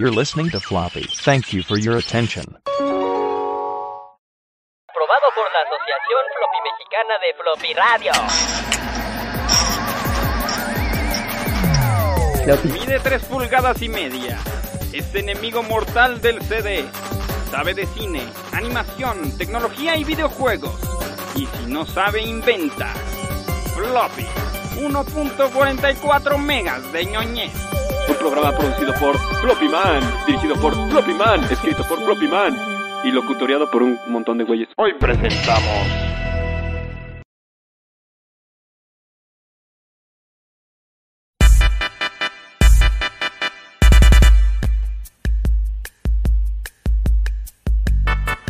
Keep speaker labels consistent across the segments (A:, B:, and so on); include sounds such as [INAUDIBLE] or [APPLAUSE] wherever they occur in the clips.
A: You're listening to Floppy. Thank you for your attention.
B: Aprobado por la Asociación Floppy Mexicana de Floppy Radio.
C: Mide 3 pulgadas y media. Es enemigo mortal del CD. Sabe de cine, animación, tecnología y videojuegos. Y si no sabe, inventa. Floppy. 1.44 megas de ñoñez.
D: Un programa producido por Floppy Man, dirigido por Floppy Man, escrito por Floppy Man y locutoriado por un montón de güeyes.
C: Hoy presentamos.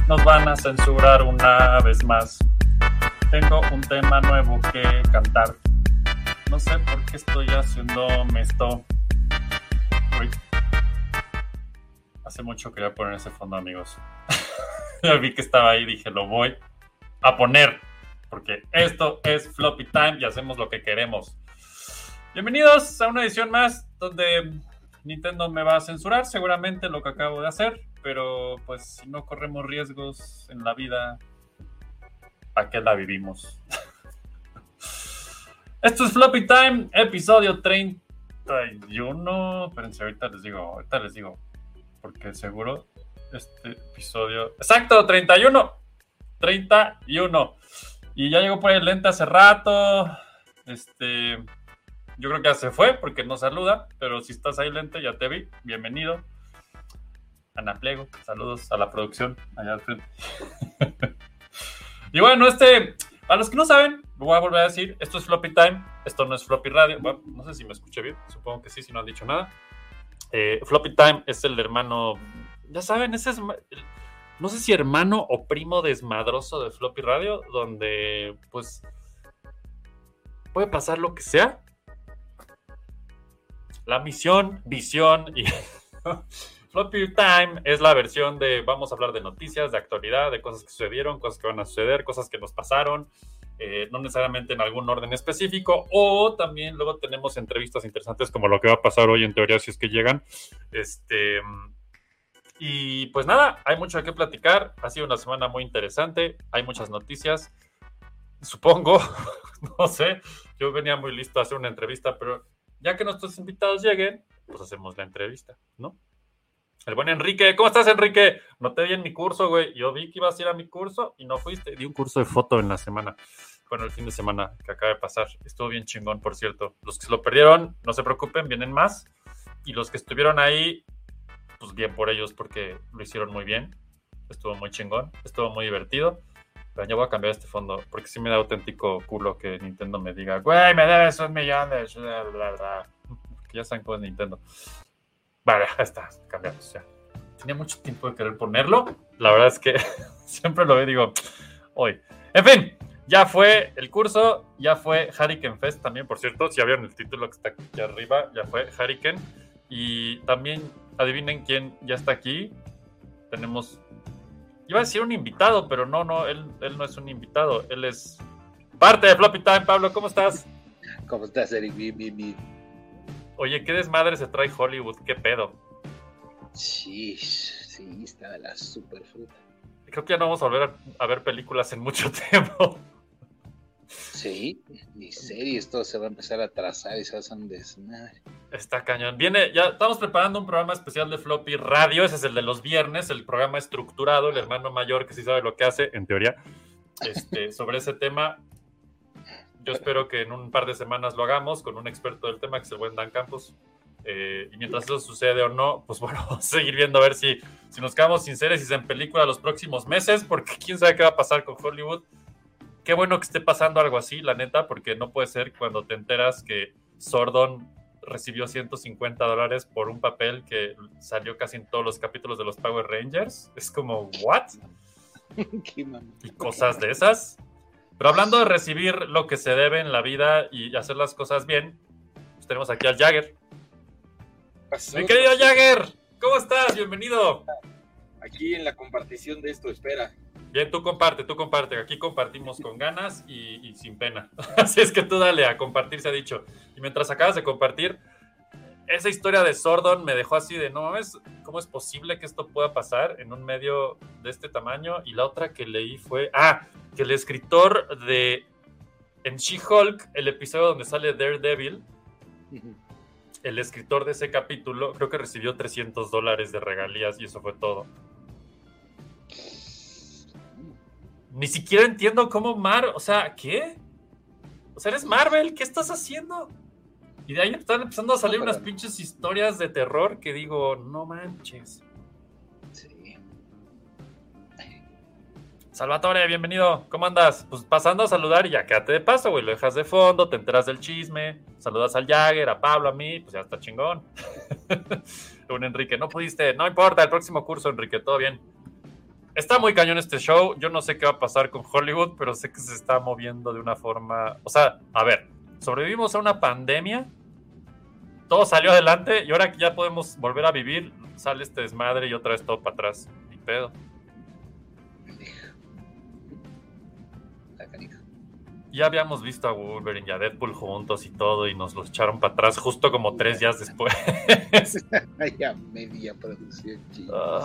E: Nos van a censurar una vez más. Tengo un tema nuevo que cantar. No sé por qué estoy haciendo esto. Hace mucho quería poner ese fondo, amigos. [LAUGHS] vi que estaba ahí, dije, lo voy a poner. Porque esto es Floppy Time y hacemos lo que queremos. Bienvenidos a una edición más donde Nintendo me va a censurar seguramente lo que acabo de hacer. Pero pues si no corremos riesgos en la vida, ¿para qué la vivimos? [LAUGHS] Esto es Floppy Time, episodio 31. Espérense, ahorita les digo, ahorita les digo. Porque seguro este episodio. ¡Exacto! 31. 31. Y ya llegó por el lente hace rato. Este. Yo creo que ya se fue porque no saluda. Pero si estás ahí, lente, ya te vi. Bienvenido. Ana Pliego, saludos a la producción allá al frente. [LAUGHS] y bueno, este. Para los que no saben, voy a volver a decir, esto es Floppy Time, esto no es Floppy Radio. Bueno, no sé si me escuché bien, supongo que sí, si no han dicho nada. Eh, Floppy Time es el hermano, ya saben, ese es, no sé si hermano o primo desmadroso de Floppy Radio, donde pues puede pasar lo que sea. La misión, visión y... [LAUGHS] Floppy Time es la versión de vamos a hablar de noticias, de actualidad, de cosas que sucedieron, cosas que van a suceder, cosas que nos pasaron, eh, no necesariamente en algún orden específico, o también luego tenemos entrevistas interesantes como lo que va a pasar hoy en teoría si es que llegan. Este, y pues nada, hay mucho de qué platicar, ha sido una semana muy interesante, hay muchas noticias, supongo, [LAUGHS] no sé, yo venía muy listo a hacer una entrevista, pero ya que nuestros invitados lleguen, pues hacemos la entrevista, ¿no? El buen Enrique, ¿cómo estás, Enrique? No te vi en mi curso, güey. Yo vi que ibas a ir a mi curso y no fuiste. Di un curso de foto en la semana. Bueno, el fin de semana que acaba de pasar. Estuvo bien chingón, por cierto. Los que se lo perdieron, no se preocupen, vienen más. Y los que estuvieron ahí, pues bien por ellos, porque lo hicieron muy bien. Estuvo muy chingón, estuvo muy divertido. Pero ya voy a cambiar este fondo, porque sí me da auténtico culo que Nintendo me diga, güey, me debes un millón de... [LAUGHS] Ya saben cómo es Nintendo. Vale, ya está, cambiamos ya. Tenía mucho tiempo de querer ponerlo. La verdad es que [LAUGHS] siempre lo veo y digo, hoy. En fin, ya fue el curso, ya fue Hurricane Fest también, por cierto. Si vieron el título que está aquí arriba, ya fue Hurricane. Y también, adivinen quién ya está aquí. Tenemos, iba a decir un invitado, pero no, no, él, él no es un invitado. Él es parte de Floppy Time. Pablo, ¿cómo estás?
F: ¿Cómo estás, Eric? Bien, bien, bien.
E: Oye, ¿qué desmadre se trae Hollywood? ¿Qué pedo?
F: Sí, sí, está la super fruta.
E: Creo que ya no vamos a volver a ver películas en mucho [LAUGHS] tiempo.
F: Sí, ni series, todo se va a empezar a trazar y se va a hacer un desmadre.
E: Está cañón. Viene, ya estamos preparando un programa especial de Floppy Radio. Ese es el de los viernes, el programa estructurado, el hermano mayor que sí sabe lo que hace, en teoría, este, [LAUGHS] sobre ese tema. Yo espero que en un par de semanas lo hagamos con un experto del tema, que es el buen Dan Campos. Eh, y mientras eso sucede o no, pues bueno, [LAUGHS] vamos a seguir viendo a ver si, si nos quedamos sin series y en película los próximos meses, porque quién sabe qué va a pasar con Hollywood. Qué bueno que esté pasando algo así, la neta, porque no puede ser cuando te enteras que Sordon recibió 150 dólares por un papel que salió casi en todos los capítulos de los Power Rangers. Es como, ¿what? [LAUGHS] y cosas de esas. Pero hablando de recibir lo que se debe en la vida y hacer las cosas bien, pues tenemos aquí al Jagger. Mi querido Jagger, ¿cómo estás? Bienvenido.
G: Aquí en la compartición de esto, espera.
E: Bien, tú comparte, tú comparte. Aquí compartimos con ganas y, y sin pena. [LAUGHS] Así es que tú dale a compartir, se ha dicho. Y mientras acabas de compartir, esa historia de Sordon me dejó así de, no mames, ¿cómo es posible que esto pueda pasar en un medio de este tamaño? Y la otra que leí fue, ah, que el escritor de, en She-Hulk, el episodio donde sale Daredevil, el escritor de ese capítulo, creo que recibió 300 dólares de regalías y eso fue todo. Ni siquiera entiendo cómo Mar, o sea, ¿qué? O sea, eres Marvel, ¿qué estás haciendo? Y de ahí están empezando a salir unas pinches historias de terror que digo, no manches.
F: Sí.
E: Salvatore, bienvenido. ¿Cómo andas? Pues pasando a saludar y ya quédate de paso, güey. Lo dejas de fondo, te enteras del chisme, saludas al Jagger, a Pablo, a mí, pues ya está chingón. [LAUGHS] Un Enrique, no pudiste, no importa, el próximo curso, Enrique, todo bien. Está muy cañón este show. Yo no sé qué va a pasar con Hollywood, pero sé que se está moviendo de una forma. O sea, a ver, sobrevivimos a una pandemia todo salió adelante y ahora que ya podemos volver a vivir, sale este desmadre y otra vez todo para atrás. Ni pedo. Ya habíamos visto a Wolverine y a Deadpool juntos y todo, y nos los echaron para atrás justo como tres días después. [LAUGHS]
F: ya media producción,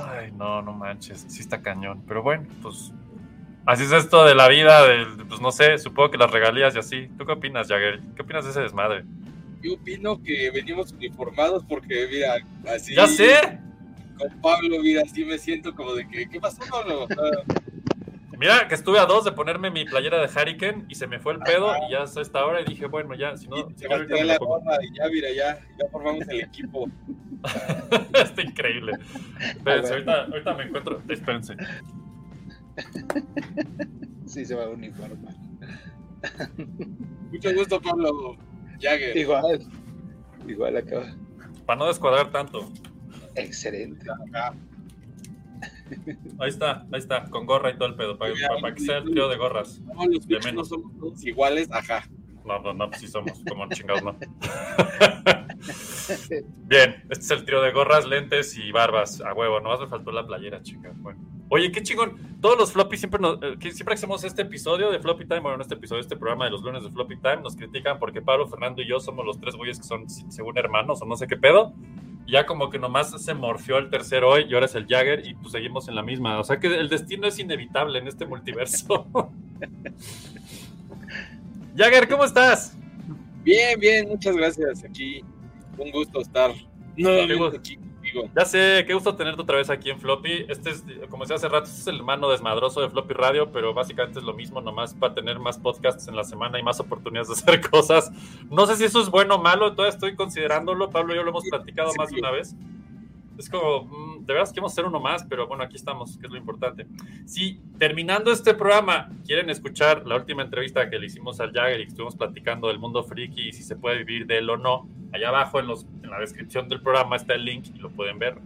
E: Ay, no, no manches, sí está cañón. Pero bueno, pues así es esto de la vida, pues no sé, supongo que las regalías y así. ¿Tú qué opinas, Jagger? ¿Qué opinas de ese desmadre?
G: yo opino que venimos uniformados porque, mira, así.
E: ¡Ya sé!
G: Con Pablo, mira, así me siento como de que, ¿qué pasó, Pablo?
E: Mira, que estuve a dos de ponerme mi playera de Hurricane y se me fue el pedo y ya hasta esta hora y dije, bueno, ya, si no...
G: Y la gorra y ya, mira, ya, ya formamos el equipo. [LAUGHS]
E: Está increíble. Espérense, ahorita, ahorita me encuentro... Espérense.
F: Sí, se va a uniformar.
G: Mucho gusto, Pablo. Jagger.
F: Igual, igual acá.
E: Para no descuadrar tanto.
F: Excelente.
E: Ahí está, ahí está, con gorra y todo el pedo, para, que sea el trío de gorras.
G: No, los de menos. no somos todos iguales, ajá.
E: No, no, no, pues sí somos como chingados, ¿no? [LAUGHS] Bien, este es el trío de gorras, lentes y barbas. A huevo, nomás me faltó la playera, chica. Bueno. Oye, qué chingón. Todos los floppy siempre nos, eh, siempre hacemos este episodio de Floppy Time, bueno, este episodio, este programa de los lunes de Floppy Time, nos critican porque Pablo, Fernando y yo somos los tres güeyes que son según hermanos o no sé qué pedo. Ya como que nomás se morfió el tercero hoy y ahora es el Jagger y pues seguimos en la misma. O sea que el destino es inevitable en este multiverso. [LAUGHS] Jagger, ¿cómo estás?
G: Bien, bien, muchas gracias. Aquí, un gusto estar nuevamente aquí
E: Ya sé, qué gusto tenerte otra vez aquí en Floppy. Este es, como decía hace rato, este es el hermano desmadroso de Floppy Radio, pero básicamente es lo mismo, nomás para tener más podcasts en la semana y más oportunidades de hacer cosas. No sé si eso es bueno o malo, todavía estoy considerándolo. Pablo y yo lo hemos platicado más de una vez es como, mm, de verdad queremos hacer uno más, pero bueno, aquí estamos, que es lo importante. Si terminando este programa quieren escuchar la última entrevista que le hicimos al Jagger y que estuvimos platicando del mundo friki y si se puede vivir de él o no, allá abajo en, los, en la descripción del programa está el link y lo pueden ver.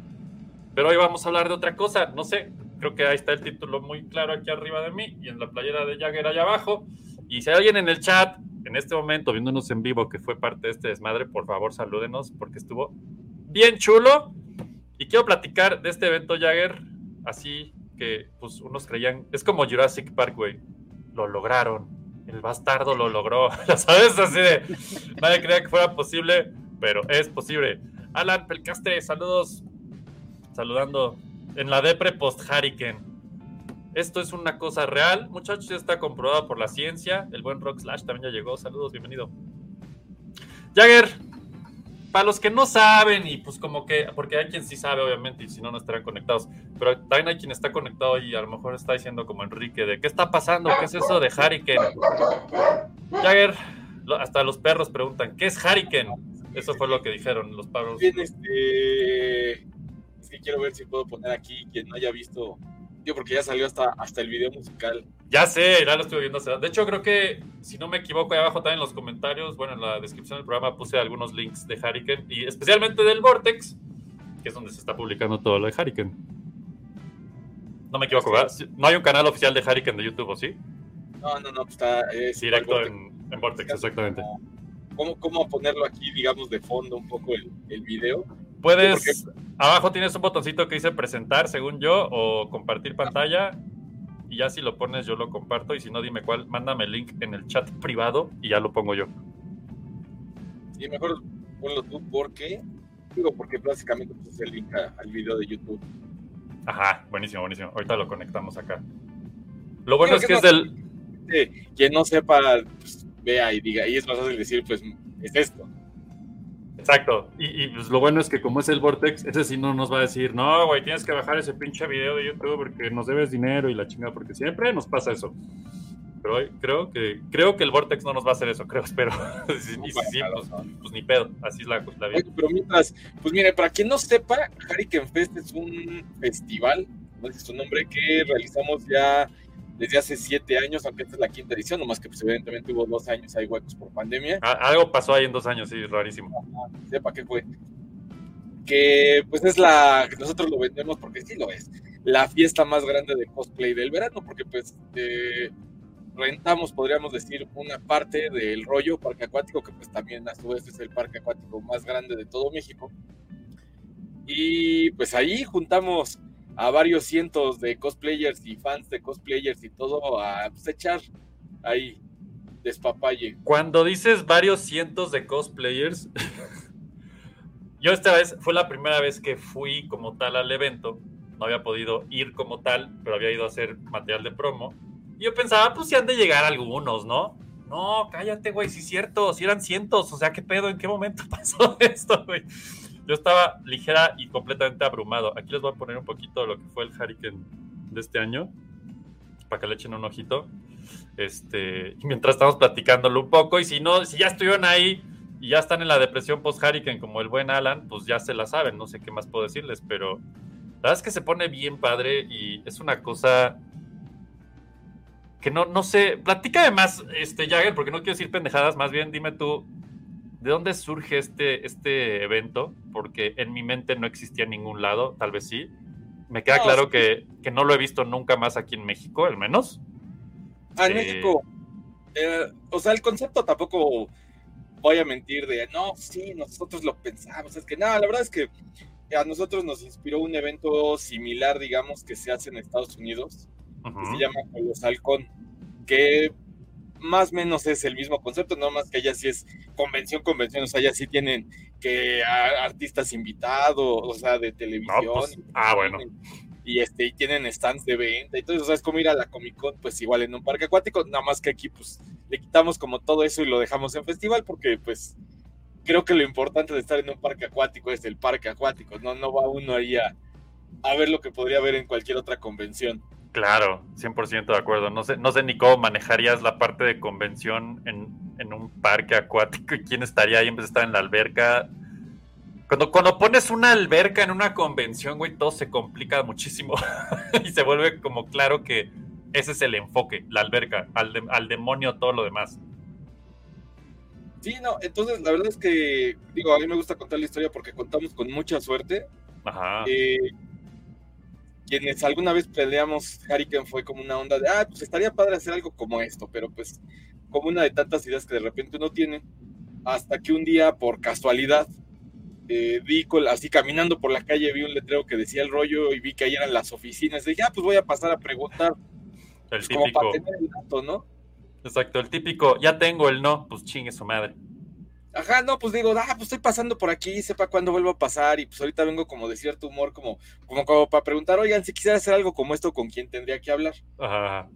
E: Pero hoy vamos a hablar de otra cosa, no sé, creo que ahí está el título muy claro aquí arriba de mí y en la playera de Jagger allá abajo. Y si hay alguien en el chat en este momento viéndonos en vivo que fue parte de este desmadre, por favor salúdenos porque estuvo bien chulo y quiero platicar de este evento Jagger, así que pues unos creían, es como Jurassic Park, güey, lo lograron, el bastardo lo logró, [LAUGHS] ¿sabes? Así de, nadie creía que fuera posible, pero es posible. Alan Pelcastre, saludos, saludando en la depre post-Hurricane. Esto es una cosa real, muchachos, ya está comprobado por la ciencia. El buen Rock Slash también ya llegó. Saludos, bienvenido. Jagger, para los que no saben, y pues como que, porque hay quien sí sabe, obviamente, y si no, no estarán conectados, pero también hay quien está conectado y a lo mejor está diciendo como Enrique, de qué está pasando, qué es eso de Hurricane. Jagger, hasta los perros preguntan, ¿qué es Hurricane? Eso fue lo que dijeron los perros.
G: Bien, este, es que quiero ver si puedo poner aquí quien no haya visto porque ya salió hasta, hasta el video musical.
E: Ya sé, ya lo estuve viendo. De hecho, creo que, si no me equivoco, ahí abajo también en los comentarios, bueno, en la descripción del programa puse algunos links de Hurricane y especialmente del Vortex, que es donde se está publicando todo lo de Hurricane. No me equivoco, ¿verdad? No hay un canal oficial de Hurricane de YouTube, ¿o sí?
G: No, no, no, está.
E: Directo en, en, Vortex, exactamente.
G: ¿Cómo, ¿Cómo ponerlo aquí, digamos, de fondo un poco el, el video?
E: Puedes, abajo tienes un botoncito que dice presentar, según yo, o compartir pantalla. Y ya si lo pones, yo lo comparto. Y si no, dime cuál, mándame el link en el chat privado y ya lo pongo yo.
G: Sí, mejor ponlo tú porque digo, porque básicamente es el link a- al video de YouTube.
E: Ajá, buenísimo, buenísimo. Ahorita lo conectamos acá. Lo bueno es
G: que
E: que es del.
G: Quien no sepa, pues, vea y diga, y es más fácil decir, pues es esto.
E: Exacto. Y, y, pues lo bueno es que como es el Vortex, ese sí no nos va a decir, no, güey, tienes que bajar ese pinche video de YouTube porque nos debes dinero y la chingada, porque siempre nos pasa eso. Pero hoy creo que creo que el Vortex no nos va a hacer eso, creo, [LAUGHS] espero. y [LAUGHS] si sí, pues, pues ni pedo. Así es la, la vida.
G: Oye, pero mientras, pues mire, para quien no sepa, Hurricane Fest es un festival, no dice su nombre, que realizamos ya desde hace siete años, aunque esta es la quinta edición, nomás que pues evidentemente hubo dos años, hay huecos por pandemia.
E: A- algo pasó ahí en dos años, sí, rarísimo.
G: sepa qué fue. Que pues es la, nosotros lo vendemos porque sí lo es, la fiesta más grande de cosplay del verano, porque pues eh, rentamos, podríamos decir, una parte del rollo parque acuático, que pues también a su vez es el parque acuático más grande de todo México. Y pues ahí juntamos a varios cientos de cosplayers y fans de cosplayers y todo a pues, echar ahí despapalle.
E: Cuando dices varios cientos de cosplayers, [LAUGHS] yo esta vez fue la primera vez que fui como tal al evento. No había podido ir como tal, pero había ido a hacer material de promo. Y yo pensaba, pues si han de llegar algunos, ¿no? No, cállate, güey, sí es cierto, si eran cientos, o sea, ¿qué pedo? ¿En qué momento [LAUGHS] pasó esto, güey? Yo estaba ligera y completamente abrumado. Aquí les voy a poner un poquito de lo que fue el Hurricane de este año, para que le echen un ojito. Este, mientras estamos platicándolo un poco, y si no, si ya estuvieron ahí y ya están en la depresión post-Hurricane como el buen Alan, pues ya se la saben, no sé qué más puedo decirles, pero la verdad es que se pone bien padre y es una cosa que no, no sé, platícame más, este, Jagger, porque no quiero decir pendejadas, más bien dime tú, ¿de dónde surge este, este evento? Porque en mi mente no existía en ningún lado, tal vez sí. Me queda
G: No,
E: claro
G: sí.
E: que, que no lo he visto nunca más aquí en México, al menos.
G: Ah, en
E: Eh,
G: México. eh, o sea, el concepto tampoco voy a mentir de no, sí, nosotros lo pensamos. Es que nada, la verdad es que a nosotros nos inspiró un evento similar, digamos, que se hace en Estados Unidos, que
E: Ujú.
G: se llama Colosal Con, que más o menos es el mismo concepto, no más que allá sí es convención, convención, o sea, allá sí tienen que a- artistas invitados, o sea, de televisión.
E: No, pues, ah, bueno.
G: Y este, y tienen stands de venta, y entonces, o sea, es como ir a la Comic Con, pues igual en un parque acuático, nada más que aquí, pues, le quitamos como todo eso y lo dejamos en festival, porque, pues, creo que lo importante de estar en un parque acuático es el parque acuático, no, no va uno ahí a, a ver lo que podría ver en cualquier otra convención.
E: Claro, 100% de acuerdo. No sé, no sé ni cómo manejarías la parte de convención en, en un parque acuático y quién estaría ahí en vez de estar en la alberca. Cuando, cuando pones una alberca en una convención, güey, todo se complica muchísimo [LAUGHS] y se vuelve como claro que ese es el enfoque, la alberca, al, de- al demonio todo lo demás.
G: Sí, no, entonces la verdad es que, digo, a mí me gusta contar la historia porque contamos con mucha suerte.
E: Ajá.
G: Eh, quienes alguna vez peleamos Hurricane fue como una onda de, ah, pues estaría padre hacer algo como esto, pero pues como una de tantas ideas que de repente uno tiene, hasta que un día, por casualidad, eh, vi col- así caminando por la calle, vi un letrero que decía el rollo y vi que ahí eran las oficinas. dije, ah, pues voy a pasar a preguntar,
E: El
G: pues, como
E: típico.
G: para tener el dato, ¿no?
E: Exacto, el típico, ya tengo el no, pues chingue su madre.
G: Ajá, no, pues digo, ah, pues estoy pasando por aquí, sepa cuándo vuelvo a pasar, y pues ahorita vengo como de cierto humor, como, como, como para preguntar, oigan, si quisiera hacer algo como esto, ¿con quién tendría que hablar?
E: Ajá.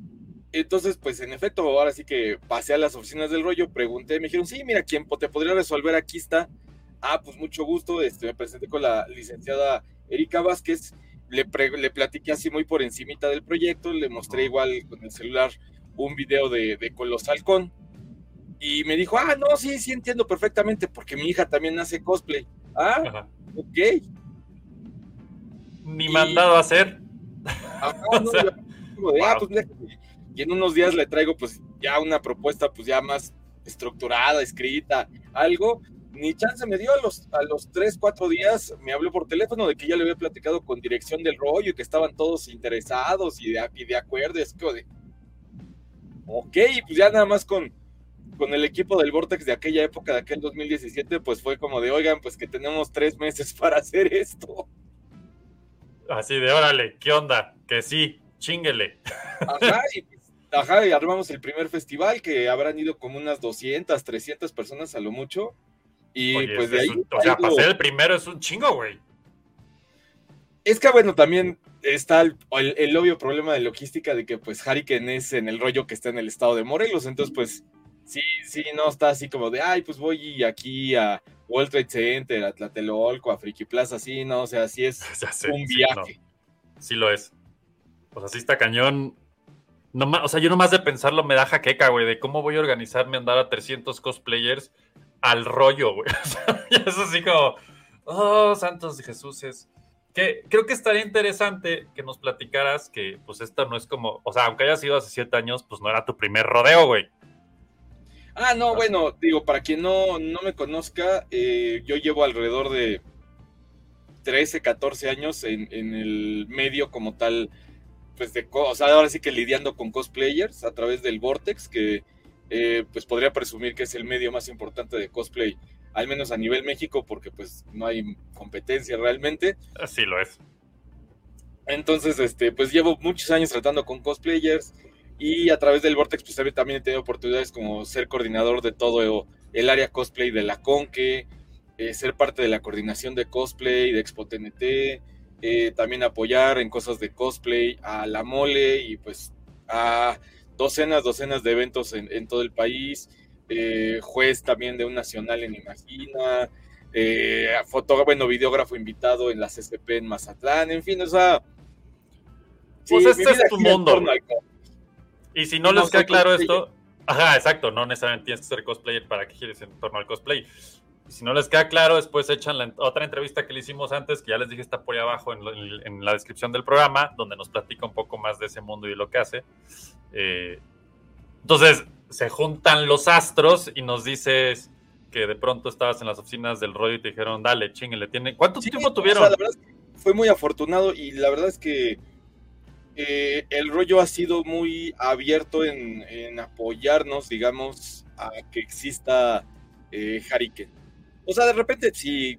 G: Entonces, pues en efecto, ahora sí que pasé a las oficinas del rollo, pregunté, me dijeron, sí, mira, quien po- te podría resolver aquí está. Ah, pues mucho gusto, este, me presenté con la licenciada Erika Vázquez, le, pre- le platiqué así muy por encimita del proyecto, le mostré igual con el celular un video de, de Colosal Con, y me dijo, ah, no, sí, sí entiendo perfectamente, porque mi hija también hace cosplay. Ah,
E: Ajá.
G: ok.
E: Ni
G: Y-
E: mandado a hacer.
G: Ajá, [LAUGHS]
E: O
G: no,
E: sea,
G: yo como de, ah, pues y en unos días le traigo pues ya una propuesta pues ya más estructurada, escrita, algo. Ni chance me dio a los, a los tres, cuatro días, me habló por teléfono de que ya le había platicado con dirección del rollo y que estaban todos interesados y de, y de acuerdo. Es de, ok, pues ya nada más con, con el equipo del Vortex de aquella época, de aquel 2017, pues fue como de, oigan, pues que tenemos tres meses [LAUGHS] para hacer esto.
E: Así de, órale, ¿qué onda? Que sí, chinguele.
G: Ajá, [LAUGHS] y, ajá, y armamos el primer festival que habrán ido como unas 200, 300 personas a lo mucho. Y
E: Oye,
G: pues
E: es-
G: de ahí.
E: un- o sea, para ser el primero es un chingo, güey.
G: Es que bueno, también está el, el- el obvio problema de logística de que pues Hurricane es en el rollo que está en el estado de Morelos, entonces pues sí, sí, no está así como de, ay, pues voy aquí a World Trade Center, a Tlatelolco, a Friki Plaza, sí, no, o sea, sí es [LAUGHS]
E: sé,
G: un
E: sí,
G: viaje.
E: no, sí lo es. O sea, sí está cañón. No o sea, yo nomás de pensarlo me da jaqueca, güey, de cómo voy a organizarme andar a 300 cosplayers al rollo, güey. [LAUGHS] O sea, es así como, oh, santos de Jesuses. Que creo que estaría interesante que nos platicaras que, pues, esto no es como, o sea, aunque haya sido hace siete años, pues no era tu primer rodeo, güey.
G: Ah, no, bueno, digo, para quien no, no me conozca, eh, yo llevo alrededor de 13, 14 años en, en el medio como tal, pues de, o sea, ahora sí que lidiando con cosplayers a través del Vortex, que eh, pues podría presumir que es el medio más importante de cosplay, al menos a nivel México, porque pues no hay competencia realmente.
E: Sí lo es.
G: Entonces, este, pues llevo muchos años tratando con cosplayers y a través del Vortex, pues también he tenido oportunidades como ser coordinador de todo el área cosplay de la Conque, eh, ser parte de la coordinación de cosplay, de Expo TNT, eh, también apoyar en cosas de cosplay a la mole y pues a docenas, docenas de eventos en, en todo el país, eh, juez también de un nacional en Imagina, eh, fotógrafo, bueno, videógrafo invitado en la CCP en Mazatlán, en fin, o sea...
E: Pues este es tu mundo,
G: al
E: Y si no
G: No
E: les queda claro
G: cosplayer.
E: esto, ajá, exacto, no necesariamente tienes que ser cosplayer para que gires en torno al cosplay. Si no les queda claro, después echan la otra entrevista que le hicimos antes, que ya les dije está por ahí abajo en, lo- en- la descripción del programa, donde nos platica un poco más de ese mundo y de lo que hace. Eh, entonces, se juntan los astros y nos dices que de pronto estabas en las oficinas del rollo y te dijeron, dale, chingue, tiene. ¿Cuánto
G: Sí,
E: tiempo
G: o
E: tuvieron?
G: sea, la verdad es que fue muy afortunado y la verdad es que eh, el rollo ha sido muy abierto en, en apoyarnos, digamos, a que exista eh, Hurricane. O sea, de repente, sí,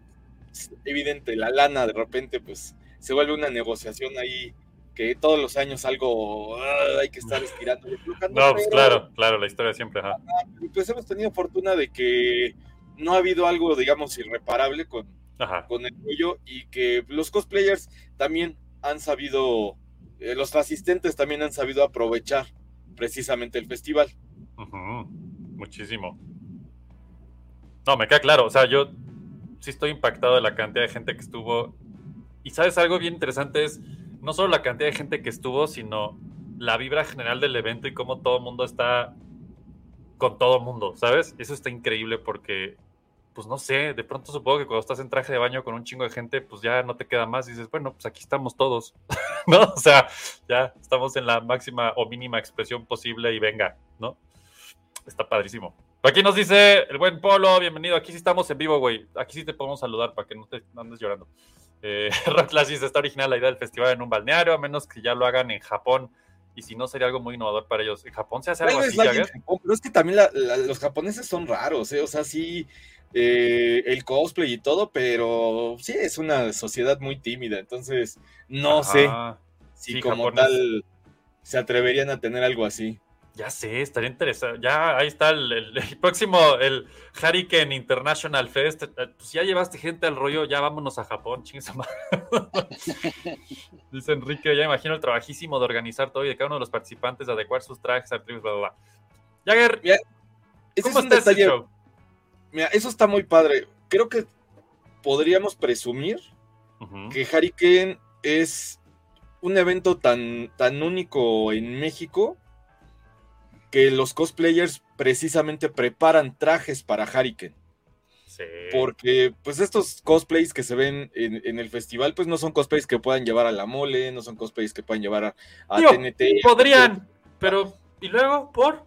G: es evidente, la lana de repente, pues, se vuelve una negociación ahí que todos los años algo ah, hay que estar estirando. y
E: no, pues claro, claro, la historia siempre. ajá.
G: y pues hemos tenido fortuna de que no ha habido algo, digamos, irreparable con,
E: Ajá.
G: con el rollo y que los cosplayers también han sabido, eh, los asistentes también han sabido aprovechar precisamente el festival.
E: Muchísimo. No, me queda claro. O sea, yo sí estoy impactado de la cantidad de gente que estuvo. Y sabes, algo bien interesante es no solo la cantidad de gente que estuvo, sino la vibra general del evento y cómo todo el mundo está con todo el mundo, ¿sabes? Eso está increíble porque, pues no sé, de pronto supongo que cuando estás en traje de baño con un chingo de gente, pues ya no te queda más dices, bueno, pues aquí estamos todos, [LAUGHS] ¿no? O sea, ya estamos en la máxima o mínima expresión posible y venga, ¿no? Está padrísimo. Aquí nos dice el buen Polo, bienvenido. Aquí sí estamos en vivo, güey. Aquí sí te podemos saludar para que no te andes llorando. Eh, [LAUGHS] Rock está original la idea del festival en un balneario, a menos que ya lo hagan en Japón. Y si no, sería algo muy innovador para ellos. ¿En Japón se hace algo así?
G: Japón, pero es que también la- la- los japoneses son raros, ¿eh? o sea, sí, eh, el cosplay y todo, pero sí es una sociedad muy tímida, entonces no sé si
E: sí,
G: como
E: japonés.
G: tal se atreverían a tener algo así.
E: Ya sé, estaría interesante. Ya ahí está el, el- el próximo, el Hurricane International Fest. Eh, Pues ya llevaste gente al rollo, ya vámonos a Japón, madre. [LAUGHS] Dice Enrique, ya imagino el trabajísimo de organizar todo y de cada uno de los participantes, de adecuar sus trajes, atributos, bla, bla, bla. Jagger,
G: Mira, Ese
E: ¿cómo
G: es un
E: está ese show?
G: mira, eso está muy padre. Creo que podríamos presumir que Hurricane es un evento tan, tan único en México que los cosplayers precisamente preparan trajes para Hurricane.
E: Sí.
G: Porque pues estos cosplays que se ven en, en el festival pues no son cosplays que puedan llevar a la mole, no son cosplays que puedan llevar a, a
E: Digo,
G: TNT.
E: Podrían, pero ¿y luego? ¿Por?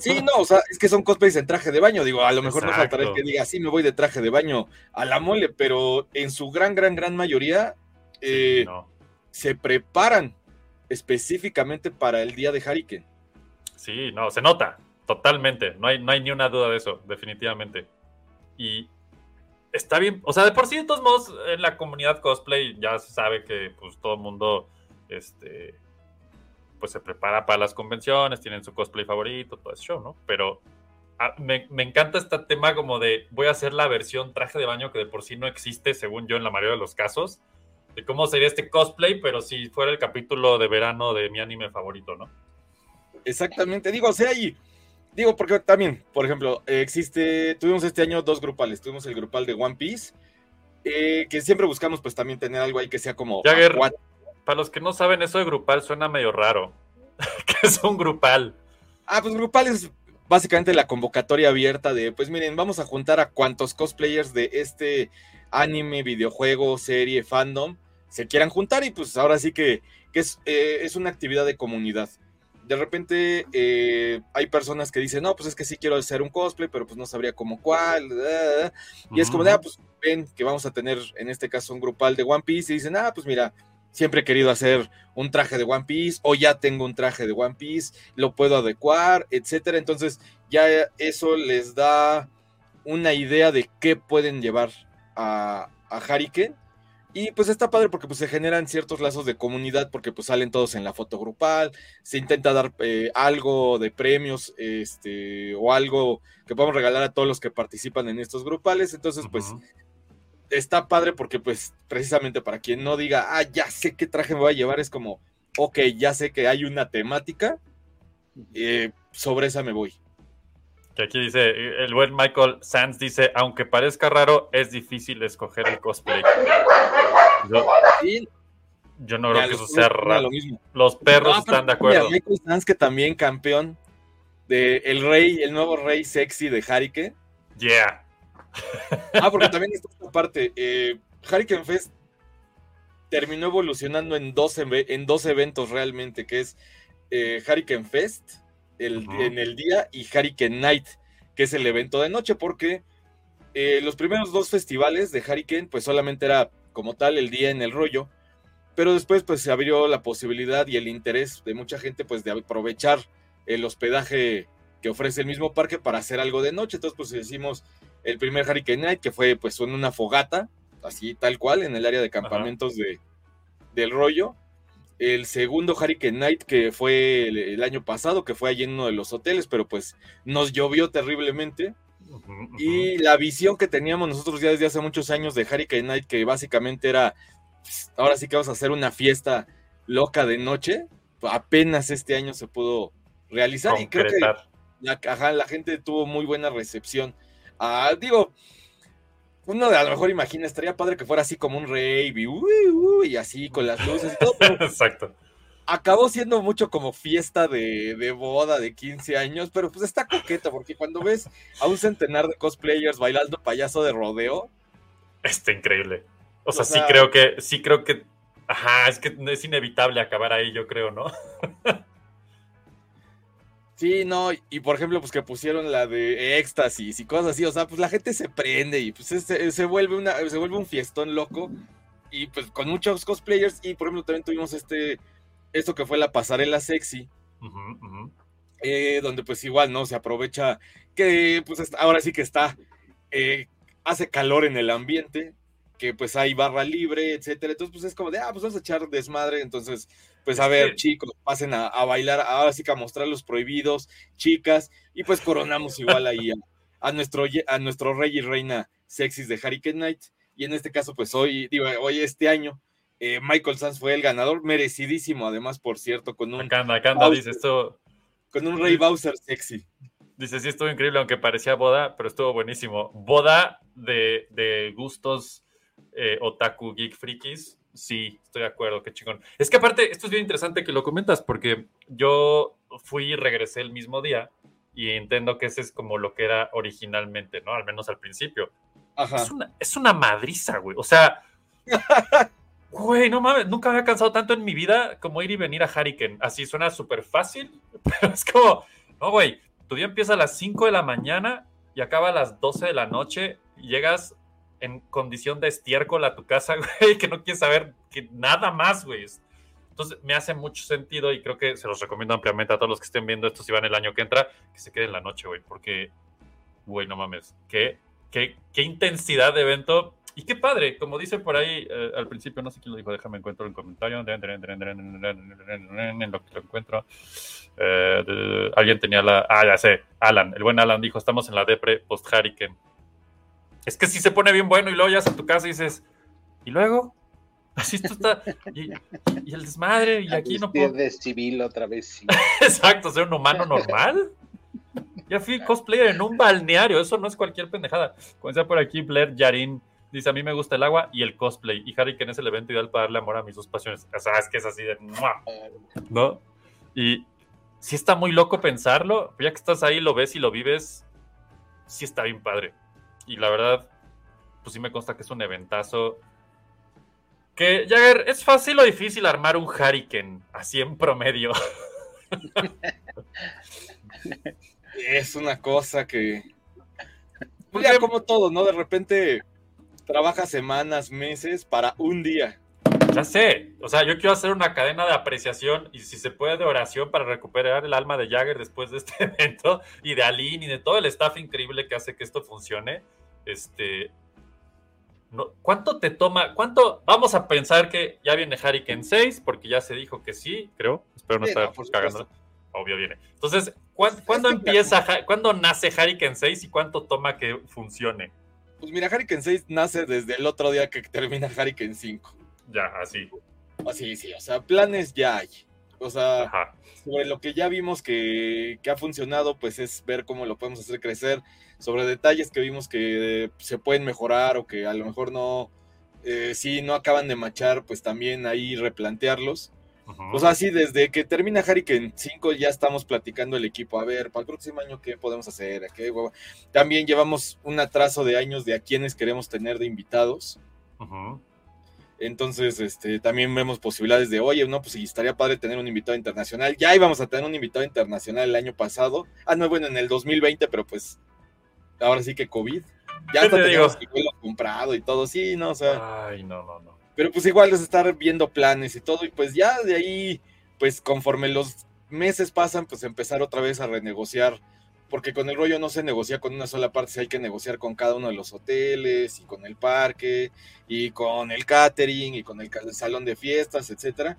G: Sí, no, o sea, es que son cosplays en traje de baño. Digo, a lo mejor no faltará el que diga, sí, me voy de traje de baño a la mole, pero en su gran, gran, gran mayoría eh,
E: No.
G: se preparan específicamente para el día de Hurricane.
E: Sí, no, se nota, totalmente. No hay, no hay ni una duda de eso, definitivamente. Y está bien, o sea, de por sí, de todos modos, en la comunidad cosplay ya se sabe que pues todo el mundo, este, pues se prepara para las convenciones, tienen su cosplay favorito, todo ese show, ¿no? Pero ah, me, me encanta este tema como de voy a hacer la versión traje de baño que de por sí no existe, según yo, en la mayoría de los casos, de cómo sería este cosplay, pero si fuera el capítulo de verano de mi anime favorito, ¿no?
G: Exactamente, digo, o sea, y digo, porque también, por ejemplo, existe, tuvimos este año dos grupales, tuvimos el grupal de One Piece, eh, que siempre buscamos pues también tener algo ahí que sea como...
E: Jagger, para los que no saben, eso de grupal suena medio raro. [LAUGHS] que es un grupal.
G: Ah, pues grupal es básicamente la convocatoria abierta de, pues miren, vamos a juntar a cuantos cosplayers de este anime, videojuego, serie, fandom se quieran juntar y pues ahora sí que, que es, eh, es una actividad de comunidad. De repente eh, hay personas que dicen, no, pues es que sí quiero hacer un cosplay, pero pues no sabría cómo cuál. ah, Y es como de, ah, pues ven que vamos a tener en este caso un grupal de One Piece y dicen, ah, pues mira, siempre he querido hacer un traje de One Piece o ya tengo un traje de One Piece, lo puedo adecuar, etcétera. Entonces ya eso les da una idea de qué pueden llevar a, a Hariken. Y pues está padre porque pues se generan ciertos lazos de comunidad porque pues salen todos en la foto grupal, se intenta dar eh, algo de premios este, o algo que podamos regalar a todos los que participan en estos grupales. Entonces pues está padre porque pues precisamente para quien no diga, ah, ya sé qué traje me voy a llevar, es como, ok, ya sé que hay una temática, eh, sobre esa me voy.
E: Que aquí dice, el buen Michael Sands dice, aunque parezca raro, es difícil escoger el cosplay. Yo, no creo que eso sea raro. Los perros están de acuerdo.
G: Michael Sanz, que también campeón de el rey, el nuevo rey sexy de Harike.
E: Yeah.
G: Ah, porque [LAUGHS] también está esta parte. Eh, Hurricane Fest terminó evolucionando en dos, en dos eventos realmente, que es eh, Hurricane Fest el- en el día y Hurricane Night, que es el evento de noche, porque eh, los primeros dos festivales de Hurricane, pues solamente era como tal el día en el rollo, pero después pues se abrió la posibilidad y el interés de mucha gente pues de aprovechar el hospedaje que ofrece el mismo parque para hacer algo de noche, entonces pues hicimos el primer Hurricane Night, que fue pues en una fogata, así tal cual, en el área de campamentos de, del rollo. El segundo Hurricane Night, que fue el, el año pasado, que fue allí en uno de los hoteles, pero pues nos llovió terriblemente. Y la visión que teníamos nosotros ya desde hace muchos años de Hurricane Night, que básicamente era, "Pss, ahora sí que vamos a hacer una fiesta loca de noche, apenas este año se pudo realizar. Y creo que
E: Concretar.
G: la, ajá, la gente tuvo muy buena recepción. Ah, digo, uno a lo mejor imagina, estaría padre que fuera así como un rave y, y así con las luces y todo, [LAUGHS]
E: Exacto.
G: acabó siendo mucho como fiesta de, de boda de 15 años, pero pues está coqueta, porque cuando ves a un centenar de cosplayers bailando payaso de rodeo,
E: Está increíble. O sea,
G: O
E: sí
G: sea-
E: creo que, sí creo que, ajá, es que es inevitable acabar ahí, yo creo, ¿no? [LAUGHS]
G: sí, no, y por ejemplo, pues que pusieron la de éxtasis y cosas así, o sea, pues la gente se prende y pues se, se vuelve una, se vuelve un fiestón loco, y pues con muchos cosplayers, y por ejemplo también tuvimos este, esto que fue la pasarela sexy, eh, donde pues igual, ¿no? Se aprovecha que pues ahora sí que está, eh, hace calor en el ambiente, que pues hay barra libre, etcétera. Entonces pues es como de, ah, pues vamos a echar desmadre. Entonces, pues a ver, chicos, pasen a, a bailar, ahora sí que a mostrar los prohibidos, chicas, y pues coronamos igual ahí a, a nuestro, a nuestro rey y reina sexys de Hurricane Night. Y en este caso, pues hoy, digo, hoy este año, eh, Michael Sanz fue el ganador, merecidísimo además, por cierto, con un,
E: Acá anda, acá anda, dice esto,
G: con un Rey Bowser sexy.
E: dice, sí estuvo increíble, aunque parecía boda, pero estuvo buenísimo. Boda de, de gustos eh, otaku, geek, frikis, sí, estoy de acuerdo, qué chingón. Es que aparte, esto es bien interesante que lo comentas, porque yo fui y regresé el mismo día, y entiendo que ese es como lo que era originalmente, ¿no? Al menos al principio.
G: Ajá.
E: Es una, es una madriza, güey. O sea, [LAUGHS] güey, no mames, nunca me había cansado tanto en mi vida como ir y venir a Hurricane. Así suena súper fácil, [LAUGHS] pero es como, no, güey, tu día empieza a las 5 de la mañana y acaba a las 12 de la noche y llegas en condición de estiércol a tu casa, güey, que no quieres saber que nada más, güey. Entonces me hace mucho sentido y creo que se los recomiendo ampliamente a todos los que estén viendo esto si van el año que entra, que se queden la noche, güey, porque, güey, no mames, qué, qué, qué intensidad de evento. Y qué padre, como dice por ahí eh, al principio, no sé quién lo dijo, déjame encuentro el comentario, en lo que lo encuentro. Eh, alguien tenía la... Ah, ya sé, Alan, el buen Alan dijo, estamos en la depre post-Hurricane. Es que si se pone bien bueno y luego ya a tu casa y dices, ¿y luego? Así esto está... Y, y el desmadre, y aquí no puedo...
F: de civil otra vez. sí. [LAUGHS]
E: Exacto, ser un humano normal. Ya fui cosplayer en un balneario, eso no es cualquier pendejada. Como decía por aquí Blair Yarin, dice, a mí me gusta el agua y el cosplay. Y Hurricane es el evento ideal para darle amor a mis dos pasiones. O sea, es que es así de... ¿No? Y sí está muy loco pensarlo, ya que estás ahí, lo ves y lo vives, sí está bien padre. Y la verdad, pues sí me consta que es un eventazo. Que, Jagger, ¿es fácil o difícil armar un Hurricane así en promedio? [LAUGHS]
G: Es una cosa que.
E: Porque-
G: Ya como todo, ¿no? De repente trabajas semanas, meses para un día.
E: Ya sé, o sea, yo quiero hacer una cadena de apreciación y si se puede de oración para recuperar el alma de Jagger después de este [LAUGHS] evento y de Aline y de todo el staff increíble que hace que esto funcione. Este, no, ¿cuánto te toma? ¿Cuánto? Vamos a pensar que ya viene Hurricane 6 porque ya se dijo que sí, creo. Espero no estar cagando. Obvio viene. Entonces, ¿cuán- ¿cuándo
G: que-
E: empieza, Ja- cuándo nace Hurricane 6 y cuánto toma que funcione?
G: Pues mira, Hurricane 6 nace desde el otro día que termina Hurricane 5.
E: Ya, así.
G: Así, sí, o sea, planes ya hay. O sea,
E: Ajá.
G: sobre lo que ya vimos que, que ha funcionado, pues es ver cómo lo podemos hacer crecer. Sobre detalles que vimos que se pueden mejorar o que a lo mejor no, eh, sí, no acaban de machar, pues también ahí replantearlos. O sea, sí, desde que termina Hurricane 5 ya estamos platicando el equipo. A ver, para el próximo año, ¿qué podemos hacer? También llevamos un atraso de años de a quienes queremos tener de invitados.
E: Ujú.
G: Entonces, este, también vemos posibilidades de, oye, no, pues estaría padre tener un invitado internacional. Ya íbamos a tener un invitado internacional el año pasado. Ah, no, bueno, en el 2020, pero pues ahora sí que COVID. Ya
E: ¿Qué
G: hasta
E: te
G: teníamos el vuelo comprado y todo, sí, no, o sea.
E: Ay, no, no, no.
G: Pero pues igual es estar viendo planes y todo, y pues ya de ahí, pues conforme los meses pasan, pues empezar otra vez a renegociar, porque con el rollo no se negocia con una sola parte, hay que negociar con cada uno de los hoteles, y con el parque, y con el catering, y con el, salón de fiestas, etcétera.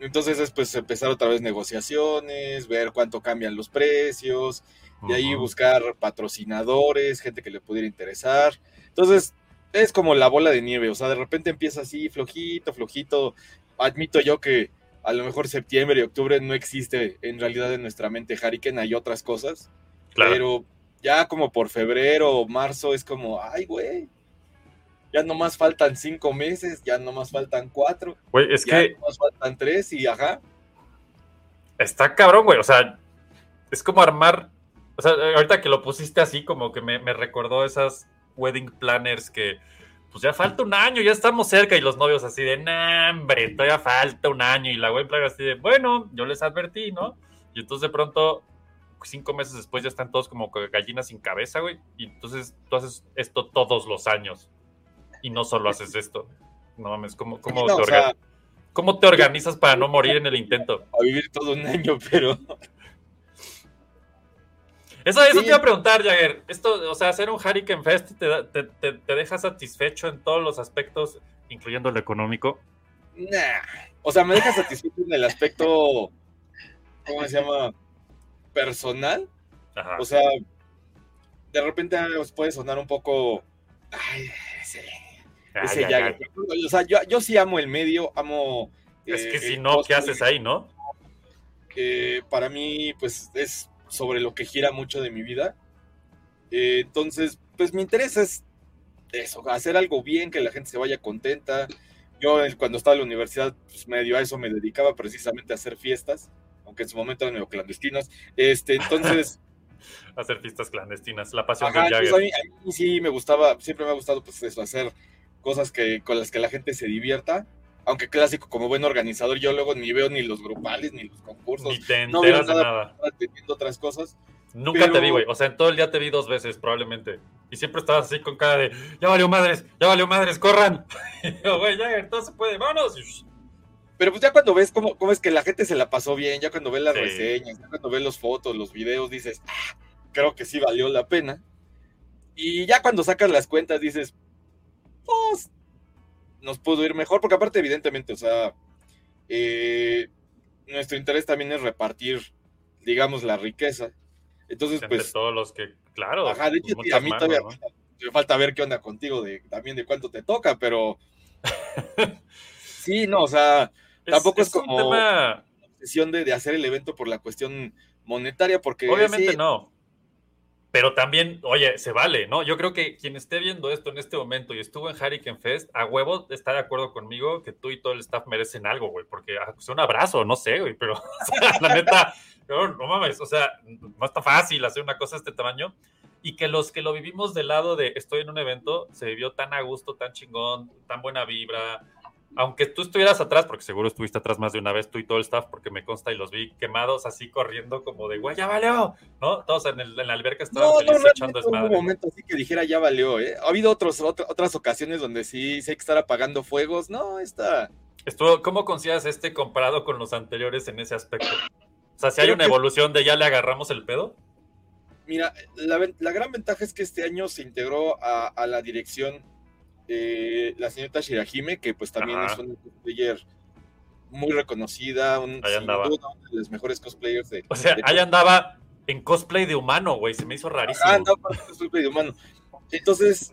G: Entonces es pues empezar otra vez negociaciones, ver cuánto cambian los precios, y ahí
E: Ujú.
G: buscar patrocinadores, gente que le pudiera interesar. Entonces, es como la bola de nieve, o sea, de repente empieza así, flojito, flojito. Admito yo que a lo mejor septiembre y octubre no existe en realidad en nuestra mente Hurricane, hay otras cosas,
E: Claro.
G: pero ya como por febrero o marzo es como, ay, güey, ya nomás faltan cinco meses, ya nomás faltan cuatro,
E: Güey, es
G: ya
E: que
G: nomás faltan tres y ajá.
E: está cabrón, güey. O sea, es como armar. O sea, ahorita que lo pusiste así, como que me, me recordó esas wedding planners que, pues ya falta un año, ya estamos cerca. Y los novios así de, nah, hombre, todavía falta un año. Y la wedding planner así de, bueno, yo les advertí, ¿no? Y entonces de pronto, cinco meses después, ya están todos como gallinas sin cabeza, güey. Y entonces tú haces esto todos los años. Y no solo haces [LAUGHS] esto. No mames, ¿cómo, cómo,
G: No,
E: te,
G: sea,
E: ¿cómo te organizas para no morir en el intento? [LAUGHS]
G: a vivir todo un año, pero [LAUGHS]
E: Eso, eso
G: Sí.
E: te iba a preguntar, Jagger. Esto, o sea, hacer un Hurricane Fest te, da- te, te- te deja satisfecho en todos los aspectos, incluyendo el económico.
G: Nah. O sea, me deja satisfecho en el aspecto, ¿cómo se llama? Personal.
E: Ajá.
G: O sea, de repente os puede sonar un poco. Ay, ese,
E: Ay,
G: ese
E: ay,
G: Jagger.
E: ay.
G: O sea, yo, yo sí amo el medio, amo.
E: Es
G: eh,
E: que si
G: el
E: no, ¿qué haces ahí, no?
G: para mí, pues, es sobre lo que gira mucho de mi vida. Eh, entonces, pues mi interés es eso, hacer algo bien, que la gente se vaya contenta. Yo eh, cuando estaba en la universidad, pues medio a eso me dedicaba precisamente a hacer fiestas, aunque en su momento eran medio clandestinas. Este, entonces, [LAUGHS]
E: Hacer fiestas clandestinas, la pasión
G: ajá,
E: del
G: entonces
E: Jagger.
G: a, mí, a mí sí me gustaba, siempre me ha gustado pues eso, hacer cosas que con las que la gente se divierta. Aunque clásico, como buen organizador, yo luego ni veo ni los grupales ni los concursos,
E: Ni te
G: no veo
E: enteras de
G: nada.
E: nada.
G: otras cosas.
E: Nunca
G: pero-
E: te vi, güey. O sea, en todo el día te vi dos veces, probablemente. Y siempre estabas así con cara de, ya valió madres, ya valió madres, corran. [LAUGHS] Güey, todo se puede, vámonos.
G: Pero pues ya cuando ves cómo, cómo es que la gente se la pasó bien, ya cuando ves las
E: Sí.
G: reseñas, ya cuando ves los fotos, los videos, dices, ah, creo que sí valió la pena. Y ya cuando sacas las cuentas dices, nos pudo ir mejor, porque aparte, evidentemente, o sea, eh, nuestro interés también es repartir, digamos, la riqueza. Entonces,
E: Entre
G: pues,
E: todos los que, claro.
G: ajá, de hecho,
E: muchas
G: a mí
E: manos,
G: todavía
E: ¿no?
G: me falta ver qué onda contigo, de, también de cuánto te toca, pero [LAUGHS] sí, no, o sea, tampoco es
E: un
G: como-
E: tema,
G: decisión de, de hacer el evento por la cuestión monetaria, porque
E: obviamente
G: sí,
E: no. Pero también, oye, se vale, ¿no? Yo creo que quien esté viendo esto en este momento y estuvo en Hurricane Fest, a huevo está de acuerdo conmigo que tú y todo el staff merecen algo, güey, porque ah, pues, un abrazo, no sé, güey, pero [LAUGHS] o sea, la neta, no, no mames, o sea, no está fácil hacer una cosa de este tamaño. Y que los que lo vivimos del lado de estoy en un evento, se vivió tan a gusto, tan chingón, tan buena vibra. Aunque tú estuvieras atrás, porque seguro estuviste atrás más de una vez, tú y todo el staff, porque me consta y los vi quemados así corriendo como de, güey, ya valió, ¿no? Todos en, el- en la alberca estaban
G: No, no,
E: felices
G: realmente
E: echando desmadre.
G: momento así que dijera ya valió, ¿eh? Ha habido otros, otra- otras ocasiones donde sí, sí hay que estar apagando fuegos. No, esta.
E: Estuvo, ¿Cómo consideras este comparado con los anteriores en ese aspecto? O sea, si hay una
G: que-
E: evolución de ya le agarramos el pedo.
G: Mira, la, gran ventaja es que este año se integró a, a la dirección eh, la señorita Shirahime, que pues también
E: Ajá.
G: es una cosplayer muy reconocida, un, sin duda una de las mejores cosplayers de.
E: O sea,
G: de-
E: ahí andaba en cosplay de humano, güey, se me hizo rarísimo.
G: Ah, andaba el cosplay de humano. Entonces,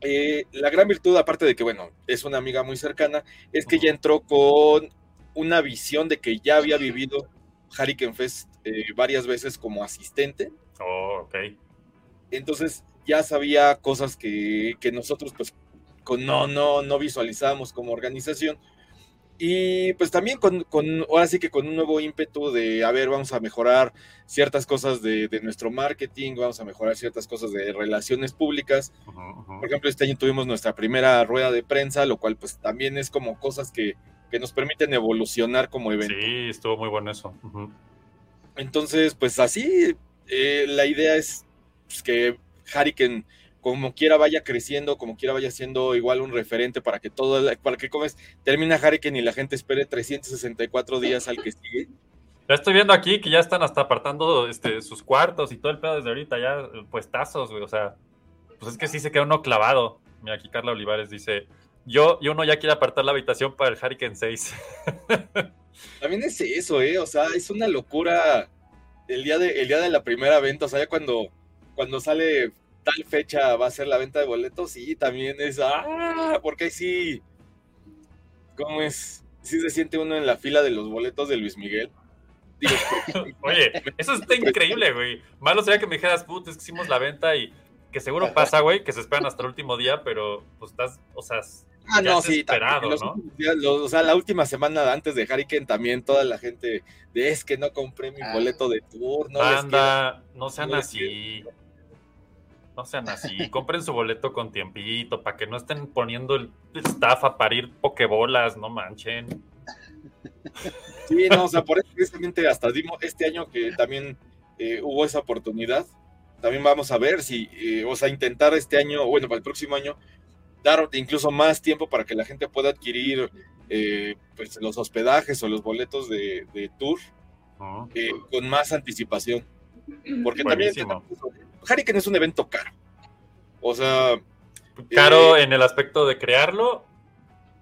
G: eh, la gran virtud, aparte de que, bueno, es una amiga muy cercana, es que ella entró con una visión de que ya había vivido Hurricane Fest eh, varias veces como asistente.
E: Oh, ok.
G: entonces ya sabía cosas que, que nosotros pues con, no, no, no visualizábamos como organización. Y pues también con, con, ahora sí que con un nuevo ímpetu de, a ver, vamos a mejorar ciertas cosas de, de nuestro marketing, vamos a mejorar ciertas cosas de relaciones públicas.
E: Ujú, ujú.
G: Por ejemplo, este año tuvimos nuestra primera rueda de prensa, lo cual pues también es como cosas que, que nos permiten evolucionar como evento.
E: Sí, estuvo muy bueno eso. Ujú.
G: Entonces, pues así, eh, la idea es pues, que Hurricane, como quiera, vaya creciendo, como quiera, vaya siendo igual un referente para que todo, para que comes, termina Hurricane y la gente espere 364 días al que sigue.
E: Ya estoy viendo aquí que ya están hasta apartando este, sus cuartos y todo el pedo desde ahorita, ya puestazos, güey. O sea, pues es que sí se queda uno clavado. Mira, aquí Carla Olivares dice: Yo y uno ya quiere apartar la habitación para el Hurricane 6. [LAUGHS]
G: También es eso, ¿eh? O sea, es una locura el día de, el día de la primera venta, o sea, ya cuando, cuando sale tal fecha va a ser la venta de boletos, sí, también es, ah, porque ahí sí, ¿cómo es? Sí se siente uno en la fila de los boletos de Luis Miguel. Digo, [LAUGHS]
E: Oye, eso está [LAUGHS] increíble, güey. Malo sería que me dijeras, put, es que hicimos la venta y que seguro pasa, güey, que se esperan hasta el último día, pero pues estás, o sea,
G: Ah,
E: Ya
G: no,
E: has
G: sí,
E: esperado,
G: también,
E: ¿no?
G: últimos días, los- o sea, la última semana antes de Hurricane también toda la gente de es que no compré mi
F: Ah.
G: boleto de tour, no les
E: Banda, no sean
G: no les
E: así. No sean así. [LAUGHS] Compren su boleto con tiempito para que no estén poniendo el staff a parir pokebolas, no manchen.
G: Sí, no, o sea, por eso precisamente hasta dimos este año que también eh, hubo esa oportunidad. También vamos a ver si, eh, o sea, intentar este año, bueno, para el próximo año, dar incluso más tiempo para que la gente pueda adquirir eh, pues, los hospedajes o los boletos de, de tour con más anticipación. Porque
E: Buenísimo.
G: también Hurricane es un evento caro. O sea,
E: Caro
G: Eh,
E: en el aspecto de crearlo,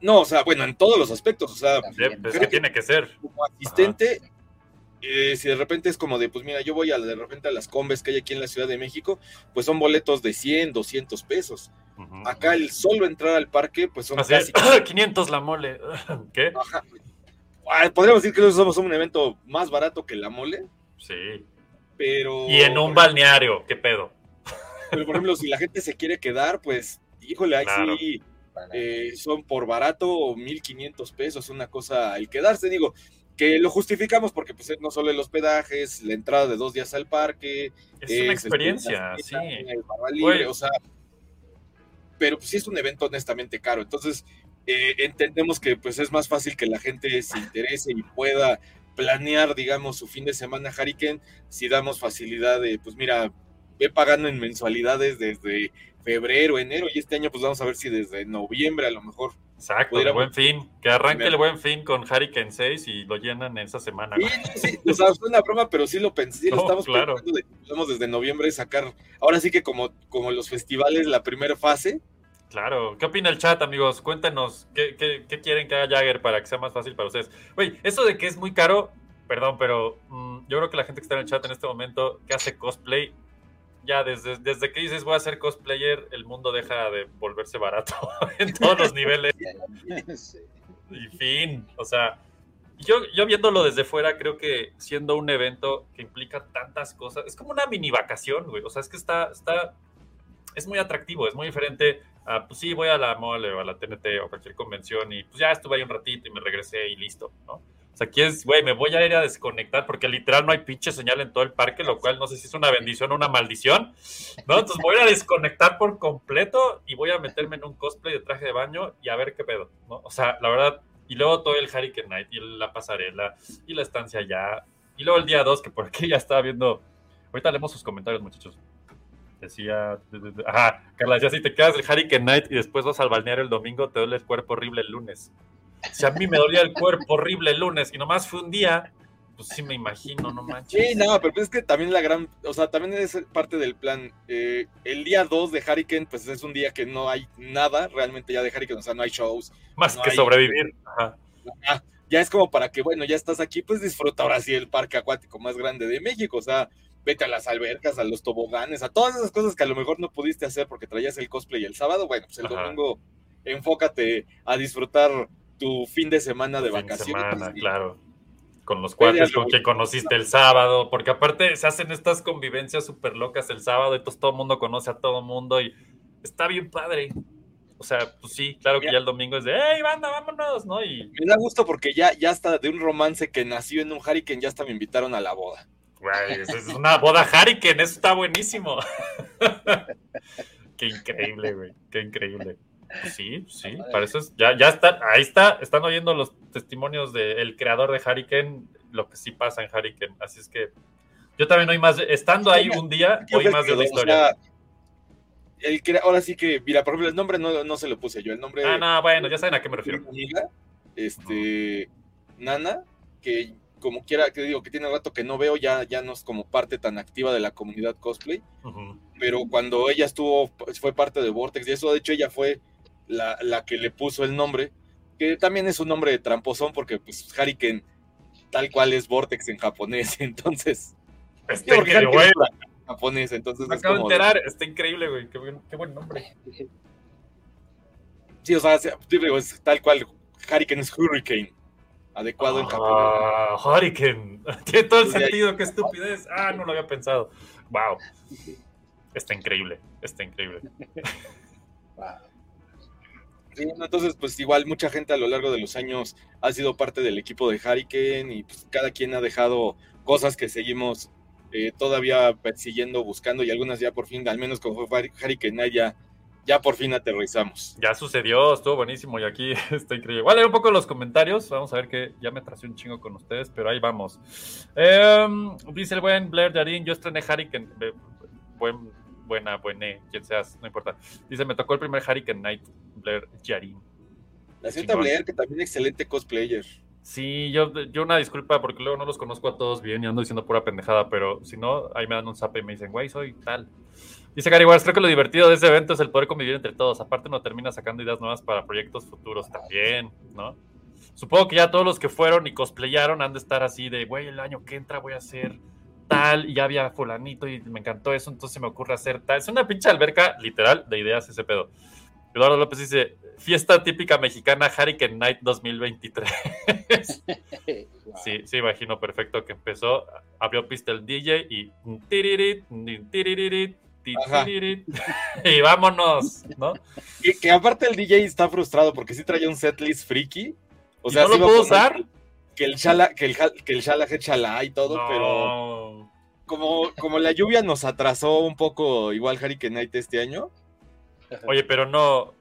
G: no, o sea, bueno, en todos los aspectos, o sea,
E: eh,
F: También.
E: pues que tiene que ser.
G: como asistente, eh, si de repente es como de, pues mira, yo voy a de repente a las combes que hay aquí en la Ciudad de México, pues son boletos de 100, 200 pesos. Acá el solo entrar al parque, pues son
E: Así,
G: casi...
E: 500 [LAUGHS] la mole. [LAUGHS] ¿Qué?
G: Ajá. Ah, Podríamos decir que nosotros somos un evento más barato que la mole,
E: Sí.
G: Pero...
E: Y en un balneario, ¿qué pedo?
G: Pero, por ejemplo, si la gente se quiere quedar, pues, híjole, ahí
E: Claro.
G: sí...
F: Para-
G: eh, son por barato 1500 pesos, una cosa el quedarse, digo, que lo justificamos porque pues no solo el hospedaje, es la entrada de dos días al parque,
E: Es
G: es,
E: una
G: este,
E: experiencia, sí.
G: libre, o sea, pero pues sí es un evento honestamente caro, entonces eh, entendemos que pues es más fácil que la gente se interese y pueda planear, digamos, su fin de semana Hurricane si damos facilidad de, pues mira, ve pagando en mensualidades desde febrero, enero, y este año pues vamos a ver si desde noviembre a lo mejor.
E: Exacto, el buen fin. Que arranque el buen fin con Hurricane 6 y lo llenan esa semana.
G: Sí, sí, o sea, es una broma, pero sí lo pensé, lo estamos
E: claro.
G: pensando de que podemos desde noviembre sacar, ahora sí que como, como los festivales, la primera fase,
E: Claro. ¿Qué opina el chat, amigos? Cuéntenos, ¿qué, qué, qué quieren que haga Jagger para que sea más fácil para ustedes? Güey, eso de que es muy caro, perdón, pero mm, yo creo que la gente que está en el chat en este momento, que hace cosplay, ya desde, desde que dices voy a ser cosplayer, el mundo deja de volverse barato [LAUGHS] en todos los niveles. Y fin, o sea, yo, yo viéndolo desde fuera, creo que siendo un evento que implica tantas cosas, es como una mini vacación, güey. O sea, es que está, está, es muy atractivo, es muy diferente a, pues sí, voy a la mole o a la TNT o cualquier convención y pues ya estuve ahí un ratito y me regresé y listo, ¿no? O sea, aquí es, güey, me voy a ir a desconectar porque literal no hay pinche señal en todo el parque, lo cual no sé si es una bendición o una maldición, ¿no? Entonces voy a desconectar por completo y voy a meterme en un cosplay de traje de baño y a ver qué pedo, ¿no? O sea, la verdad, y luego todo el Hurricane Night y la pasarela y la estancia ya, y luego el día 2, que por aquí ya estaba viendo, ahorita leemos sus comentarios, muchachos. Decía, ajá, Carla, decía, si te quedas el Hurricane Night y después vas al balneario el domingo, te duele el cuerpo horrible el lunes. Si a mí me dolía el cuerpo horrible el lunes y nomás fue un día, pues sí me imagino, no manches.
G: Sí, no, pero es que también la gran, o sea, también es parte del plan. Eh, el día 2 de Hurricane, pues es un día que no hay nada realmente ya de Hurricane, o sea, no hay shows.
E: Más
G: no
E: que
G: hay-
E: sobrevivir. Ajá.
G: Ya es como para que, bueno, ya estás aquí, pues disfruta ahora sí el parque acuático más grande de México, o sea, vete a las albercas, a los toboganes, a todas esas cosas que a lo mejor no pudiste hacer porque traías el cosplay el sábado, bueno, pues el
E: Ajá.
G: domingo enfócate a disfrutar tu fin de semana de
E: Fin de
G: vacaciones.
E: semana,
G: y-
E: claro. Con los cuates con quien conociste el sábado, porque aparte se hacen estas convivencias súper locas el sábado, entonces todo el mundo conoce a todo el mundo y está bien padre. O sea, pues sí, claro que
G: Ya.
E: ya el domingo es de, hey, banda, vámonos, ¿no? Y,
G: Me da gusto porque ya, ya hasta de un romance que nació en un Hurricane, ya hasta me invitaron a la boda.
E: Güey, eso es una boda Hurricane, eso está buenísimo. qué increíble, güey, qué increíble. Pues sí, sí, para eso es, ya, ya está, ahí está, están oyendo los testimonios del creador de Hurricane, lo que sí pasa en Hurricane, así es que yo también hoy más, de- estando ahí un día,
G: ¿Qué
E: hoy
G: fue
E: más de
G: que,
E: una
G: o
E: historia.
G: el crea- ahora sí que, mira, por ejemplo, el nombre no, no se lo puse yo, el nombre
E: Ah, no, bueno, ya saben a qué me
G: de
E: refiero.
G: amiga, este, Nana, que como quiera, que digo que tiene rato que no veo, ya, ya no es como parte tan activa de la comunidad cosplay, pero cuando ella estuvo, pues, fue parte de Vortex, y eso de hecho ella fue la, la que le puso el nombre, que también es un nombre de tramposón, porque pues Hurricane tal cual es Vortex en japonés, [LAUGHS] entonces,
E: Está increíble, güey.
G: japonés, entonces
E: Me acabo de enterar, está increíble, güey. Qué buen, qué buen nombre.
G: Sí, o sea, se- digo, es tal cual, Hurricane es Hurricane, adecuado en japonés.
E: Ah, Hurricane. [LAUGHS] Tiene todo el sentido, qué estupidez. Ah, no lo había pensado. Wow. Está increíble, está increíble.
G: Sí, entonces, pues igual mucha gente a lo largo de los años ha sido parte del equipo de Hurricane y pues, cada quien ha dejado cosas que seguimos eh, todavía persiguiendo, buscando y algunas ya por fin, al menos como fue Hurricane Night, ya, ya por fin aterrizamos.
E: Ya sucedió, estuvo buenísimo y aquí [LAUGHS] está increíble. Voy a leer un poco los comentarios. Vamos a ver que ya me tracé un chingo con ustedes, pero ahí vamos. Em, dice el buen Blair Yarin, yo estrené Hurricane. Buen, buena, buené, quien seas, no importa. Dice, me tocó el primer Hurricane Night, Blair Yarin.
G: La
E: Chingón.
G: Blair, que también excelente cosplayer.
E: Sí, yo, yo una disculpa porque luego no los conozco a todos bien y ando diciendo pura pendejada, pero si no, ahí me dan un zape y me dicen, güey, soy tal. Dice Gary Wars, creo que lo divertido de ese evento es el poder convivir entre todos. Aparte, uno termina sacando ideas nuevas para proyectos futuros también, ¿no? Supongo que ya todos los que fueron y cosplayaron han de estar así de, güey, el año que entra voy a hacer tal, y ya había fulanito y me encantó eso, entonces se me ocurre hacer tal. Es una pinche alberca literal de ideas ese pedo. Eduardo López dice, fiesta típica mexicana Hurricane Night 2023. [LAUGHS] Sí, sí, imagino perfecto que empezó, abrió pista el DJ y [LAUGHS] y vámonos, ¿no?
G: Que, que aparte el DJ está frustrado porque sí traía un setlist friki. O
E: ¿Y
G: sea,
E: no lo
G: sí poner
E: usar?
G: Que el shala, que el, que el shala, que chala y todo, pero como, como la lluvia nos atrasó un poco igual Hurricane Night este año,
E: Oye, pero no,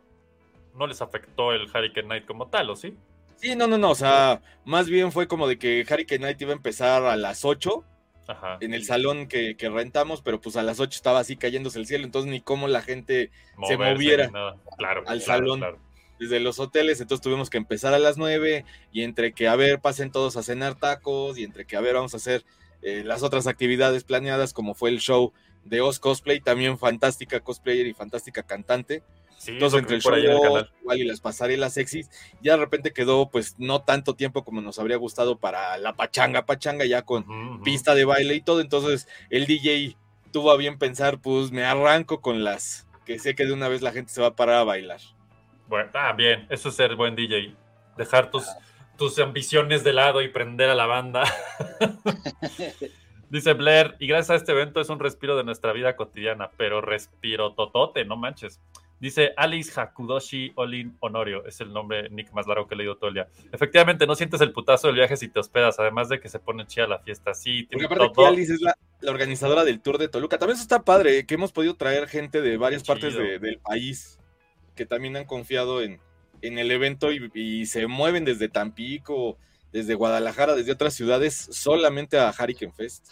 E: no les afectó el Hurricane Night como tal, ¿o sí?
G: Sí, no, no, no, o sea, más bien fue como de que Hurricane Night iba a empezar a las 8
E: Ajá.
G: en el salón que, que rentamos, pero pues a las 8 estaba así cayéndose el cielo, entonces ni cómo la gente se moviera.
E: Claro,
G: al
E: claro,
G: salón.
E: claro.
G: desde los hoteles, entonces tuvimos que empezar a las 9 y entre que a ver, pasen todos a cenar tacos y entre que a ver, vamos a hacer eh, las otras actividades planeadas como fue el show de Oz Cosplay, también fantástica cosplayer y fantástica cantante.
E: Sí,
G: Entonces, entre el show igual y las pasarelas sexys, ya de repente quedó pues no tanto tiempo como nos habría gustado para la pachanga, pachanga ya con pista de baile y todo, entonces el DJ tuvo a bien pensar, pues me arranco con las que sé que de una vez la gente se va a parar a bailar.
E: Bueno, ah, bien, eso es ser buen DJ. Dejar tus, tus ambiciones de lado y prender a la banda. [LAUGHS] Dice Blair, y gracias a este evento es un respiro de nuestra vida cotidiana, pero respiro totote, no manches. Dice Alice Hakudoshi Olin Honorio, es el nombre nick más largo que he leído todo el día. Efectivamente, no sientes el putazo del viaje si te hospedas, además de que se pone chida la fiesta. Sí,
G: Porque
E: tiene
G: aparte aquí
E: todo.
G: Alice es la, la organizadora del Tour de Toluca. También eso está padre, que hemos podido traer gente de varias
E: Qué
G: partes de- del país que también han confiado en, en el evento y, y se mueven desde Tampico, desde Guadalajara, desde otras ciudades, solamente a Hurricane Fest.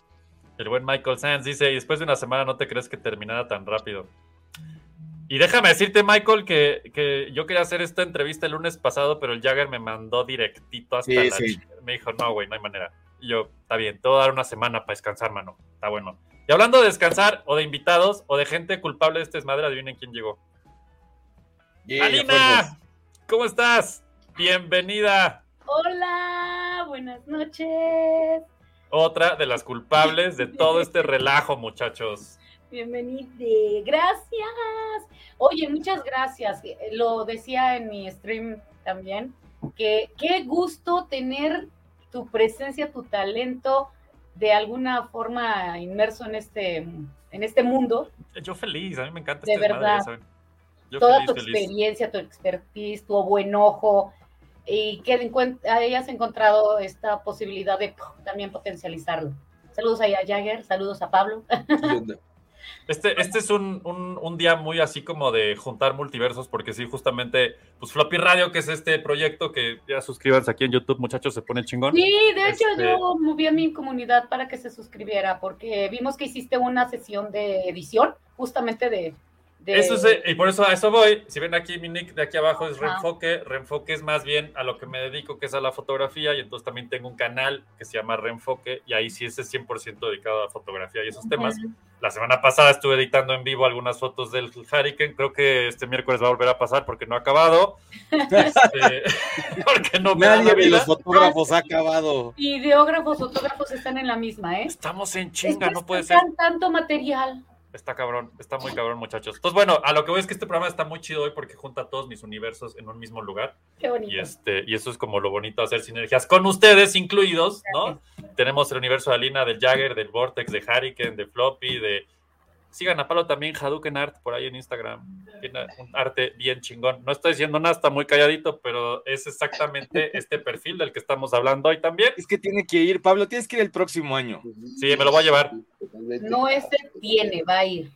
E: El buen Michael Sands dice, y después de una semana no te crees que terminara tan rápido. Y déjame decirte, Michael, que, que yo quería hacer esta entrevista el lunes pasado, pero el Jagger me mandó directito hasta
G: Sí,
E: la...
G: sí.
E: Me dijo, no, güey, no hay manera. Y yo, está bien, te voy a dar una semana para descansar, mano. Está bueno. Y hablando de descansar, o de invitados, o de gente culpable de este desmadre, adivinen quién llegó.
G: Yeah,
E: ¡Alina! ¿Cómo estás? Bienvenida.
H: Hola, buenas noches.
E: Otra de las culpables de todo este relajo, muchachos.
H: Bienvenida. Gracias. Oye, muchas gracias. Eh, Lo decía en mi stream también, que qué gusto tener tu presencia, tu talento de alguna forma inmerso en este, en este mundo.
E: Yo feliz, a mí me encanta
H: De
E: este
H: verdad.
E: Yo
H: Toda
E: feliz,
H: tu
E: feliz.
H: experiencia, tu expertise, tu buen ojo y que hayas encontrado esta posibilidad de también potencializarlo. Saludos a Jagger, saludos a Pablo.
E: Este, este es un, un- un día muy así como de juntar multiversos, porque sí, justamente, pues Floppy Radio, que es este proyecto que ya suscríbanse aquí en YouTube, muchachos, se pone chingón.
H: Sí, de hecho
E: Este-
H: yo moví a mi comunidad para que se suscribiera porque vimos que hiciste una sesión de edición justamente de... de-
E: Eso es, eh, y por eso a eso voy. Si ven aquí mi nick de aquí abajo es. Reenfoque. Reenfoque es más bien a lo que me dedico, que es a la fotografía, y entonces también tengo un canal que se llama Reenfoque, y ahí sí ese es 100% dedicado a fotografía y esos temas. La semana pasada estuve editando en vivo algunas fotos del Hurricane. Creo que este miércoles va a volver a pasar porque no ha acabado. [LAUGHS] Este, [LAUGHS] porque no me
G: Nadie
E: la
G: de los fotógrafos ha acabado.
H: Ideógrafos, fotógrafos están en la misma, ¿eh?
E: Estamos en
H: Es
E: chinga,
H: que
E: no puede ser.
H: tanto material.
E: Está cabrón, está muy cabrón, muchachos. Entonces, bueno, a lo que voy es que este programa está muy chido hoy porque junta todos mis universos en un mismo lugar.
H: Qué bonito.
E: Y, este, y eso es como lo bonito, hacer sinergias con ustedes incluidos, ¿no? Tenemos el universo de Alina, del Jagger, del Vortex, de Hurricane, de Floppy, de... Sigan a Palo también, Hadouken Art, por ahí en Instagram. Tiene un arte bien chingón. No estoy diciendo nada, está muy calladito, pero es exactamente [LAUGHS] este perfil del que estamos hablando hoy también.
G: Es que tiene que ir, Pablo, tienes que ir el próximo año.
E: Sí, me lo voy a llevar.
H: No ese tiene, va a ir.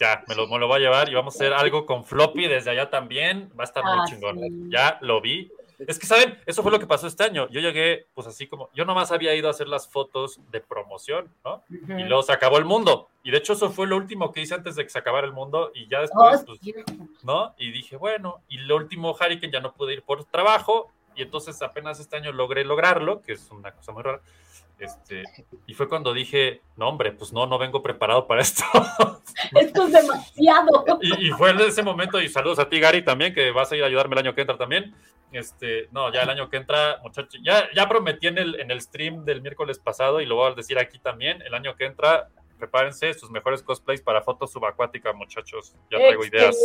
E: Ya, me lo, me lo voy a llevar y vamos a hacer algo con Floppy desde allá también. Va a estar muy
H: Ah,
E: chingón.
H: sí.
E: Ya lo vi. Es que, ¿saben? Eso fue lo que pasó este año. Yo llegué, pues así como, yo nomás había ido a hacer las fotos de promoción, ¿no? Y luego se acabó el mundo. Y de hecho eso fue lo último que hice antes de que se acabara el mundo. Y ya
H: Oh,
E: después, pues. ¿no? Y dije, bueno, y lo último Hurricane ya no pude ir por trabajo. Y entonces apenas este año logré lograrlo, que es una cosa muy rara. Este, y fue cuando dije, no, hombre, pues no, no vengo preparado para esto. [LAUGHS]
H: Esto es demasiado.
E: Y, y fue en ese momento, y saludos a ti, Gary, también, que vas a ir a ayudarme el año que entra también. Este, no, ya el año que entra, muchachos, ya, ya prometí en el, en el stream del miércoles pasado y lo voy a decir aquí también, el año que entra, prepárense sus mejores cosplays para fotos subacuática, muchachos. Ya traigo ideas.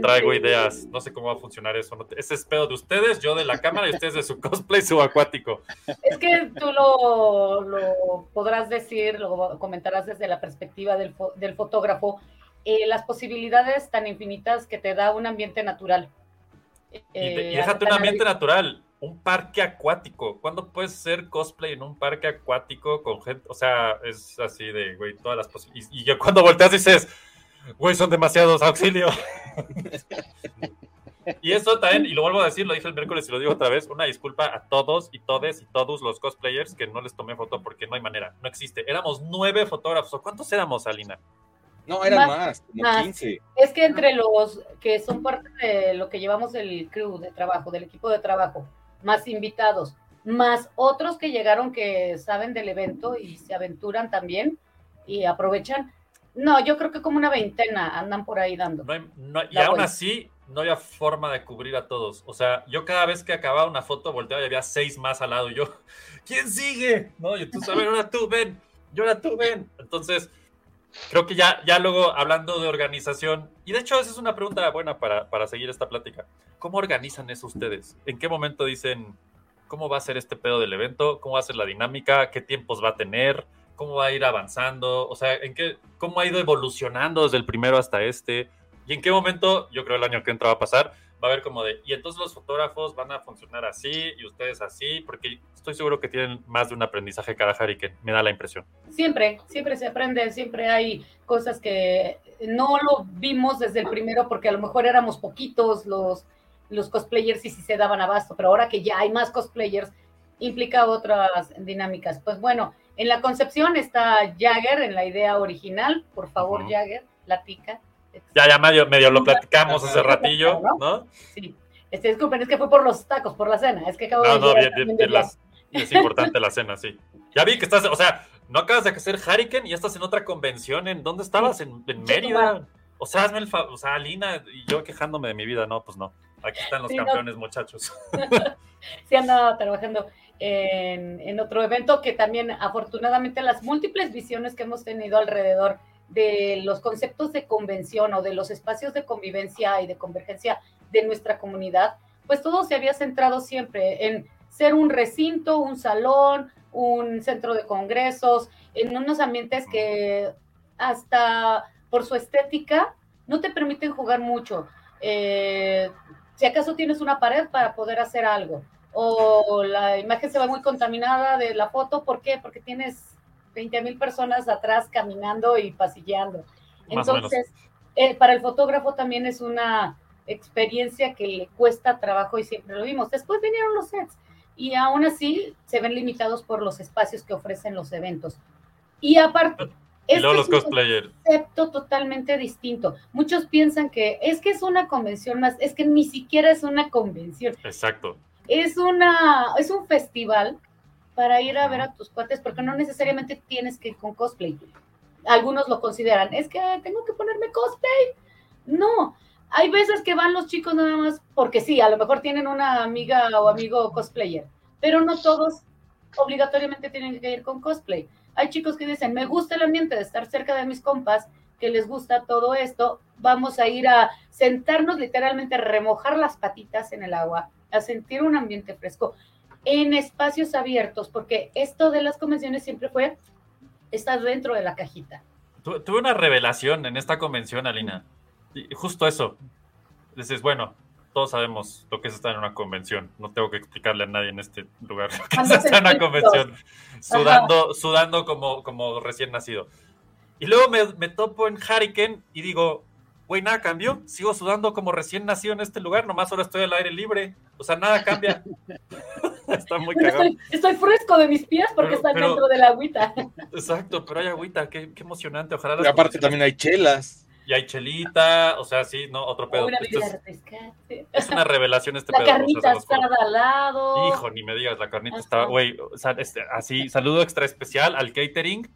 E: Traigo ideas. No sé cómo va a funcionar eso. no te- ese es pedo de ustedes, yo de la cámara y ustedes de su [LAUGHS] cosplay subacuático.
H: Es que tú lo, lo podrás decir, lo comentarás desde la perspectiva del, fo- del fotógrafo, eh, las posibilidades tan infinitas que te da un ambiente natural.
E: Y, de-
H: Eh,
E: y déjate un ambiente natural, un parque acuático. ¿Cuándo puedes hacer cosplay en un parque acuático con gente? O sea, es así de, güey, todas las posibilidades. Y, y yo cuando volteas dices, güey, son demasiados, auxilio. [LAUGHS] y eso también, y lo vuelvo a decir, lo dije el miércoles y lo digo otra vez, una disculpa a todos y todes y todos los cosplayers que no les tomé foto porque no hay manera, no existe. Éramos nueve fotógrafos. ¿O cuántos éramos, Alina?
G: No, eran
H: Más-
G: más, como
H: más.
G: 15.
H: Es que entre los que son parte de lo que llevamos el crew de trabajo, del equipo de trabajo, más invitados, más otros que llegaron que saben del evento y se aventuran también y aprovechan. No, yo creo que como una veintena andan por ahí dando.
E: No hay- no- y aún
H: voy.
E: así, no había forma de cubrir a todos. O sea, yo cada vez que acababa una foto volteaba y había seis más al lado. Y yo, [LAUGHS] ¿quién sigue? No, y tú sabes, ahora tú ven, yo ahora tú ven. Entonces, creo que ya, ya luego hablando de organización, y de hecho esa es una pregunta buena para, para seguir esta plática. ¿Cómo organizan eso ustedes? ¿En qué momento dicen cómo va a ser este pedo del evento? ¿Cómo va a ser la dinámica? ¿Qué tiempos va a tener? ¿Cómo va a ir avanzando? O sea, ¿en qué, ¿cómo ha ido evolucionando desde el primero hasta este? ¿Y en qué momento, yo creo el año que entra va a pasar, va a haber como de, y entonces los fotógrafos van a funcionar así y ustedes así, porque estoy seguro que tienen más de un aprendizaje cada Hurricane, me da la impresión.
H: Siempre, siempre se aprende, siempre hay cosas que no lo vimos desde el primero porque a lo mejor éramos poquitos los, los cosplayers y si se daban abasto, pero ahora que ya hay más cosplayers, implica otras dinámicas. Pues bueno, en la concepción está Jagger, en la idea original, por favor,
E: Ujú.
H: Jagger, platica.
E: Ya, ya medio, medio lo platicamos hace ratillo, ¿no?
H: Sí. Este, disculpen, es que fue por los tacos, por la cena. Es que acabo
E: No,
H: de
E: no, bien, bien, bien las- es importante la cena, sí. Ya vi que estás, o sea, no acabas de hacer Hurricane y ya estás en otra convención. ¿En dónde estabas? ¿En, en Mérida? O sea, hazme el o sea, Alina y yo quejándome de mi vida. No, pues no. Aquí están los
H: Sí, no.
E: campeones, muchachos. [LAUGHS]
H: sí andaba trabajando en, en otro evento que también afortunadamente las múltiples visiones que hemos tenido alrededor de los conceptos de convención o de los espacios de convivencia y de convergencia de nuestra comunidad, pues todo se había centrado siempre en ser un recinto, un salón, un centro de congresos, en unos ambientes que hasta por su estética no te permiten jugar mucho. Eh, si acaso tienes una pared para poder hacer algo, o la imagen se va muy contaminada de la foto, ¿por qué? Porque tienes 20 mil personas atrás caminando y pasilleando.
E: Más.
H: Entonces, eh, para el fotógrafo también es una experiencia que le cuesta trabajo y siempre lo vimos. Después vinieron los sets y aún así se ven limitados por los espacios que ofrecen los eventos. Y aparte,
E: Y
H: este
E: luego los
H: es un
E: cosplayers.
H: concepto totalmente distinto. Muchos piensan que es que es una convención más, es que ni siquiera es una convención,
E: Exacto.
H: es una es un festival para ir a ver a tus cuates porque no necesariamente tienes que ir con cosplay. Algunos lo consideran, es que tengo que ponerme cosplay. No, hay veces que van los chicos nada más porque sí, a lo mejor tienen una amiga o amigo cosplayer, pero no todos obligatoriamente tienen que ir con cosplay. Hay chicos que dicen, me gusta el ambiente de estar cerca de mis compas, que les gusta todo esto, vamos a ir a sentarnos literalmente, a remojar las patitas en el agua, a sentir un ambiente fresco en espacios abiertos, porque esto de las convenciones siempre fue estar dentro de la cajita.
E: Tu- Tuve una revelación en esta convención, Alina. Y justo eso. Dices, bueno, todos sabemos lo que es estar en una convención. No tengo que explicarle a nadie en este lugar lo que es estar en una
H: en
E: convención. Sudando, sudando como, como recién nacido. Y luego me, me topo en Hurricane y digo, güey, nada cambió. Sigo sudando como recién nacido en este lugar. Nomás ahora estoy al aire libre. O sea, nada cambia. [LAUGHS] [LAUGHS] Está muy
H: Bueno,
E: cagado.
H: estoy, estoy fresco de mis pies porque
E: Pero-
H: están
E: pero-
H: dentro de la agüita. [LAUGHS]
E: Exacto, pero hay agüita. Qué, qué emocionante. Ojalá
G: Y aparte también hay chelas.
E: Y hay chelita, o sea, sí, no, otro pedo.
H: Una
E: es, una revelación este
H: La
E: pedo. o sea,
H: carnita
E: se los juro.
H: asada al lado.
E: Hijo, ni me digas, la carnita
H: Ajá.
E: estaba, güey, o sea, este, así, saludo extra especial al catering.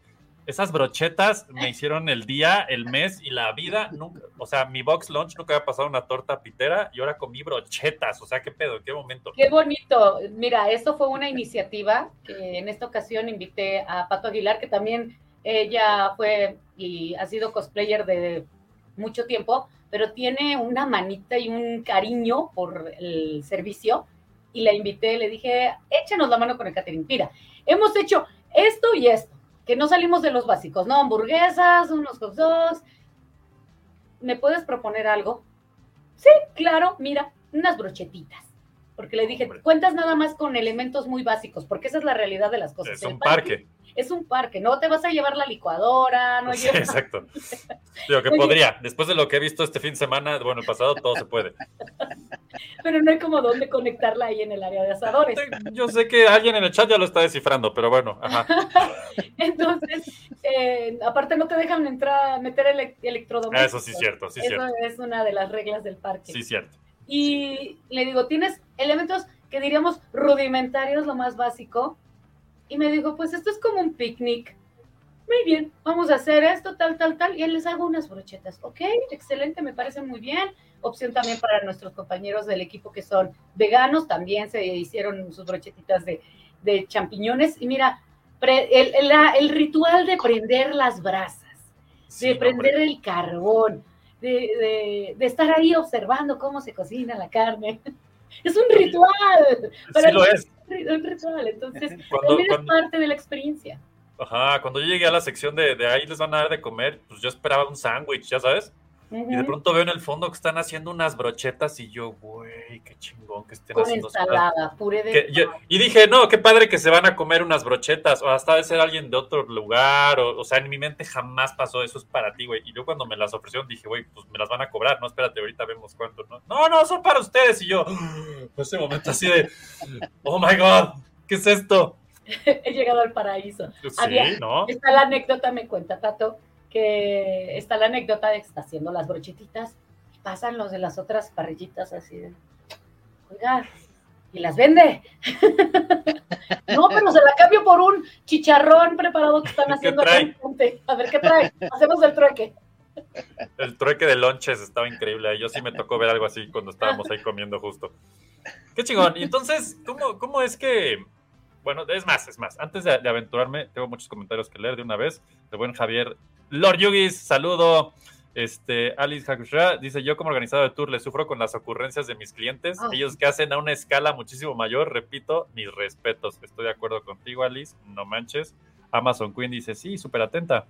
E: Esas brochetas me [LAUGHS] hicieron el día, el mes y la vida. Nunca, o sea, mi box lunch nunca había pasado una torta pitera y ahora comí brochetas. O sea, qué pedo, en qué momento.
H: Qué bonito. Mira, esto fue una iniciativa que en esta ocasión invité a Pato Aguilar, que también ella fue y ha sido cosplayer de mucho tiempo, pero tiene una manita y un cariño por el servicio. Y la invité, le dije, échanos la mano con el catering. Mira, hemos hecho esto y esto, que no salimos de los básicos, ¿no? Hamburguesas, unos hot dogs. ¿Me puedes proponer algo? Sí, claro, mira, unas brochetitas. Porque le dije,
E: Hombre.
H: cuentas nada más con elementos muy básicos, porque esa es la realidad de las cosas.
E: Es un parque.
H: Es un parque, no te vas a llevar la licuadora, no
E: Sí, [LAUGHS]
H: llevas-
E: exacto. [LAUGHS] Digo que
H: Oye.
E: podría. Después de lo que he visto este fin de semana, bueno, el pasado, todo se puede.
H: pero no hay como dónde conectarla ahí en el área de asadores.
E: Yo sé que alguien en el chat ya lo está descifrando, pero bueno, ajá. [LAUGHS]
H: Entonces, eh, aparte no te dejan entrar, meter ele- electrodomésticos.
E: Eso sí es cierto, sí es
H: Eso
E: cierto.
H: es una de las reglas del parque.
E: Sí es cierto.
H: Y le digo, ¿tienes elementos que diríamos rudimentarios, lo más básico? Y me dijo, pues esto es como un picnic. Muy bien, vamos a hacer esto, tal, tal, tal. Y él les hago unas brochetas. Ok, excelente, me parece muy bien. opción también para nuestros compañeros del equipo que son veganos, también se hicieron sus brochetitas de, de champiñones. Y mira, pre- el, el- la- el ritual de prender las brasas,
E: Sí,
H: de prender
E: hombre.
H: el carbón, de, de- de estar ahí observando cómo se cocina la carne. [LAUGHS] Es un ritual. para
E: Sí lo es.
H: Un ritual. Entonces, [LAUGHS]
E: Cuando,
H: también es
E: cuando-
H: parte de la experiencia.
E: ajá, cuando yo llegué a la sección de, de ahí les van a dar de comer, pues yo esperaba un sándwich, ya sabes. Y de pronto veo en el fondo que están haciendo unas brochetas y yo, güey, qué chingón que estén
H: Con
E: haciendo
H: ensalada, puré de.
E: Yo- y dije, no, qué padre que se van a comer unas brochetas, o hasta de ser alguien de otro lugar, o, o sea, en mi mente jamás pasó, eso es para ti, güey. Y yo cuando me las ofrecieron dije, güey, pues me las van a cobrar, no, espérate, ahorita vemos cuánto, ¿no? No, no, son para ustedes. Y yo, [GASPS] ese momento así de, oh my god, ¿qué es esto? [LAUGHS]
H: He llegado al paraíso.
E: Sí,
H: Había-
E: ¿no?
H: Está la anécdota, me cuenta Tato, que está la anécdota de que está haciendo las brochetitas y pasan los de las otras parrillitas así de, oiga, y las vende. [LAUGHS] no, pero se la cambio por un chicharrón preparado que están
E: ¿Qué
H: haciendo
E: trae?
H: A ver qué trae. Hacemos el trueque.
E: El trueque de lonches estaba increíble. Yo sí me tocó ver algo así cuando estábamos ahí comiendo justo. Qué chingón. Y entonces, ¿cómo, cómo es que... Bueno, es más, es más. Antes de, de aventurarme, tengo muchos comentarios que leer de una vez. El buen Javier Lord Yugis, saludo. Este, Alice Hakushra dice, yo como organizador de tour le sufro con las ocurrencias de mis clientes,
H: Ah.
E: ellos que hacen a una escala muchísimo mayor, repito, mis respetos. Estoy de acuerdo contigo, Alice, no manches. Amazon Queen dice, sí, súper atenta.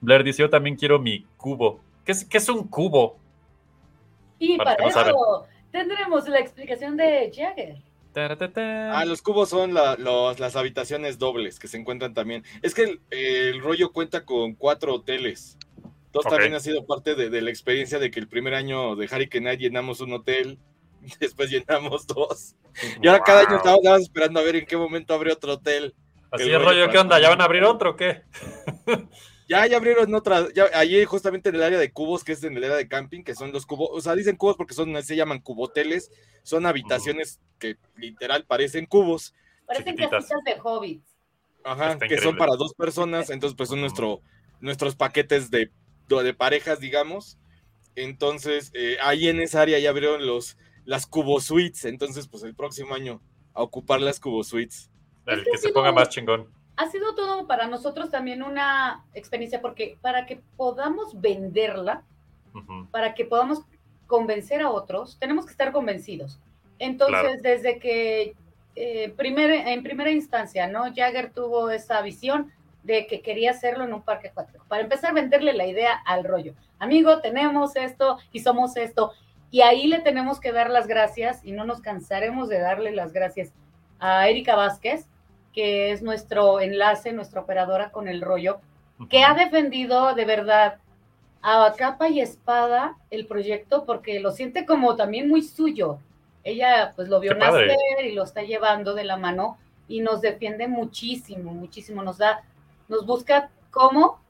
E: Blair dice, yo también quiero mi cubo. ¿Qué es, qué es un cubo?
H: Y
E: Para no
H: eso tendremos la explicación de Jagger.
G: Ah, los cubos son la- los- las habitaciones dobles que se encuentran también. Es que el, el rollo cuenta con cuatro hoteles. Entonces
E: Ok.
G: también ha sido parte de, de la experiencia de que el primer año de Hurricane Night llenamos un hotel, [LAUGHS] después llenamos dos. Y ahora cada año estamos esperando a ver en qué momento abre otro hotel.
E: Así
G: el
E: es
G: rollo
E: ¿qué onda? ¿Ya van a abrir otro o qué? [LAUGHS]
G: Ya, ya abrieron otra, ya, allí justamente en el área de cubos, que es en el área de camping, que son los cubos, o sea, dicen cubos porque son, se llaman cuboteles, son habitaciones que literal parecen cubos.
H: Parecen casitas de hobbits.
G: Ajá,
E: Está
G: que son para dos personas, entonces pues son nuestro, nuestros paquetes de, de parejas, digamos. Entonces, eh, ahí en esa área ya abrieron los, las cubo suites, entonces pues el próximo año a ocupar las cubo suites.
E: El
H: Es que
E: que se ponga
H: no.
E: más chingón.
H: Ha sido todo para nosotros también una experiencia, porque para que podamos venderla, para que podamos convencer a otros, tenemos que estar convencidos. Entonces,
E: Claro.
H: desde que eh, primer- en primera instancia, ¿no? Jagger tuvo esa visión de que quería hacerlo en un parque acuático. Para empezar a venderle la idea al rollo. Amigo, tenemos esto y somos esto. Y ahí le tenemos que dar las gracias y no nos cansaremos de darle las gracias a Erika Vázquez, que es nuestro enlace, nuestra operadora con el rollo, que ha defendido de verdad a capa y espada el proyecto porque lo siente como también muy suyo. Ella pues lo vio
E: Qué padre.
H: nacer y lo está llevando de la mano y nos defiende muchísimo, muchísimo. Nos da, nos busca cómo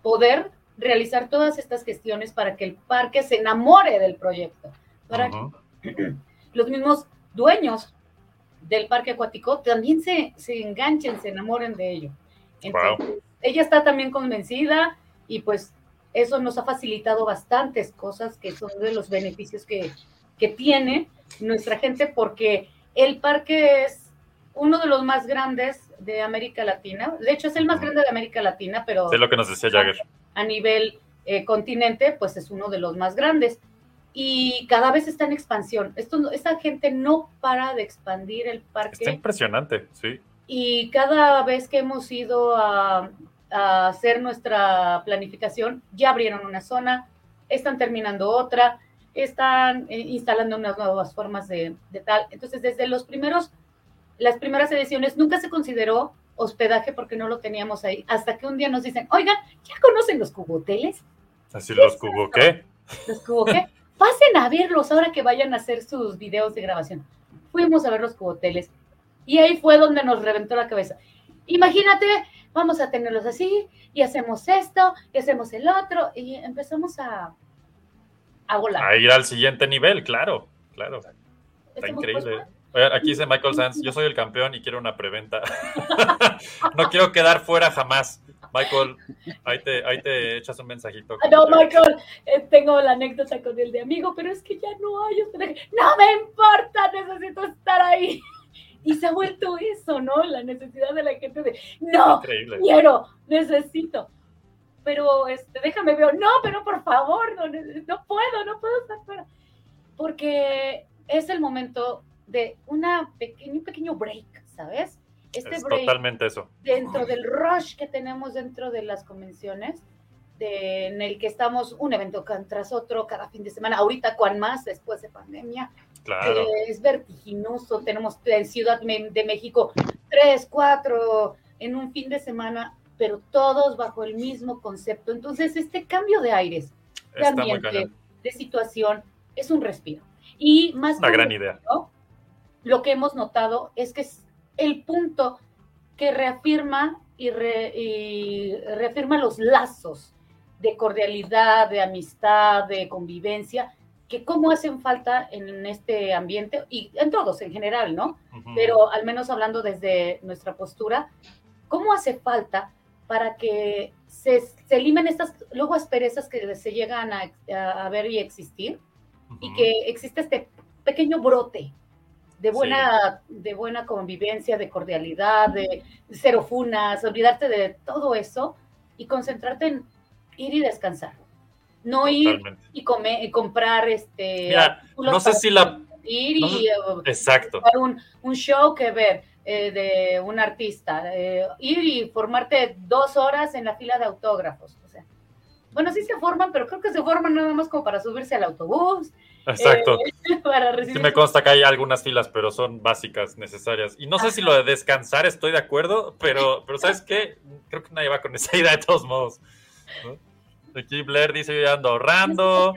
H: poder realizar todas estas gestiones para que el parque se enamore del proyecto. Para que los mismos dueños del parque acuático también se, se enganchen, se enamoren de ello. Entonces, ella está también convencida y pues eso nos ha facilitado bastantes cosas que son de los beneficios que, que tiene nuestra gente porque el parque es uno de los más grandes de América Latina. De hecho, es el más grande de América Latina, pero
E: Sí, lo que nos decía Jagger.
H: a nivel eh, continente, pues es uno de los más grandes. Y cada vez está en expansión. Esto, esta gente no para de expandir el parque
E: Está impresionante, sí.
H: y cada vez que hemos ido a, a hacer nuestra planificación, ya abrieron una zona, están terminando otra, están eh, instalando unas nuevas formas de, de tal. Entonces, desde los primeros, las primeras ediciones nunca se consideró hospedaje porque no lo teníamos ahí, hasta que un día nos dicen, oigan, ¿ya conocen los cuboteles?
E: Así los cubo, ¿qué?
H: Los cubo qué? Pasen a verlos ahora que vayan a hacer sus videos de grabación. Fuimos a ver los cuboteles y ahí fue donde nos reventó la cabeza. Imagínate, vamos a tenerlos así y hacemos esto y hacemos el otro y empezamos a, a volar.
E: A ir al siguiente nivel, claro, claro. Está increíble. aquí dice Michael Sanz, yo soy el campeón y quiero una preventa. [LAUGHS] no quiero quedar fuera jamás. Michael, ahí te, ahí te echas un mensajito.
H: Ah, No, Michael, eh, tengo la anécdota con el de amigo, pero es que ya no hay. No me importa, necesito estar ahí. Y se ha vuelto eso, ¿no? La necesidad de la gente de, no, quiero, necesito. Pero este, déjame ver, no, pero por favor, no puedo, no puedo estar fuera. Porque es el momento de una pequeño, un pequeño break, ¿sabes? Este
E: Es
H: break
E: totalmente eso.
H: dentro del rush que tenemos dentro de las convenciones, de- en el que estamos un evento tras otro cada fin de semana, ahorita cuán más después de pandemia,
E: Claro.
H: eh, es vertiginoso, tenemos en Ciudad de México tres, cuatro en un fin de semana, pero todos bajo el mismo concepto. Entonces, este cambio de aires, de
E: Está
H: ambiente, de situación, es un respiro. Y más
E: Una gran
H: esto,
E: idea.
H: Lo que hemos notado es que es el punto que reafirma y, re- y reafirma los lazos de cordialidad, de amistad, de convivencia, que cómo hacen falta en este ambiente y en todos en general, ¿no? Pero al menos hablando desde nuestra postura, ¿cómo hace falta para que se, se eliminen estas luego asperezas que se llegan a, a- ver y existir y que existe este pequeño brote de buena, de buena convivencia, de cordialidad, de cero funas, olvidarte de todo eso y concentrarte en ir y descansar. No ir y, comer, y comprar este
E: Mira, no sé si la-
H: ir
E: no
H: y
E: sé-
H: eh,
E: Exacto.
H: un, un show que ver eh, de un artista, eh, ir y formarte dos horas en la fila de autógrafos. Bueno, sí se forman, pero creo que se forman nada más como para subirse al autobús,
E: Exacto.
H: eh, [LAUGHS] para
E: Sí
H: recibir.
E: me consta que hay algunas filas, pero son básicas, necesarias. Y no sé si lo de descansar estoy de acuerdo, pero, pero ¿sabes qué? Creo que nadie va con esa idea de todos modos. ¿no? Aquí Blair dice, yo ya ando ahorrando.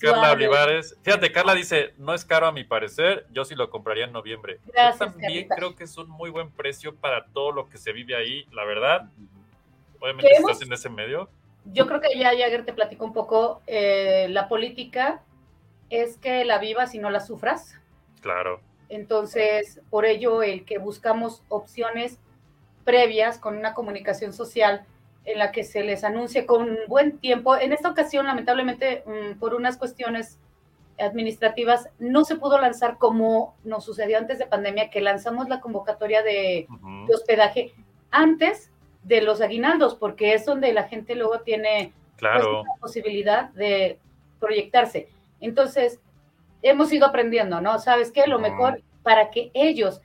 E: Carla Olivares. Fíjate, Carla dice, no es caro a mi parecer, yo sí lo compraría en noviembre.
H: Gracias,
E: yo también creo que es un muy buen precio para todo lo que se vive ahí, la verdad. Obviamente estás en ese medio.
H: Yo creo que ya Jagger te platicó un poco, eh, la política es que la vivas y no la sufras.
E: Claro.
H: Entonces, por ello, el que buscamos opciones previas con una comunicación social en la que se les anuncie con buen tiempo. En esta ocasión, lamentablemente, mm, por unas cuestiones administrativas, no se pudo lanzar como nos sucedió antes de pandemia, que lanzamos la convocatoria de,
E: Ujú.
H: de hospedaje antes de los aguinaldos, porque es donde la gente luego tiene pues, la posibilidad de proyectarse. Entonces, hemos ido aprendiendo, ¿no? ¿Sabes qué? Lo mejor para que ellos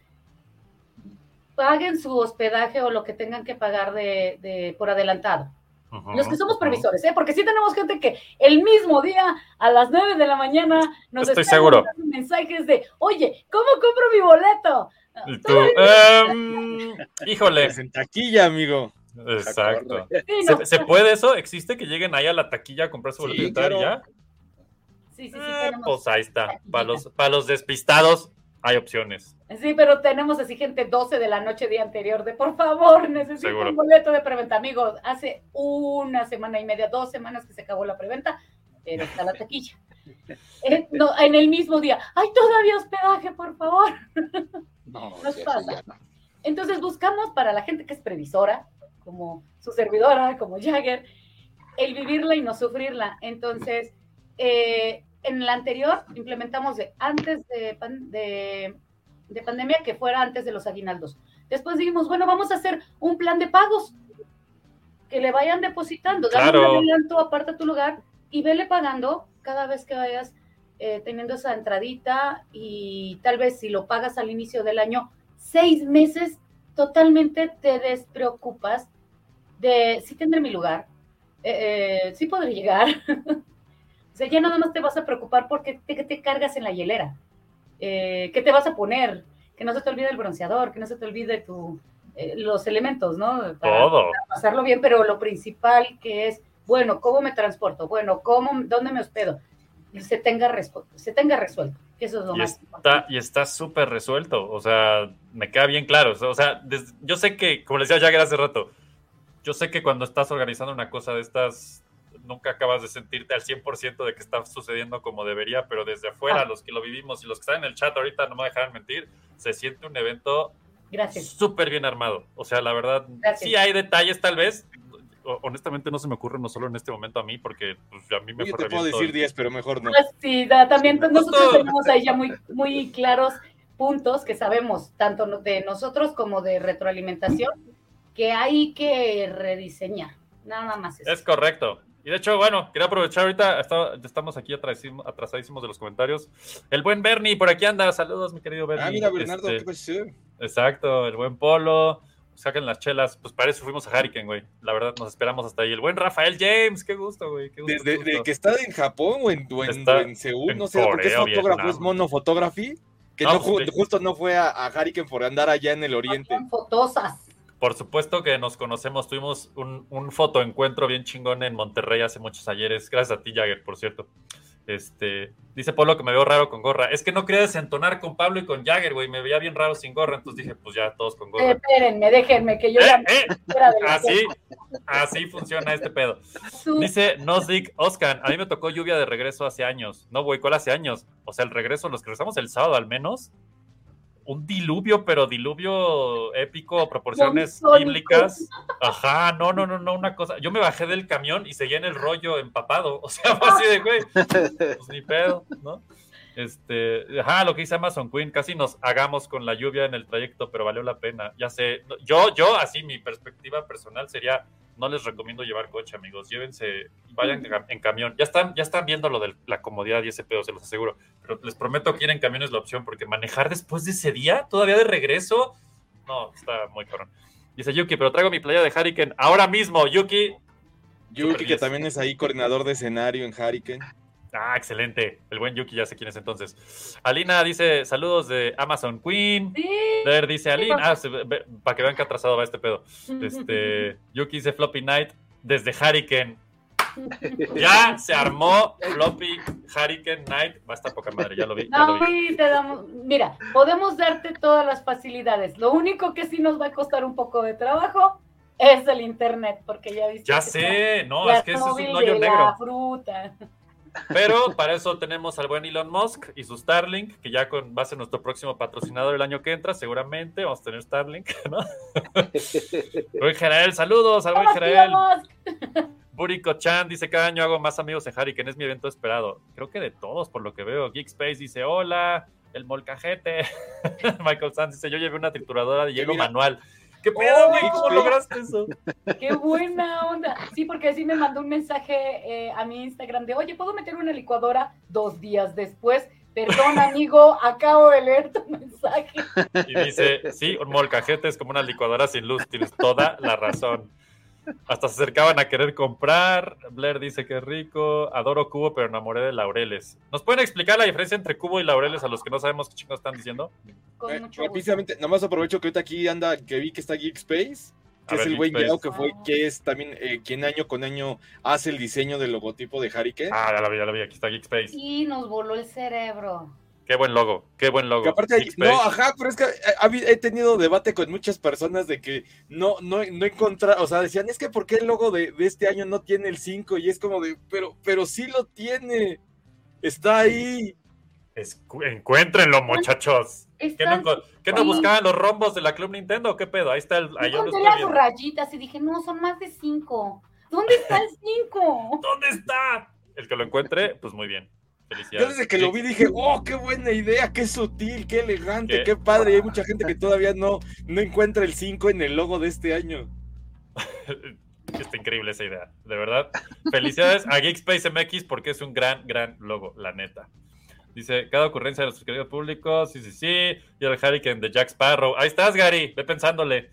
H: paguen su hospedaje o lo que tengan que pagar de, de- por adelantado. Los que somos previsores, ¿eh? Porque sí tenemos gente que el mismo día a las 9 de la mañana nos
E: Estoy
H: está
E: seguro.
H: mandando mensajes de, oye, ¿cómo compro mi boleto?
E: Y tú, em, [LAUGHS] híjole.
I: Pues en taquilla, amigo.
E: Exacto.
H: Sí, no,
E: ¿Se, se puede eso? ¿Existe que lleguen ahí a la taquilla a comprar su
I: Sí,
E: boleto
I: claro.
E: ya?
H: Sí, sí, sí,
E: Eh, pues ahí está. Para los, para los despistados hay opciones.
H: Sí, pero tenemos así gente 12 de la noche día anterior de por favor, necesito
E: Seguro.
H: un boleto de preventa. Amigos, hace una semana y media, dos semanas que se acabó la preventa, pero está la taquilla. [LAUGHS] Eh, no, en el mismo día, ¡ay, todavía hospedaje, por favor!
F: No,
H: Nos pasa.
F: no.
H: Entonces buscamos para la gente que es previsora, como su servidora, como Jagger, el vivirla y no sufrirla. Entonces, eh, en la anterior implementamos de antes de, de pandemia que fuera antes de los aguinaldos. Después dijimos, bueno, vamos a hacer un plan de pagos que le vayan depositando, dale
E: Claro.
H: un adelanto, aparta tu lugar y vele pagando cada vez que vayas eh, teniendo esa entradita y tal vez si lo pagas al inicio del año, seis meses totalmente te despreocupas de si tendré mi lugar, eh, eh, si podré llegar. [LAUGHS] o sea, ya nada más te vas a preocupar porque te, te cargas en la hielera. Eh, ¿Qué te vas a poner? Que no se te olvide el bronceador, que no se te olvide tu, eh, los elementos, ¿no? Para-
E: Todo.
H: pasarlo bien, pero lo principal que es, bueno, ¿cómo me transporto? Bueno, ¿cómo, ¿dónde me hospedo? Se tenga, se tenga resuelto, eso es lo
E: Y
H: más
E: está,
H: importante.
E: y está súper resuelto. O sea, me queda bien claro. O sea, yo sé que, como le decía Jagger hace rato, yo sé que cuando estás organizando una cosa de estas, nunca acabas de sentirte al 100% de que está sucediendo como debería, pero desde afuera,
H: Ah.
E: los que lo vivimos y los que están en el chat ahorita no me dejarán mentir, se siente un evento súper bien armado. O sea, la verdad,
H: Gracias.
E: sí hay detalles tal vez, honestamente no se me ocurre no solo en este momento a mí, porque pues, a mí me
G: Yo te puedo decir
E: el-
G: 10, pero mejor no.
H: Pues sí, da- también pues, nosotros tenemos ahí ya muy, muy claros puntos que sabemos, tanto de nosotros como de retroalimentación, que hay que rediseñar. Nada más eso.
E: Es correcto. Y de hecho, bueno, quería aprovechar ahorita, está- ya estamos aquí atrasadísimo- atrasadísimos de los comentarios. El buen Bernie, por aquí anda. Saludos, mi querido Bernie.
G: Ah, mira, Bernardo,
E: Este,
G: ¿qué pasó?
E: Exacto, el buen Polo. Saquen las chelas. Pues para eso fuimos a Hurricane, güey. La verdad, nos esperamos hasta ahí. El buen Rafael James, qué gusto, güey. Qué gusto,
G: Desde
E: qué
G: de
E: gusto.
G: que está en Japón o en, o en-
E: Está
G: o en Seúl,
E: en
G: no sé, porque es fotógrafo, es mono photography, que
E: No,
G: no, ju-
E: pues,
G: justo no fue a, a Hurricane por andar allá en el oriente.
H: Son fotosas.
E: Por supuesto que nos conocemos. Tuvimos un, un fotoencuentro bien chingón en Monterrey hace muchos ayeres. Gracias a ti, Jagger, por cierto. Este, dice Polo que me veo raro con gorra. Es que no quería desentonar con Pablo y con Jagger, güey. Me veía bien raro sin gorra. Entonces dije, pues ya todos con
H: Eh,
E: gorra.
H: espérenme, déjenme que yo
E: Eh,
H: ya
E: eh, así, así funciona este pedo. Dice Nosdick Oscar, a mí me tocó lluvia de regreso hace años. No, güey, ¿cuál hace años? O sea, el regreso, los que regresamos el sábado al menos, un diluvio, pero diluvio épico, proporciones bíblicas. Ajá, no, no, no, no, una cosa. Yo me bajé del camión y seguía en el rollo empapado. [LAUGHS] O sea, fue así de, güey, pues ni pedo, ¿no? Este, ajá, lo que dice Amazon Queen, casi nos hagamos con la lluvia en el trayecto, pero valió la pena. Ya sé, yo, yo, así, mi perspectiva personal sería, no les recomiendo llevar coche, amigos, llévense, vayan en, camión. Ya están, ya están viendo lo de la comodidad y ese pedo, se los aseguro. Pero les prometo que ir en camión es la opción, porque manejar después de ese día, todavía de regreso, no, está muy cabrón. Dice Yuki, pero traigo mi playa de Hurricane ahora mismo, Yuki.
G: Yuki, que también es ahí coordinador de escenario en Hurricane.
E: Ah, excelente. El buen Yuki ya sé quién es entonces. Alina dice, saludos de Amazon Queen.
H: Sí.
E: Der dice Alina, ah, para que vean que atrasado va este pedo. Este, Yuki dice Floppy Night desde Hurricane. [LAUGHS] Ya se armó Floppy Hurricane Night. Va a estar poca madre, ya lo vi. Ya lo
H: No,
E: vi.
H: te damos, mira, podemos darte todas las facilidades. Lo único que sí nos va a costar un poco de trabajo es el internet, porque ya viste.
E: Ya sé, no, es que eso es un hoyo
H: de La
E: negro.
H: fruta.
E: Pero para eso tenemos al buen Elon Musk y su Starlink, que ya con, va a ser nuestro próximo patrocinador el año que entra, seguramente vamos a tener Starlink, ¿no? [LAUGHS] buen Jerael, saludos al buen
H: ¡Vamos,
E: Jerael. Buriko Chan dice: Cada año hago más amigos en Hurricane, es mi evento esperado. Creo que de todos, por lo que veo. Geek Space dice: Hola, el molcajete. [LAUGHS] Michael Sanz dice: Yo llevé una trituradora de hielo
G: mira.
E: manual. ¿Qué pedo, güey? ¿Cómo lograste eso?
H: ¡Qué buena onda! Sí, porque sí me mandó un mensaje eh, a mi Instagram de, oye, ¿puedo meter una licuadora dos días después? Perdón, amigo, acabo de leer tu mensaje.
E: Y dice: Sí, un molcajete es como una licuadora sin luz. Tienes toda la razón. Hasta se acercaban a querer comprar. Blair dice que rico. Adoro cubo, pero enamoré de laureles. ¿Nos pueden explicar la diferencia entre cubo y laureles a los que no sabemos qué chingos están diciendo?
H: Con
G: Eh,
H: mucho gusto.
G: rápidamente, nomás aprovecho que ahorita aquí anda, que vi que está Geek Space,
E: A
G: que es
E: ver,
G: el buen Yao, que fue, que es también eh, quien año con año hace el diseño del logotipo de Hurricane.
E: Ah, ya la vi, ya la vi. Aquí está Geek Space.
H: Y nos voló el cerebro.
E: Qué buen logo, qué buen logo.
G: Que aparte, no, ajá, pero es que eh, he tenido debate con muchas personas de que no, no, no encontrar, o sea, decían, es que ¿por qué el logo de, de este año no tiene el 5? Y es como de, pero, pero sí lo tiene, está ahí.
E: Escu- encuéntrenlo, muchachos. ¿Qué no, qué buscaban los rombos de la Club Nintendo? ¿Qué pedo? Ahí está el. Ahí yo
H: Encontré las rayitas y dije, no, son más de cinco. ¿Dónde está el [LAUGHS] cinco?
E: ¿Dónde está? El que lo encuentre, pues muy bien. Felicidades.
G: Yo desde que lo vi dije, oh, qué buena idea, qué sutil, qué elegante,
E: Qué-
G: qué, padre. Y hay mucha gente que todavía no, no encuentra el 5 en el logo de este año. [LAUGHS]
E: Está increíble esa idea, de verdad. Felicidades a Geekspace MX porque es un gran, gran logo, la neta. Dice, cada ocurrencia de nuestros queridos públicos, sí, sí, sí. Y el Hurricane de Jack Sparrow. Ahí estás, Gary, ve pensándole.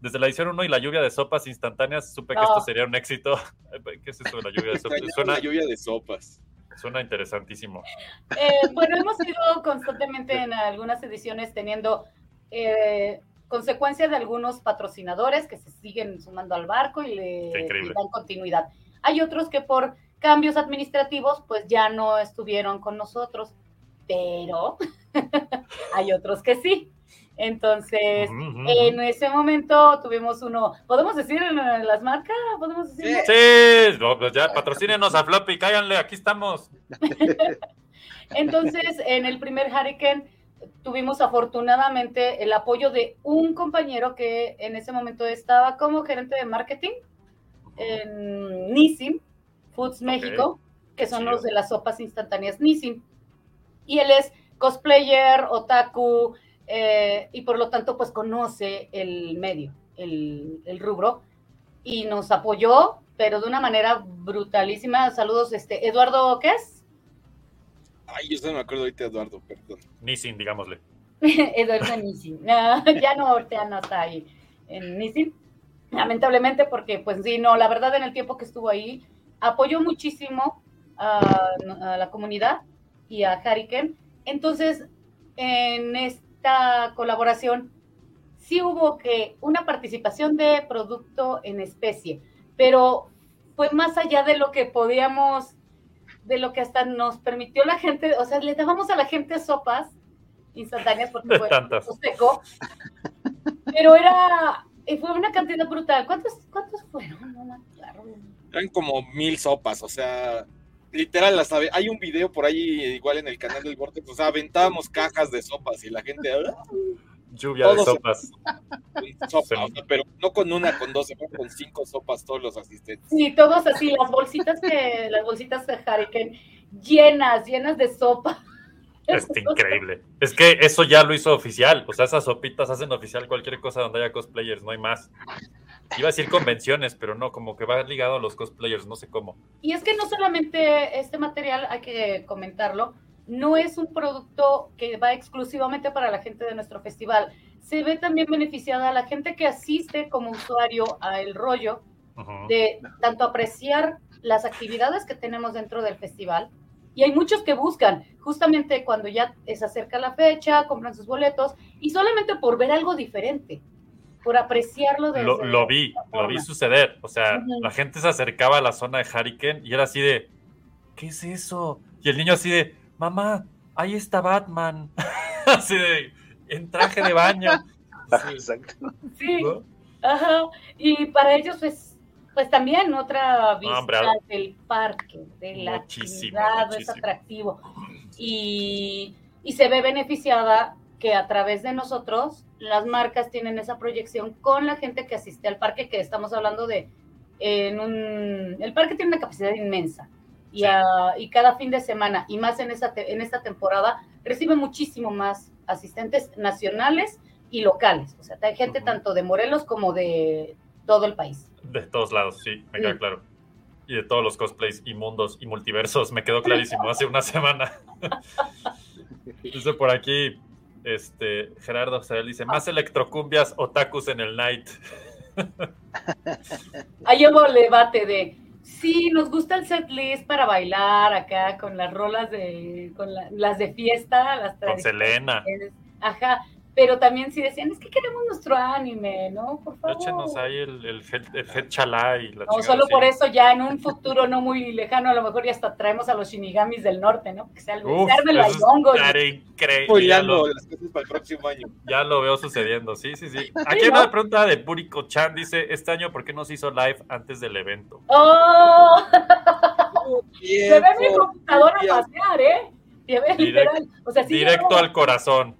E: Desde la edición 1 y la lluvia de sopas instantáneas, supe que
H: No.
E: esto sería un éxito. [LAUGHS] ¿Qué es eso de la lluvia de sopas? Suena,
G: la lluvia de sopas.
E: Suena interesantísimo.
H: Eh, bueno, hemos ido constantemente en algunas ediciones teniendo eh, consecuencia de algunos patrocinadores que se siguen sumando al barco y le, dan continuidad. Hay otros que por cambios administrativos pues ya no estuvieron con nosotros, pero [LAUGHS] hay otros que sí. Entonces,
E: ujú,
H: en ese momento tuvimos uno, ¿podemos decir en las marcas? ¿Podemos decir?
E: Sí, no, pues ya patrocínenos a Floppy, cáiganle, aquí estamos. [LAUGHS]
H: Entonces, en el primer Hurricane tuvimos afortunadamente el apoyo de un compañero que en ese momento estaba como gerente de marketing en Nissin Foods México, que son los de las sopas instantáneas Nissin. Y él es cosplayer, otaku, eh, y por lo tanto, pues conoce el medio, el, el rubro, y nos apoyó, pero de una manera brutalísima. Saludos, este, Eduardo, ¿qué es?
G: Ay, yo solo me acuerdo ahorita Eduardo, perdón.
E: Nissin, digámosle. [LAUGHS]
H: Eduardo Nissin. No, [LAUGHS] ya no, ahorita no está ahí en Nissin. Lamentablemente, porque, pues sí, no, la verdad, en el tiempo que estuvo ahí, apoyó muchísimo a, a la comunidad y a Hariken. Entonces, en esta colaboración, sí hubo que una participación de producto en especie, pero fue más allá de lo que podíamos, de lo que hasta nos permitió la gente, o sea, le dábamos a la gente sopas instantáneas porque [LAUGHS] fue seco, pero era, eh, fue una cantidad brutal. ¿Cuántos, cuántos fueron? No acuerdo.
G: Eran como mil sopas, o sea, literal, las hay un video por ahí igual en el canal del Vortex, o sea, aventábamos cajas de sopas y la gente "Ah,
E: Lluvia de
G: se-
E: sopas. [LAUGHS]
G: con sopa, o sea, pero no con una, con dos, fueron con cinco sopas todos los asistentes.
H: Sí, todos así, las bolsitas que, las bolsitas de Hariken llenas, llenas de sopa.
E: Está increíble. Es que eso ya lo hizo oficial. O sea, esas sopitas hacen oficial cualquier cosa donde haya cosplayers, no hay más. Iba a decir convenciones, pero no, como que va ligado a los cosplayers, no sé cómo.
H: Y es que no solamente este material, hay que comentarlo, no es un producto que va exclusivamente para la gente de nuestro festival. Se ve también beneficiada la gente que asiste como usuario a El Rollo,
E: Ujú.
H: de tanto apreciar las actividades que tenemos dentro del festival. Y hay muchos que buscan, justamente cuando ya se acerca la fecha, compran sus boletos, y solamente por ver algo diferente, por apreciarlo desde
E: Lo, lo vi, lo vi suceder. O sea, la gente se acercaba a la zona de Hurricane y era así de, ¿qué es eso? Y el niño así de, mamá, ahí está Batman. [LAUGHS] así de, en traje de baño. [LAUGHS] Sí,
F: Exacto.
H: Sí,
E: ¿no?
H: Ajá, y para ellos pues, pues también otra vista
E: hombre,
H: del parque, de la
E: Muchísimo,
H: actividad, es atractivo. Y, y se ve beneficiada que a través de nosotros las marcas tienen esa proyección con la gente que asiste al parque, que estamos hablando de, en un, el parque tiene una capacidad inmensa. Y,
E: Sí.
H: a- y cada fin de semana, y más en, esa te- en esta temporada, recibe muchísimo más asistentes nacionales y locales. O sea, hay gente tanto de Morelos como de todo el país.
E: De todos lados, sí, me queda claro. Y de todos los cosplays y mundos y multiversos, me quedó clarísimo hace una semana. [LAUGHS] Dice por aquí, este, Gerardo dice, más electrocumbias otakus en el night.
H: Ahí hubo el debate de, sí, nos gusta el set list para bailar acá con las rolas de, con la- las de fiesta, las
E: Con. Selena.
H: Ajá, pero también sí decían, es que queremos nuestro anime, ¿no? Por favor.
E: Échenos ahí el, el, chalá y la
H: No, solo
E: así.
H: por eso ya en un futuro no muy lejano, a lo mejor ya hasta traemos a los shinigamis del norte, ¿no? Que sea el
E: estaría increíble. Ya lo,
G: las cosas para el próximo año.
E: ya lo veo sucediendo, sí, sí, sí. [LAUGHS] Aquí hay una pregunta de Purico Chan, dice, este año, ¿por qué no se hizo live antes del evento?
H: ¡Oh! Se ve mi computadora pasear, ¿eh? Se ve
E: Direct-
H: literal. O sea, sí
E: Directo al corazón.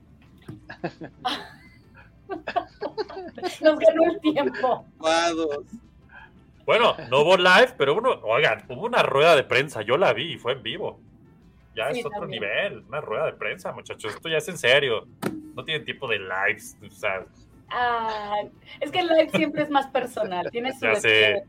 E: [LAUGHS]
H: nos ganó el tiempo.
E: Bueno, no hubo live, pero uno, oigan, hubo una rueda de prensa, yo la vi y fue en vivo. Ya
H: Sí,
E: es otro
H: también.
E: nivel, una rueda de prensa, muchachos. Esto ya es en serio. No tienen tipo de lives, o sea,
H: Ah, es que el live siempre es más personal, tiene [LAUGHS] su de-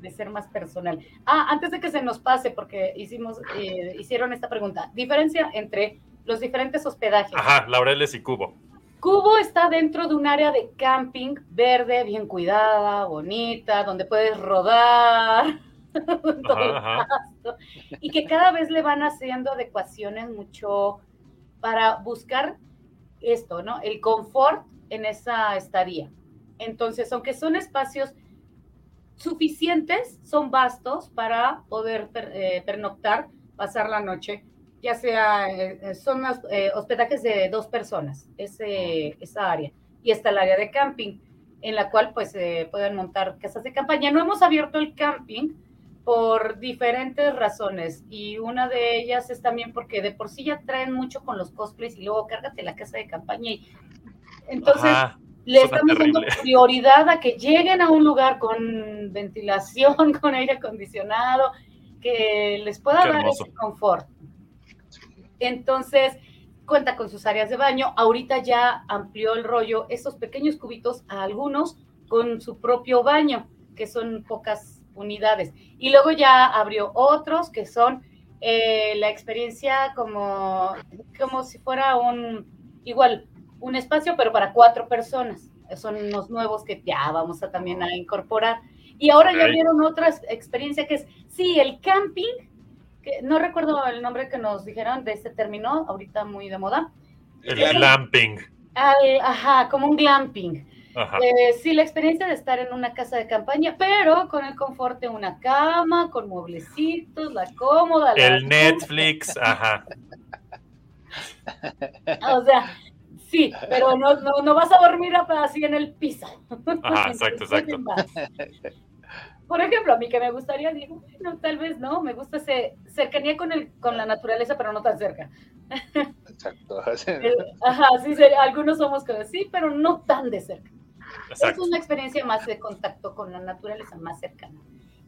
H: de ser más personal. Ah, antes de que se nos pase, porque hicimos, eh, hicieron esta pregunta, diferencia entre los diferentes hospedajes.
E: ajá, Laureles y Cubo.
H: Cubo está dentro de un área de camping verde, bien cuidada, bonita, donde puedes rodar. [LAUGHS] todo el
E: Ajá, ajá.
H: pasto, y que cada vez le van haciendo adecuaciones mucho para buscar esto, ¿no? El confort en esa estadía. Entonces, aunque son espacios suficientes, son vastos para poder per- eh, pernoctar, pasar la noche, ya sea, eh, son eh, hospedajes de dos personas, ese, esa área. Y está el área de camping, en la cual pues eh, pueden montar casas de campaña. No hemos abierto el camping por diferentes razones y una de ellas es también porque de por sí ya traen mucho con los cosplays y luego cárgate la casa de campaña y entonces
E: Ajá.
H: le estamos dando prioridad a que lleguen a un lugar con ventilación, [LAUGHS] con aire acondicionado, que les pueda
E: Qué
H: dar
E: hermoso.
H: ese confort. Entonces, cuenta con sus áreas de baño. Ahorita ya amplió el rollo esos pequeños cubitos a algunos con su propio baño, que son pocas unidades. Y luego ya abrió otros que son eh, la experiencia como, como si fuera un, igual, un espacio, pero para cuatro personas. Son unos nuevos que ya vamos a también a incorporar. Y ahora ya vieron otra experiencia que es, sí, el camping, que no recuerdo el nombre que nos dijeron de este término, ahorita muy de moda.
E: El glamping.
H: Al- ajá, como un glamping. Eh, sí, la experiencia de estar en una casa de campaña, pero con el confort de una cama, con mueblecitos, la cómoda. la-
E: El [LAUGHS] Netflix, ajá.
H: O sea, sí, pero no, no, no vas a dormir así en el piso.
E: Ajá, exacto, exacto. [LAUGHS]
H: Por ejemplo, a mí que me gustaría, digo, bueno, tal vez no, me gusta ese cercanía con, el, con la naturaleza, pero no tan cerca. [LAUGHS]
F: Exacto.
H: Ajá, sí, algunos somos como sí, pero no tan de cerca. Es
E: Exacto.
H: una experiencia más de contacto con la naturaleza, más cercana.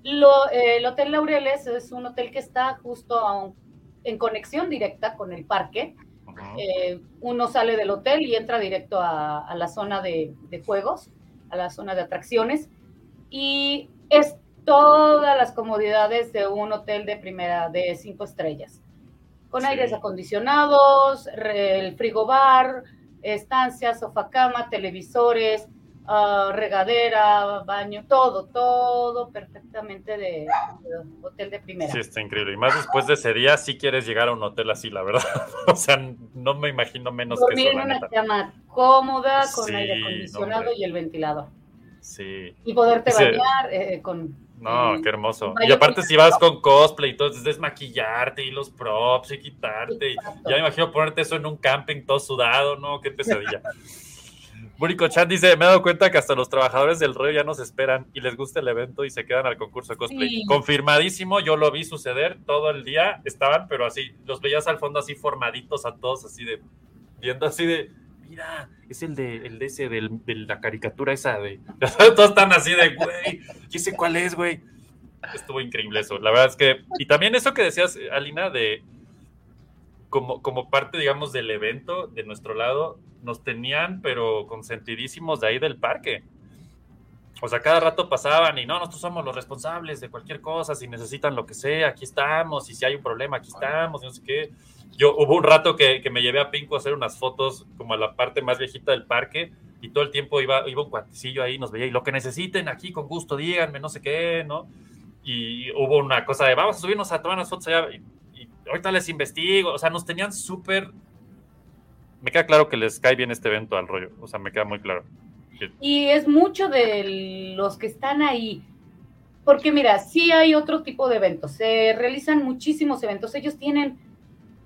H: Lo, eh, el Hotel Laureles es un hotel que está justo a un- en conexión directa con el parque. Eh, uno sale del hotel y entra directo a, a la zona de, de juegos, a la zona de atracciones. Y es todas las comodidades de un hotel de primera, de cinco estrellas. Con
E: Sí.
H: aires acondicionados, el frigobar, estancias, sofá cama, televisores, ah, regadera, baño, todo, todo perfectamente de, de hotel de primera.
E: Sí, está increíble. Y más después de ese día, sí quieres llegar a un hotel así, la verdad. [LAUGHS] O sea, no me imagino menos que
H: Dormir
E: eso,
H: en una
E: neta.
H: cama cómoda, con
E: Sí,
H: aire acondicionado y el ventilador.
E: Sí.
H: Y poderte
E: Ese-
H: bañar eh, con...
E: No,
H: eh,
E: qué hermoso. Y aparte, si vas con cosplay y todo, es desmaquillarte y los props y quitarte. Ya me imagino ponerte eso en un camping todo sudado, ¿no? Qué pesadilla. [LAUGHS] Burico Chan dice: Me he dado cuenta que hasta los trabajadores del rollo ya nos esperan y les gusta el evento y se quedan al concurso de cosplay.
H: Sí.
E: Confirmadísimo, yo lo vi suceder todo el día. Estaban, pero así, los veías al fondo así formaditos a todos, así de. Viendo así de. Mira, es el de, el de ese, del- de la caricatura esa de. [LAUGHS] Todos están así de, güey, ¿y sé cuál es, güey? Estuvo increíble eso. La verdad es que. Y también eso que decías, Alina, de. Como, como parte, digamos, del evento de nuestro lado, nos tenían, pero consentidísimos de ahí del parque. O sea, cada rato pasaban y no, nosotros somos los responsables de cualquier cosa, si necesitan lo que sea, aquí estamos, y si hay un problema, aquí estamos, y no sé qué. Yo hubo un rato que, que me llevé a Pinco a hacer unas fotos como a la parte más viejita del parque y todo el tiempo iba, iba un cuantecillo ahí, nos veía y lo que necesiten aquí con gusto, díganme, no sé qué, ¿no? Y hubo una cosa de vamos a subirnos a tomar unas fotos allá y, y ahorita les investigo, o sea, nos tenían súper... Me queda claro que les cae bien este evento al rollo, o sea, me queda muy claro.
H: Y es mucho de los que están ahí. Porque mira, sí hay otro tipo de eventos. Se realizan muchísimos eventos. Ellos tienen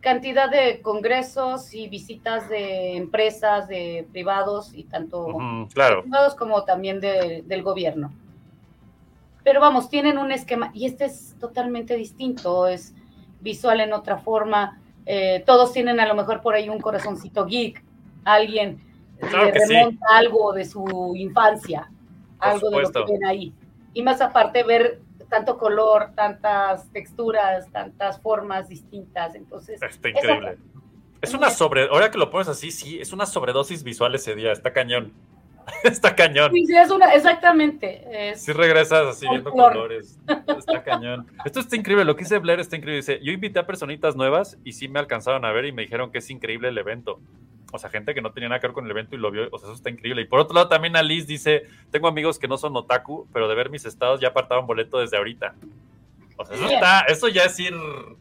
H: cantidad de congresos y visitas de empresas, de privados y tanto
E: claro.
H: privados como también de- del gobierno. Pero vamos, tienen un esquema y este es totalmente distinto, es visual en otra forma. Eh, todos tienen a lo mejor por ahí un corazoncito geek, alguien
E: Claro
H: le
E: que sí.
H: remonta algo de su infancia,
E: Por
H: algo de lo
E: supuesto.
H: que ven ahí. Y más aparte ver tanto color, tantas texturas, tantas formas distintas. Entonces,
E: Está
H: es
E: increíble. Es una sobre, ahora que lo pones así, sí, es una sobredosis visual ese día, está cañón. [LAUGHS] está cañón.
H: Sí, sí, es una, exactamente. es-
E: Si regresas así viendo
H: Folclor.
E: colores, está cañón. Esto está increíble, lo que dice Blair está increíble. Dice, yo invité a personitas nuevas y sí me alcanzaron a ver y me dijeron que es increíble el evento. O sea, gente que no tenía nada que ver con el evento y lo vio, o sea, eso está increíble. Y por otro lado, también Alice dice, tengo amigos que no son otaku, pero de ver mis estados ya apartaron boleto desde ahorita. O sea, eso, está, eso ya es ir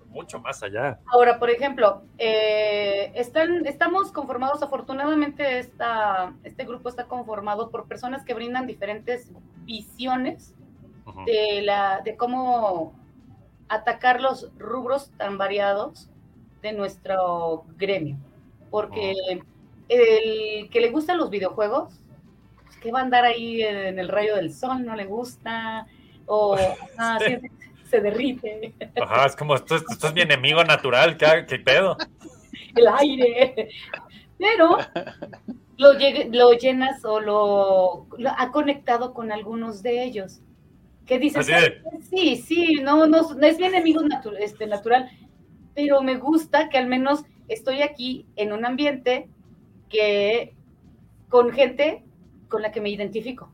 E: mucho más allá.
H: Ahora, por ejemplo, eh, están, estamos conformados, afortunadamente esta, este grupo está conformado por personas que brindan diferentes visiones de, la, de cómo atacar los rubros tan variados de nuestro gremio. Porque el que le gustan los videojuegos, pues, que va a andar ahí en el rayo del sol, no le gusta, o [LAUGHS] ah,
E: Sí.
H: se derrite.
E: Ajá, es como, esto, es- esto es mi enemigo natural, ¿qué, qué pedo?
H: el aire. Pero lo, lo llenas o lo, lo ha conectado con algunos de ellos. Que dices,
E: de-
H: sí, sí, no, no, no es mi enemigo natu- este, natural, pero me gusta que al menos estoy aquí en un ambiente que con gente con la que me identifico.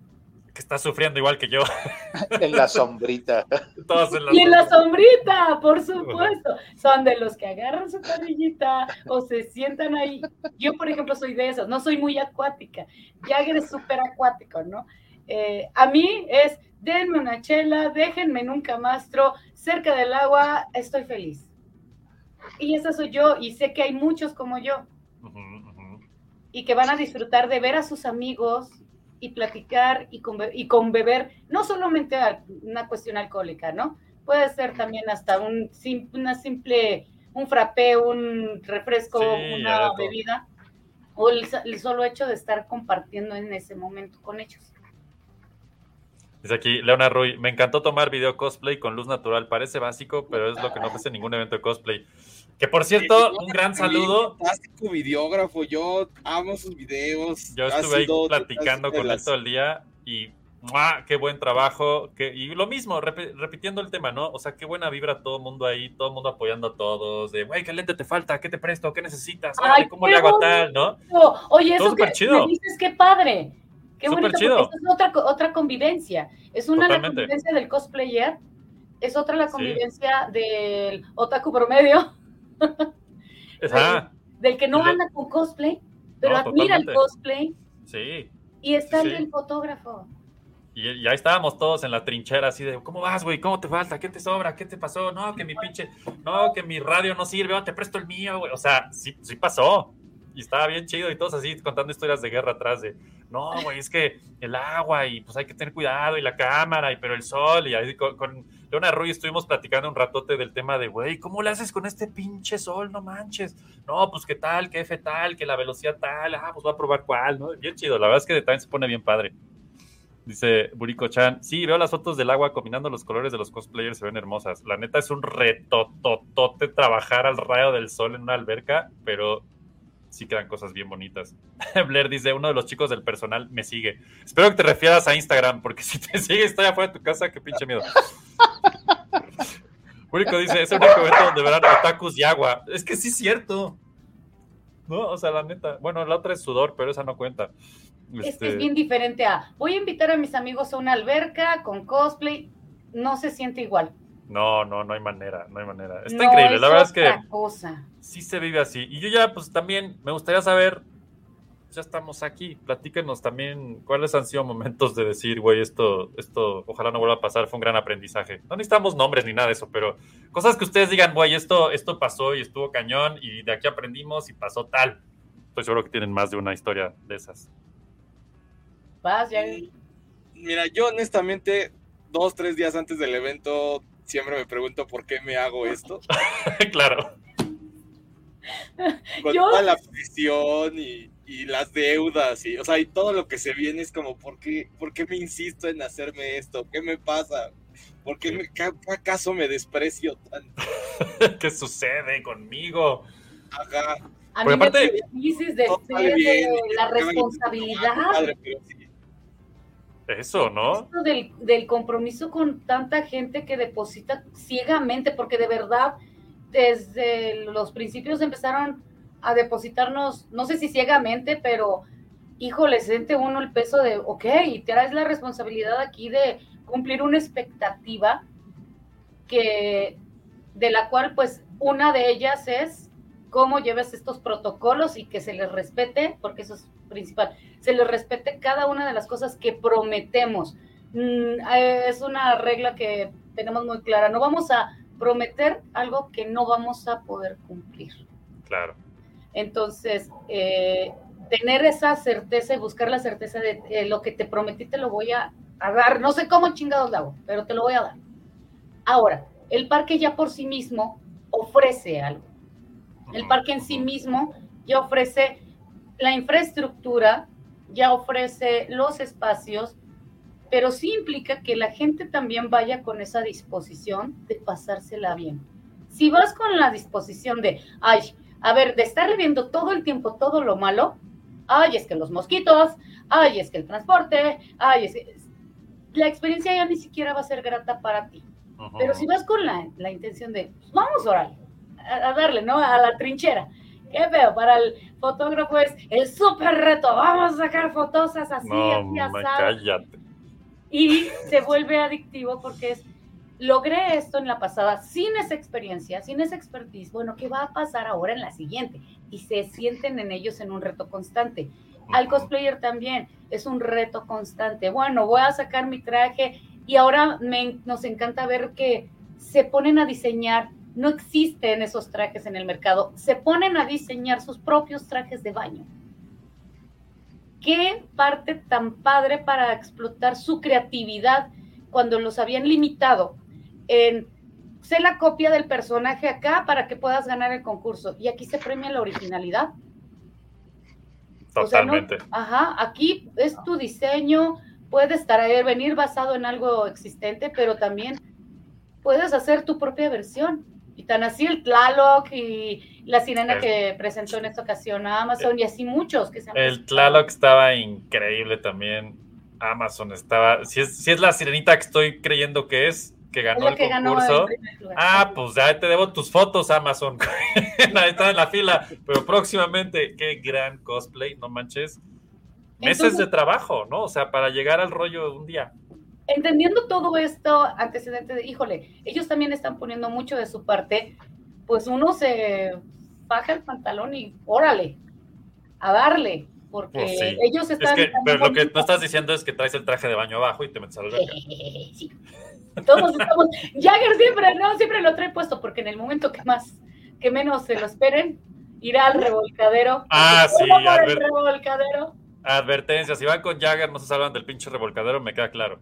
E: Que está sufriendo igual que yo. [LAUGHS]
F: En la sombrita.
E: Todos en la
H: Y en la sombrita, por supuesto. Son de los que agarran su parrillita o se sientan ahí. Yo, por ejemplo, soy de esos. No soy muy acuática. Jagger es súper acuático, ¿no? Eh, a mí es, denme una chela, déjenme en un camastro, cerca del agua, estoy feliz. Y esa soy yo, y sé que hay muchos como yo,
E: Ujú, ujú.
H: y que van a disfrutar de ver a sus amigos y platicar y con, y con beber, no solamente a- una cuestión alcohólica, ¿no? Puede ser también hasta un, sim- una simple, un frappé, un refresco,
E: Sí,
H: una bebida, o el, el solo hecho de estar compartiendo en ese momento con ellos.
E: Dice aquí, Leona Rui, me encantó tomar video cosplay con luz natural. Parece básico, pero es lo que no ofrece ningún evento de cosplay. Que por cierto, un gran saludo.
G: Fantástico videógrafo, yo amo sus videos.
E: Yo estuve ahí platicando con él todo el día y ¡mua! qué buen trabajo. y lo mismo, repi- repitiendo el tema, ¿no? O sea, qué buena vibra todo el mundo ahí, todo el mundo apoyando a todos. De, güey, ¿qué lente te falta? ¿Qué te presto? ¿Qué necesitas?
H: Ay,
E: ¿Cómo
H: qué
E: le hago
H: bonito.
E: tal? ¿no?
H: Oye,
E: Todo
H: eso que
E: chido.
H: me dices, qué padre. Qué
E: Súper
H: bonito,
E: chido.
H: es otra, otra convivencia. Es una la convivencia del cosplayer, es otra la
E: Sí.
H: convivencia del otaku promedio,
E: Ajá, [LAUGHS]
H: del que no anda con cosplay, pero
E: No,
H: admira el cosplay,
E: sí.
H: y está
E: Sí,
H: el
E: sí.
H: fotógrafo.
E: Y, y ahí estábamos todos en la trinchera, así de, ¿cómo vas, güey? ¿Cómo te falta? ¿Qué te sobra? ¿Qué te pasó? No, que mi pinche, no, que mi radio no sirve, oh, te presto el mío, güey. O sea, sí, sí pasó. Y estaba bien chido y todos así contando historias de guerra atrás de, no, güey, es que el agua y pues hay que tener cuidado y la cámara y pero el sol y ahí con, con Leona Rui estuvimos platicando un ratote del tema de, güey, ¿cómo le haces con este pinche sol? No manches. No, pues qué tal, qué F tal, que la velocidad tal, ah, pues voy a probar cuál, ¿no? Bien chido, la verdad es que también se pone bien padre. Dice Buriko Chan, sí, veo las fotos del agua combinando los colores de los cosplayers, se ven hermosas. La neta es un retototote trabajar al rayo del sol en una alberca, pero sí quedan cosas bien bonitas. [LAUGHS] Blair dice, uno de los chicos del personal me sigue. Espero que te refieras a Instagram, porque [LAUGHS] si te sigue estoy afuera de tu casa, qué pinche miedo. Buriko dice, es el único evento donde verán otakus y agua. Es que sí es cierto. No, o sea, la neta. Bueno, la otra es sudor, pero esa no cuenta.
H: Es que
E: Este,
H: es bien diferente a, voy a invitar a mis amigos a una alberca con cosplay, no se siente igual.
E: No, no, no hay manera, no hay manera. Está
H: No,
E: increíble, la verdad es que
H: cosa.
E: sí se vive así. Y yo ya, pues también me gustaría saber, ya estamos aquí, platíquenos también cuáles han sido momentos de decir, güey, esto, esto, ojalá no vuelva a pasar, fue un gran aprendizaje. No necesitamos nombres ni nada de eso, pero cosas que ustedes digan, güey, esto, esto pasó y estuvo cañón y de aquí aprendimos y pasó tal. Estoy seguro que tienen más de una historia de esas.
H: Vas, ya.
G: Mira, yo honestamente, dos, tres días antes del evento, siempre me pregunto por qué me hago esto. [LAUGHS]
E: claro.
G: Con
H: Yo-
G: toda la presión y, y las deudas, y, o sea, y todo lo que se viene es como, ¿por qué, por qué me insisto en hacerme esto? ¿Qué me pasa? ¿Por qué me- ca- acaso me desprecio tanto? [LAUGHS]
E: ¿Qué sucede conmigo?
G: Ajá,
H: A
E: Porque
H: mí
E: aparte-
H: me dices de, de-
G: sale bien,
H: de la responsabilidad.
G: padre, pero sí.
E: Eso, ¿no?
H: esto del, del compromiso con tanta gente que deposita ciegamente, porque de verdad desde los principios empezaron a depositarnos, no sé si ciegamente, pero híjole, siente uno el peso de, ok, traes la responsabilidad aquí de cumplir una expectativa que de la cual pues una de ellas es cómo lleves estos protocolos y que se les respete, porque eso es principal, se les respete cada una de las cosas que prometemos. Mm, eh, es una regla que tenemos muy clara, no vamos a prometer algo que no vamos a poder cumplir.
E: Claro.
H: Entonces, eh, tener esa certeza y buscar la certeza de eh, lo que te prometí te lo voy a, a dar. No sé cómo chingados lo hago, pero te lo voy a dar. Ahora, el parque ya por sí mismo ofrece algo. El parque en sí mismo ya ofrece la infraestructura, ya ofrece los espacios, pero sí implica que la gente también vaya con esa disposición de pasársela bien. Si vas con la disposición de, ay, a ver, de estar viendo todo el tiempo todo lo malo, ay, es que los mosquitos, ay, es que el transporte, ay, es que... La experiencia ya ni siquiera va a ser grata para ti. Pero si vas con la, la intención de, pues, vamos, órale, a, a darle, ¿no? A la trinchera. Qué feo, para el fotógrafo es el súper reto, vamos a sacar fotosas así,
E: No,
H: así,
E: cállate.
H: Y se vuelve adictivo porque es, logré esto en la pasada sin esa experiencia, sin esa expertise, bueno, ¿qué va a pasar ahora en la siguiente? Y se sienten en ellos en un reto constante. Al cosplayer también es un reto constante. Bueno, voy a sacar mi traje y ahora me, nos encanta ver que se ponen a diseñar, no existen esos trajes en el mercado, se ponen a diseñar sus propios trajes de baño. Qué parte tan padre para explotar su creatividad cuando los habían limitado en sé la copia del personaje acá para que puedas ganar el concurso y aquí se premia la originalidad. O sea, no-
E: Totalmente.
H: ajá, aquí es tu diseño, puede estar ahí, venir basado en algo existente, pero también puedes hacer tu propia versión. Y tan así el Tlaloc y la sirena
E: El-
H: que presentó en esta ocasión a Amazon y así muchos que se han
E: El
H: presentado.
E: Tlaloc estaba increíble también. Amazon estaba. Si es, si es la sirenita que estoy creyendo que es, que ganó el
H: que ganó
E: concurso.
H: el.
E: Ah, pues ya te debo tus fotos, Amazon. [LAUGHS] Ahí está en la fila. Pero próximamente, qué gran cosplay, no manches. Meses
H: Entonces-
E: de trabajo, ¿no? O sea, para llegar al rollo un día.
H: entendiendo todo esto, antecedente de, híjole, ellos también están poniendo mucho de su parte, pues uno se baja el pantalón y órale, a darle, porque
E: Pues sí.
H: ellos
E: Es
H: están...
E: que, pero lo que no estás diciendo es que traes el traje de baño abajo y te metes a la alberca. [LAUGHS]
H: Sí. Todos estamos. Jagger siempre, no, siempre lo trae puesto, porque en el momento que más, que menos se lo esperen, irá al revolcadero.
E: Ah, sí,
H: todo por
E: a
H: el revolcadero.
E: Advertencia, si van con Jagger no se salvan del pinche revolcadero, me queda claro.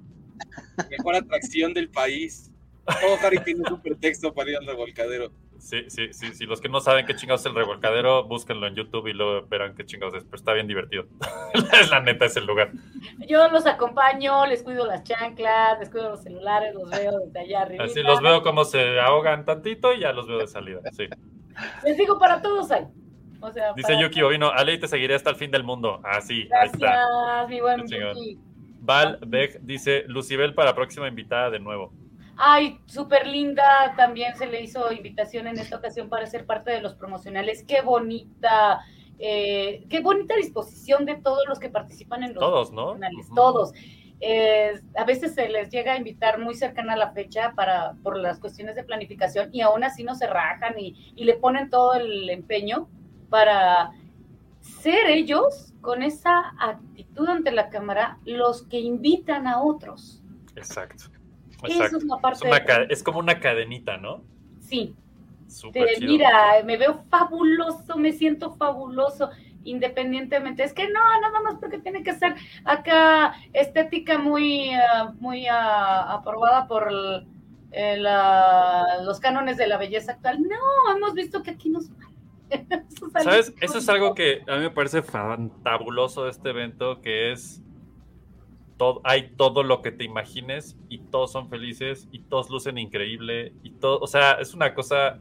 G: Mejor atracción del país. Todo Harry tiene un pretexto para ir al revolcadero.
E: Sí, sí, sí, sí. Los que no saben qué chingados es el revolcadero, búsquenlo en YouTube y luego verán qué chingados es. Pero está bien divertido. es [LAUGHS] la neta, es el lugar.
H: Yo los acompaño, les cuido las chanclas, les cuido los celulares, los veo desde allá arriba. [LAUGHS]
E: Así los veo como se ahogan tantito y ya los veo de salida. Sí.
H: Les digo, para todos hay. O sea,
E: Dice
H: para-
E: Yuki Bovino, Ale y te seguiré hasta el fin del mundo. Así, ahí está.
H: Gracias, mi buen. Yuki.
E: Val Beck dice, Lucibel para próxima invitada de nuevo.
H: Ay, súper linda. También se le hizo invitación en esta ocasión para ser parte de los promocionales. Qué bonita, eh, qué bonita disposición de todos los que participan en los
E: Todos, ¿no?
H: promocionales, todos. Eh, a veces se les llega a invitar muy cercana a la fecha para por las cuestiones de planificación y aún así no se rajan y, y le ponen todo el empeño para ser ellos con esa actitud ante la cámara los que invitan a otros.
E: Exacto.
H: Eso es
E: Es,
H: parte
E: una ca- es como una cadenita, ¿no?
H: Sí,
E: Súper chido.
H: mira, me veo fabuloso, me siento fabuloso, independientemente. Es que no, nada más porque tiene que ser acá estética muy, ah, muy ah, aprobada por el- el, ah, los cánones de la belleza actual. No, hemos visto que aquí nos... Eso es
E: ¿Sabes? Eso es algo que a mí me parece fantabuloso de este evento, que es todo, hay todo lo que te imagines y todos son felices y todos lucen increíble y todo, o sea, es una cosa,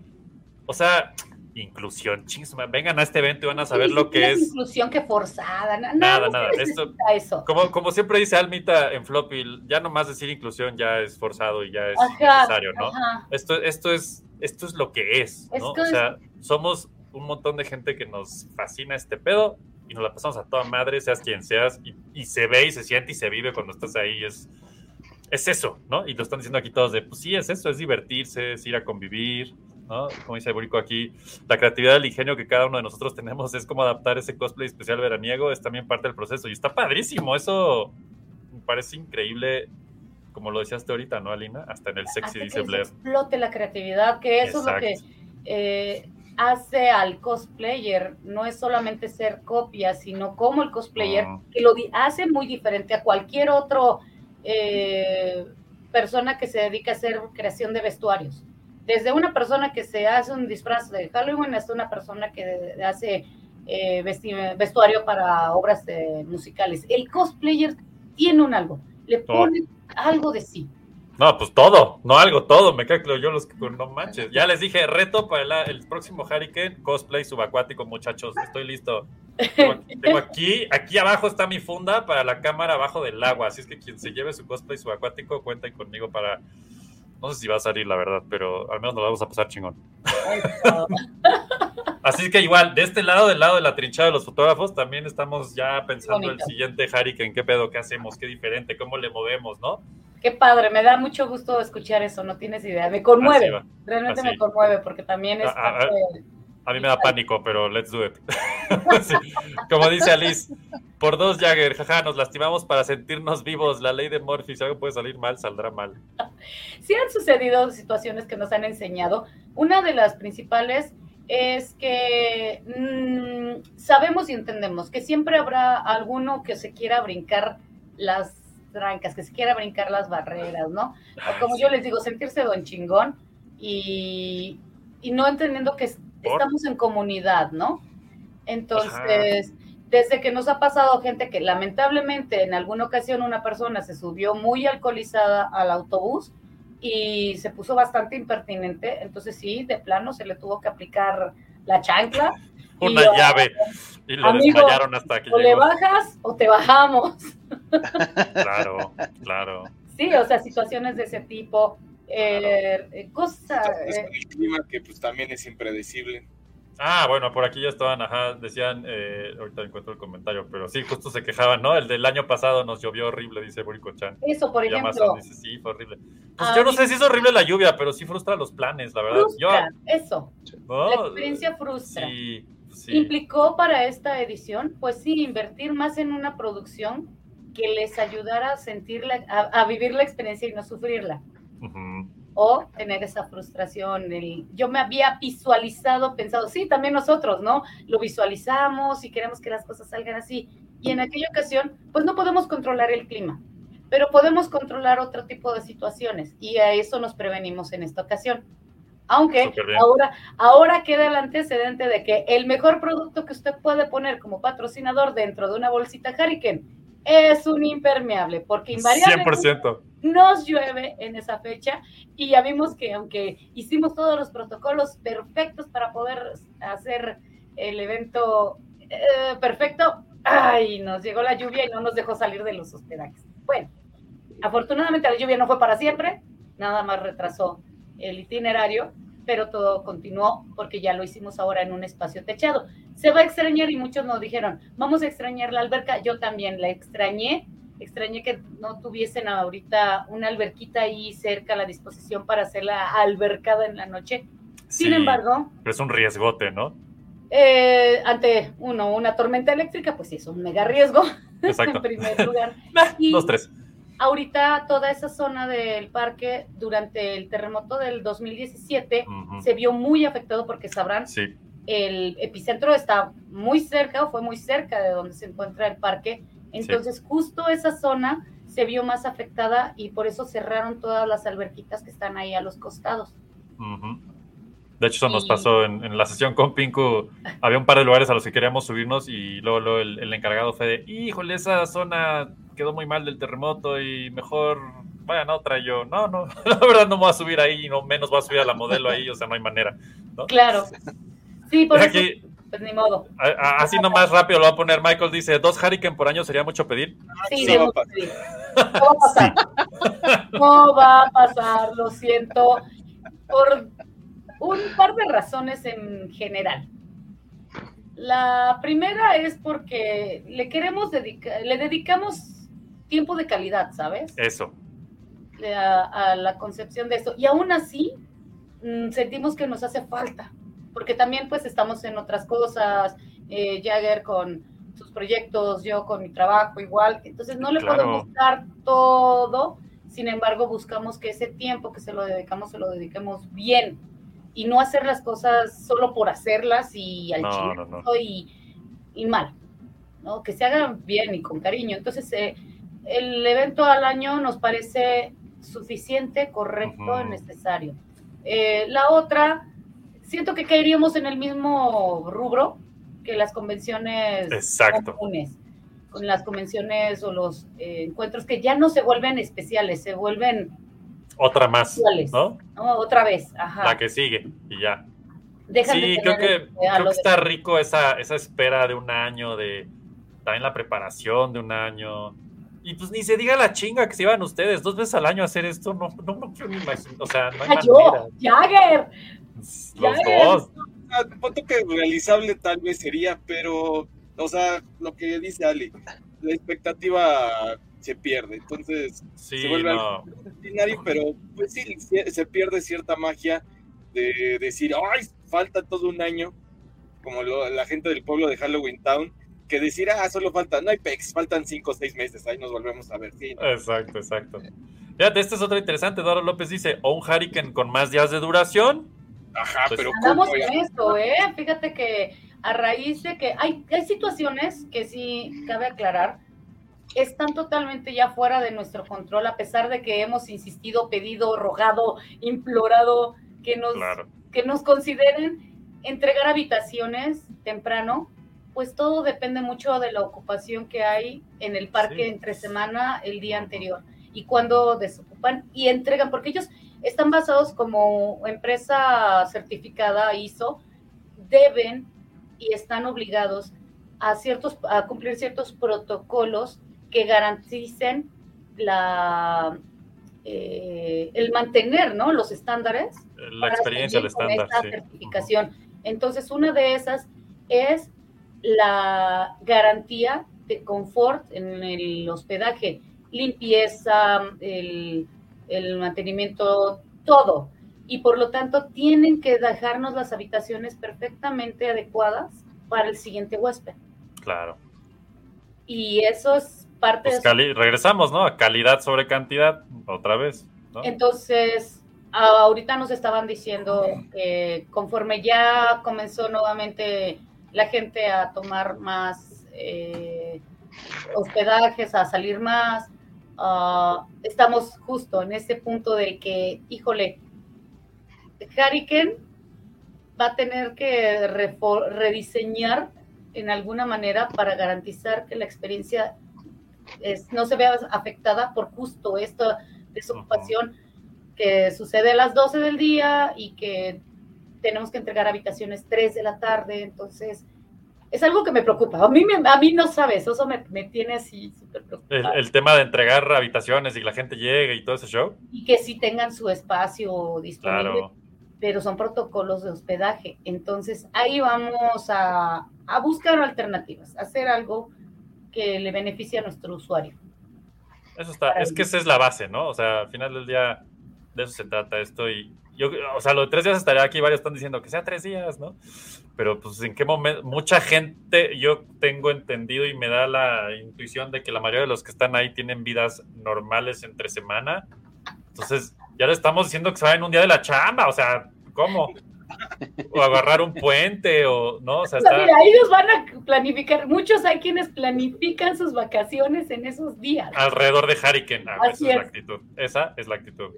E: o sea, inclusión, chisma, vengan a este evento y van a saber lo que es.
H: inclusión que forzada. na-
E: Nada, nada,
H: se
E: esto-
H: eso.
E: Como, como siempre dice Almita en Floppy, ya nomás decir inclusión ya es forzado y ya es
H: Ajá,
E: necesario, ¿no?
H: ajá.
E: Esto, esto, es, esto es lo que es,
H: Es
E: ¿no?
H: que
E: o
H: es-
E: sea, somos un montón de gente que nos fascina este pedo y nos la pasamos a toda madre, seas quien seas, y, y se ve y se siente y se vive cuando estás ahí. Es, es eso, ¿no? Y lo están diciendo aquí todos de, pues sí, es eso, es divertirse, es ir a convivir, ¿no? Como dice Burico aquí, la creatividad del ingenio que cada uno de nosotros tenemos es como adaptar ese cosplay especial veraniego, es también parte del proceso y está padrísimo, eso me parece increíble. Como lo decías ahorita, ¿no, Alina? Hasta en el sexy
H: Hasta
E: dice
H: que
E: Blair.
H: explote la creatividad, que eso es lo que eh, hace al cosplayer, no es solamente ser copia, sino como el cosplayer,
E: Ah.
H: que lo hace muy diferente a cualquier otro eh, persona que se dedica a hacer creación de vestuarios. Desde una persona que se hace un disfraz de Halloween hasta una persona que hace eh, vestuario para obras de- musicales. El cosplayer tiene un algo, le pone algo de sí.
E: No, pues todo, no algo, todo. Me claro yo los que no manches. Ya les dije, reto para el, el próximo Hurricane, cosplay subacuático, muchachos. Estoy listo. Tengo, tengo aquí, aquí abajo está mi funda para la cámara abajo del agua, así es que quien se lleve su cosplay subacuático, cuenten conmigo para... No sé si va a salir, la verdad, pero al menos nos lo vamos a pasar chingón. Así que igual, de este lado, del lado de la trinchada de los fotógrafos, también estamos ya pensando el siguiente Hurricane, qué pedo, qué hacemos, qué diferente, cómo le movemos, ¿no?
H: Qué padre, me da mucho gusto escuchar eso, no tienes idea. Me conmueve, realmente
E: Así.
H: me conmueve porque también es
E: Ah, ah,
H: parte de-
E: A mí me da pánico, pero let's do it. [LAUGHS] Sí. Como dice Alice, por dos Jagger, jaja, nos lastimamos para sentirnos vivos. La ley de Murphy, si algo puede salir mal, saldrá mal. [LAUGHS]
H: Sí han sucedido situaciones que nos han enseñado. Una de las principales es que mm, sabemos y entendemos que siempre habrá alguno que se quiera brincar las trancas, que se quiera brincar las barreras, ¿no? O como yo les digo, sentirse don chingón y, y no entendiendo que estamos en comunidad, ¿no? Entonces, desde que nos ha pasado gente que lamentablemente en alguna ocasión una persona se subió muy alcoholizada al autobús y se puso bastante impertinente, entonces sí, de plano se le tuvo que aplicar la chancla. Y
E: Una llave. Y lo
H: Amigo,
E: desmayaron hasta que
H: O le bajas o te bajamos. [LAUGHS]
E: Claro, claro.
H: Sí, o sea, situaciones de ese tipo, eh, eh, cosas...
G: Es
H: eh,
G: el clima que pues también es impredecible.
E: Ah, bueno, por aquí ya estaban, ajá, decían, eh, ahorita encuentro el comentario, pero sí, justo se quejaban, ¿no? El del año pasado nos llovió horrible, dice Burico-chan.
H: eso, por
E: Y
H: ejemplo,
E: Amazon dice, sí, fue horrible. Pues
H: Ah,
E: yo no sé si es horrible la lluvia, pero sí frustra los planes, la verdad.
H: frustra, eso,
E: Yo, ¿no?
H: la experiencia frustra.
E: Sí, sí.
H: implicó para esta edición, pues sí, invertir más en una producción que les ayudara a sentirla, a, a vivir la experiencia y no sufrirla. O tener esa frustración. el- yo me había visualizado, pensado, sí, también nosotros, ¿no? Lo visualizamos y queremos que las cosas salgan así. Y en aquella ocasión, pues no podemos controlar el clima, pero podemos controlar otro tipo de situaciones y a eso nos prevenimos en esta ocasión. Aunque ahora, ahora queda el antecedente de que el mejor producto que usted puede poner como patrocinador dentro de una bolsita Hurricane es un impermeable, porque invariablemente
E: 100%.
H: nos llueve en esa fecha y ya vimos que aunque hicimos todos los protocolos perfectos para poder hacer el evento eh, perfecto, ay, nos llegó la lluvia y no nos dejó salir de los hospedajes. Bueno, afortunadamente la lluvia no fue para siempre, nada más retrasó el itinerario, pero todo continuó porque ya lo hicimos ahora en un espacio techado. Se va a extrañar y muchos nos dijeron, vamos a extrañar la alberca, yo también la extrañé, extrañé que no tuviesen ahorita una alberquita ahí cerca a la disposición para hacer la albercada en la noche. Sin
E: Sí,
H: embargo,
E: pero es un riesgote, ¿no?
H: eh, ante uno, una tormenta eléctrica, pues sí, es un mega riesgo [LAUGHS]
E: Exacto.
H: en primer lugar. [LAUGHS] Y-
E: Dos, tres.
H: Ahorita toda esa zona del parque durante el terremoto del 2017
E: Ujú.
H: se vio muy afectado porque sabrán,
E: Sí,
H: el epicentro está muy cerca o fue muy cerca de donde se encuentra el parque. Entonces justo esa zona se vio más afectada y por eso cerraron todas las alberquitas que están ahí a los costados.
E: De hecho, eso nos pasó en, en la sesión con Pinku. Había un par de lugares a los que queríamos subirnos y luego, luego el, el encargado fue de, híjole, esa zona quedó muy mal del terremoto y mejor vayan a otra. Yo, no, no, [LAUGHS] la verdad no me voy a subir ahí, no menos voy a subir a la modelo ahí, o sea, no hay manera.
H: Claro. Sí, por eso,
E: Aquí,
H: pues ni modo.
E: a- a- así nomás rápido lo va a poner Michael, dice, dos Hurricane por año sería mucho pedir.
H: Sí,
G: Sí, va a
H: sí. No va a pasar. [LAUGHS] No va a pasar, lo siento, por un par de razones en general. La primera es porque le queremos dedicar, le dedicamos tiempo de calidad, ¿sabes?
E: Eso,
H: a, a la concepción de esto. Y aún así, mm, sentimos que nos hace falta, porque también pues estamos en otras cosas, eh, Jagger con sus proyectos, yo con mi trabajo igual, entonces no le
E: Claro.
H: podemos dar todo, sin embargo buscamos que ese tiempo que se lo dedicamos, se lo dediquemos bien y no hacer las cosas solo por hacerlas y al
E: No, no, no.
H: y, y mal, ¿no? Que se hagan bien y con cariño. Entonces, eh, el evento al año nos parece suficiente, correcto,
E: Ujú.
H: necesario. Eh, la otra, siento que caeríamos en el mismo rubro que las convenciones
E: Exacto.
H: comunes, con las convenciones o los eh, encuentros que ya no se vuelven especiales, se vuelven
E: otra más. ¿no?
H: ¿no? otra vez, ajá.
E: La que sigue y ya.
H: dejan
E: Sí, creo que,
H: a
E: creo que está rico esa, esa espera de un año, de también la preparación de un año. Y pues ni se diga la chinga que se iban ustedes dos veces al año a hacer esto, no, no, no quiero ni imaginar, o sea, no hay
H: ¡Ah, yo!
E: manera.
H: ¡Jagger!
E: Los
H: Ya
E: dos.
G: Punto que realizable tal vez sería, pero, o sea, lo que dice Ali, la expectativa se pierde. Entonces,
E: Sí,
G: se vuelve
E: no.
G: algo ordinario, pero pues sí, se- se pierde cierta magia de decir, ¡ay! Falta todo un año, como lo- la gente del pueblo de Halloween Town, que decir, ah, solo falta, no hay pex, faltan cinco o seis meses, ahí nos volvemos a ver. Sí, no.
E: Exacto, exacto. Fíjate, este es otro interesante. Eduardo López dice: o un Hurricane con más días de duración.
G: Ajá,
E: Pues
G: pero
H: Andamos
G: ¿cómo?
H: con esto, ¿eh? Fíjate que a raíz de que hay, hay situaciones que sí cabe aclarar, están totalmente ya fuera de nuestro control, a pesar de que hemos insistido, pedido, rogado, implorado que nos,
E: Claro.
H: que nos consideren entregar habitaciones temprano, pues todo depende mucho de la ocupación que hay en el parque
E: Sí.
H: entre semana el día anterior y cuando desocupan y entregan, porque ellos están basados como empresa certificada ISO, deben y están obligados a ciertos a cumplir ciertos protocolos que garanticen la eh, el mantener ¿no? los estándares
E: La experiencia, el estándar.
H: esta
E: sí.
H: certificación. Entonces, una de esas es la garantía de confort en el hospedaje, limpieza, el, el mantenimiento, todo. Y por lo tanto, tienen que dejarnos las habitaciones perfectamente adecuadas para el siguiente huésped.
E: Claro.
H: Y eso es parte
E: Pues
H: de
E: regresamos, ¿no? A calidad sobre cantidad, otra vez. ¿no?
H: Entonces, ahorita nos estaban diciendo que conforme ya comenzó nuevamente la gente a tomar más eh, hospedajes, a salir más, ah, estamos justo en ese punto de que, híjole, Hurricane va a tener que rediseñar en alguna manera para garantizar que la experiencia es- no se vea afectada por justo esta desocupación que sucede a las 12 del día y que tenemos que entregar habitaciones 3 de la tarde, entonces es algo que me preocupa. A mí, me- a mí no sabes, eso me, me tiene así súper
E: El,
H: preocupada.
E: el tema de entregar habitaciones y que la gente llegue y todo ese show.
H: Y que sí tengan su espacio disponible,
E: Claro.
H: pero son protocolos de hospedaje. Entonces ahí vamos a, a buscar alternativas, a hacer algo que le beneficie a nuestro usuario.
E: Eso está, es que esa es la base, ¿no? O sea, al final del día de eso se trata esto y yo, o sea, lo de tres días estaría aquí, varios están diciendo que sea tres días, ¿no? Pero pues en qué momento, mucha gente, yo tengo entendido y me da la intuición de que la mayoría de los que están ahí tienen vidas normales entre semana. Entonces, ya le estamos diciendo que se vayan un día de la chamba, o sea, ¿cómo? O agarrar un puente, o, ¿no? O sea, está...
H: mira, ellos van a planificar, muchos hay quienes planifican sus vacaciones en esos días.
E: alrededor de Hurricane. Ah, esa es la
H: es.
E: actitud. Esa es la actitud.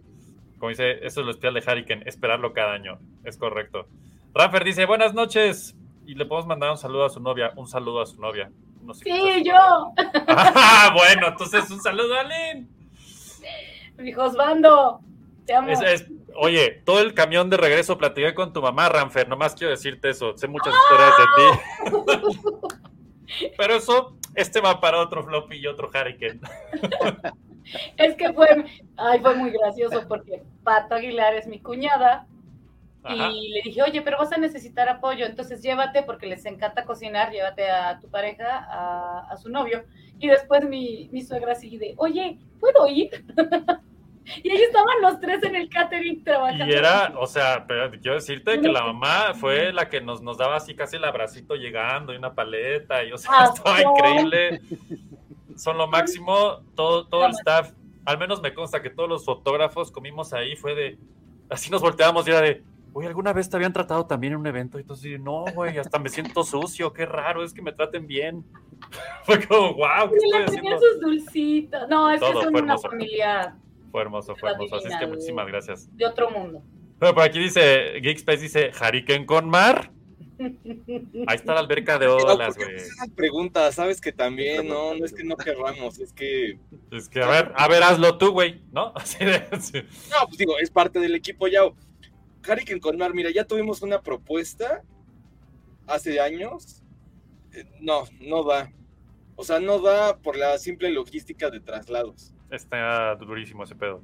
E: Como dice, eso es lo especial de Hurricane, esperarlo cada año. Es correcto. Raffer dice, buenas noches. Y le podemos mandar un saludo a su novia. Un saludo a su novia. No sé qué
H: Sí, yo.
E: Ah, [LAUGHS] bueno, entonces un saludo a Lynn.
H: mi Josbando, te amo.
E: Es- es- oye, todo el camión de regreso platiqué con tu mamá, Ranfer. Nomás quiero decirte eso. Sé muchas historias de ti. [LAUGHS] Pero eso, este va para otro floppy y otro Hurricane. [LAUGHS] [LAUGHS]
H: Es que fue, ay, fue muy gracioso porque Pato Aguilar es mi cuñada
E: Ajá.
H: y le dije, oye, pero vas a necesitar apoyo, entonces llévate porque les encanta cocinar, llévate a tu pareja, a, a su novio. Y después mi, mi suegra así de, oye, ¿puedo ir? [LAUGHS] y ahí estaban los tres en el catering trabajando.
E: Y era, o sea, pero quiero decirte que la mamá fue la que nos, nos daba así casi el abracito llegando y una paleta, y o sea,
H: Ah, [LAUGHS]
E: estaba
H: no.
E: increíble. Son lo máximo, todo, todo el staff, al menos me consta que todos los fotógrafos comimos ahí, fue de, así nos volteamos y era de, oye, ¿alguna vez te habían tratado también en un evento? Y entonces, no, güey, hasta me siento sucio, qué raro, es que me traten bien. [LAUGHS] Fue como, wow, ¿qué
H: Y
E: estoy
H: le
E: haciendo?
H: tenían sus dulcitos. No, es que son una
E: hermoso.
H: familia
E: Fue hermoso, fue hermoso, así es que muchísimas gracias.
H: de otro mundo.
E: Pero por aquí dice, Geekspace dice, Hariken con mar. Ahí está la alberca de [LAUGHS]
G: No,
E: olas,
G: ¿por qué
E: güey.
G: esas preguntas? Sabes que también, no, no es que no querramos, es que,
E: Es que, a ver, a ver, hazlo tú, güey, ¿no? [LAUGHS] Así de,
G: no, pues digo, es parte del equipo ya. Hurricane con mar, mira, ya tuvimos una propuesta hace años. Eh, No, no da. O sea, no da por la simple logística de traslados.
E: Está durísimo ese pedo.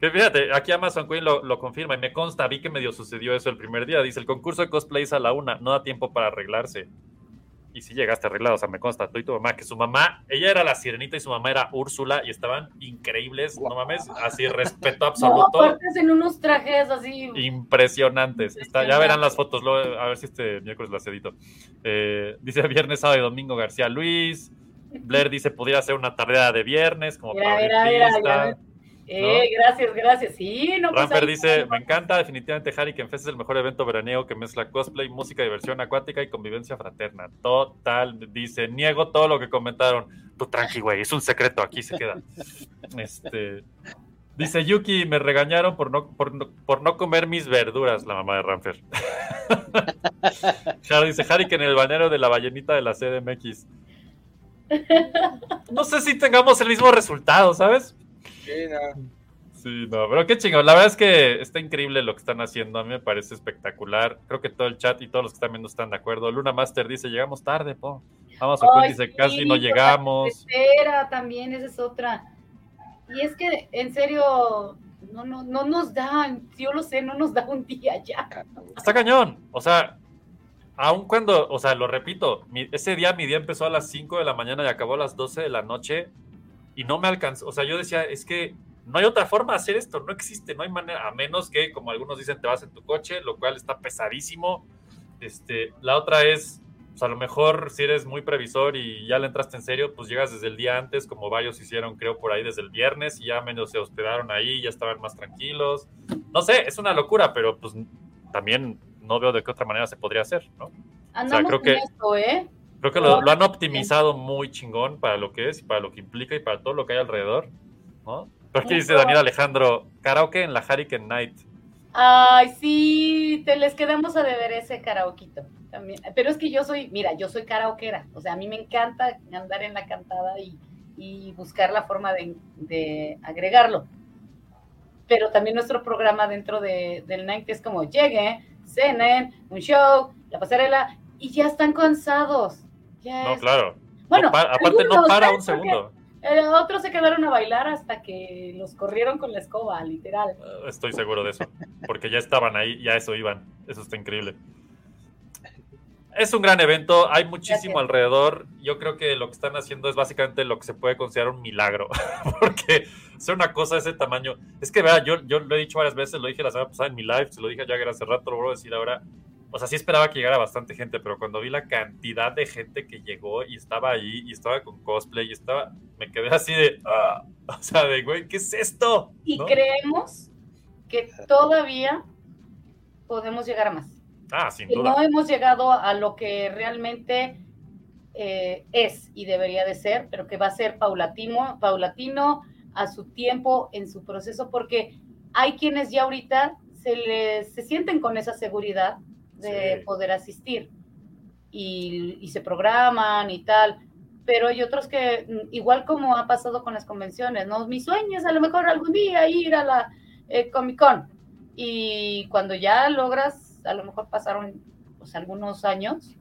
E: Que fíjate, aquí Amazon Queen lo, lo confirma y me consta, vi que medio sucedió eso el primer día. Dice, el concurso de cosplay es a la una, no da tiempo para arreglarse. Y si llegaste arreglado, o sea, me consta, tú y tu mamá, que su mamá, ella era la sirenita y su mamá era Úrsula y estaban increíbles, no mames, así respeto
H: No,
E: absoluto.
H: aparte en unos trajes así.
E: Impresionantes. Está, ya verán las fotos, luego, a ver si este miércoles las edito. Eh, dice viernes, sábado y domingo García Luis. Blair dice, pudiera ser una tarea de viernes, como para
H: Eh, gracias, gracias. Sí, no pues
E: Ramper
H: ahí-
E: dice, me encanta definitivamente Hurricane Fest es el mejor evento veraniego que mezcla cosplay, música, diversión acuática y convivencia fraterna. Total, dice, niego todo lo que comentaron. Tú tranqui, güey, es un secreto, aquí se queda. Este, dice Yuki, me regañaron por no, por, no- por no comer mis verduras, la mamá de Ramfer. Charo [LAUGHS] dice, Hurricane, el banero de la ballenita de la CDMX. No sé si tengamos el mismo resultado, ¿sabes?
G: Sí, no.
E: Sí, no, pero qué chingón. La verdad es que está increíble lo que están haciendo. A mí me parece espectacular. Creo que todo el chat y todos los que están viendo están de acuerdo. Luna Master dice, llegamos tarde, po. Vamos a
H: Ay,
E: dice,
H: sí,
E: casi no llegamos.
H: Espera, también esa es otra. Y es que, en serio, no, no, no nos dan, yo lo sé, no nos da un día ya.
E: Está cañón. O sea, aun cuando, o sea, lo repito, mi- ese día mi día empezó a las 5 de la mañana y acabó a las 12 de la noche y no me alcanzó. O sea, yo decía, es que no hay otra forma de hacer esto, no existe, no hay manera, a menos que, como algunos dicen, te vas en tu coche, lo cual está pesadísimo. Este, la otra es, pues a lo mejor si eres muy previsor y ya le entraste en serio, pues llegas desde el día antes, como varios hicieron, creo, por ahí desde el viernes y ya menos se hospedaron ahí, ya estaban más tranquilos. No sé, es una locura, pero pues también no veo de qué otra manera se podría hacer, ¿no?
H: Andamos
E: creo
H: en
E: que-
H: esto, ¿eh?
E: Creo que lo, lo han optimizado muy chingón para lo que es para lo que implica y para todo lo que hay alrededor, ¿no? Pero aquí dice Daniel Alejandro, karaoke en la Hurricane Night.
H: Ay, sí, te les quedamos a deber ese karaoquito también. Pero es que yo soy, mira, yo soy karaoquera, o sea, a mí me encanta andar en la cantada y, y buscar la forma de, de agregarlo. Pero también nuestro programa dentro de, del night es como lleguen, cenen, un show, la pasarela, y ya están cansados. Ya
E: No,
H: es-
E: claro.
H: Bueno,
E: No para- aparte no para un segundo.
H: eh, otros se quedaron a bailar hasta que los corrieron con la escoba, literal.
E: Eh, Estoy seguro de eso. Porque ya estaban ahí, ya eso iban. Eso está increíble. Es un gran evento, hay muchísimo
H: Gracias.
E: alrededor. Yo creo que lo que están haciendo es básicamente lo que se puede considerar un milagro. [LAUGHS] Porque hacer una cosa de ese tamaño. Es que, vea, yo, yo lo he dicho varias veces, lo dije la semana pasada en mi live, se lo dije a Jagger hace rato, lo vuelvo a decir ahora. O sea, sí esperaba que llegara bastante gente, pero cuando vi la cantidad de gente que llegó y estaba ahí y estaba con cosplay y estaba, me quedé así de, ah, [LAUGHS] o sea, de, güey, ¿qué es esto?
H: Y
E: ¿No?
H: creemos que todavía podemos llegar a más.
E: Ah, sin
H: Que
E: duda.
H: no hemos llegado a lo que realmente eh, es y debería de ser, pero que va a ser paulatino, paulatino a su tiempo, en su proceso, porque hay quienes ya ahorita se, les, se sienten con esa seguridad de
E: Sí.
H: poder asistir y, y se programan y tal, pero hay otros que, mm, igual como ha pasado con las convenciones, ¿no? Mi sueño es a lo mejor algún día ir a la eh, Comic Con y cuando ya logras, a lo mejor pasaron pues, algunos años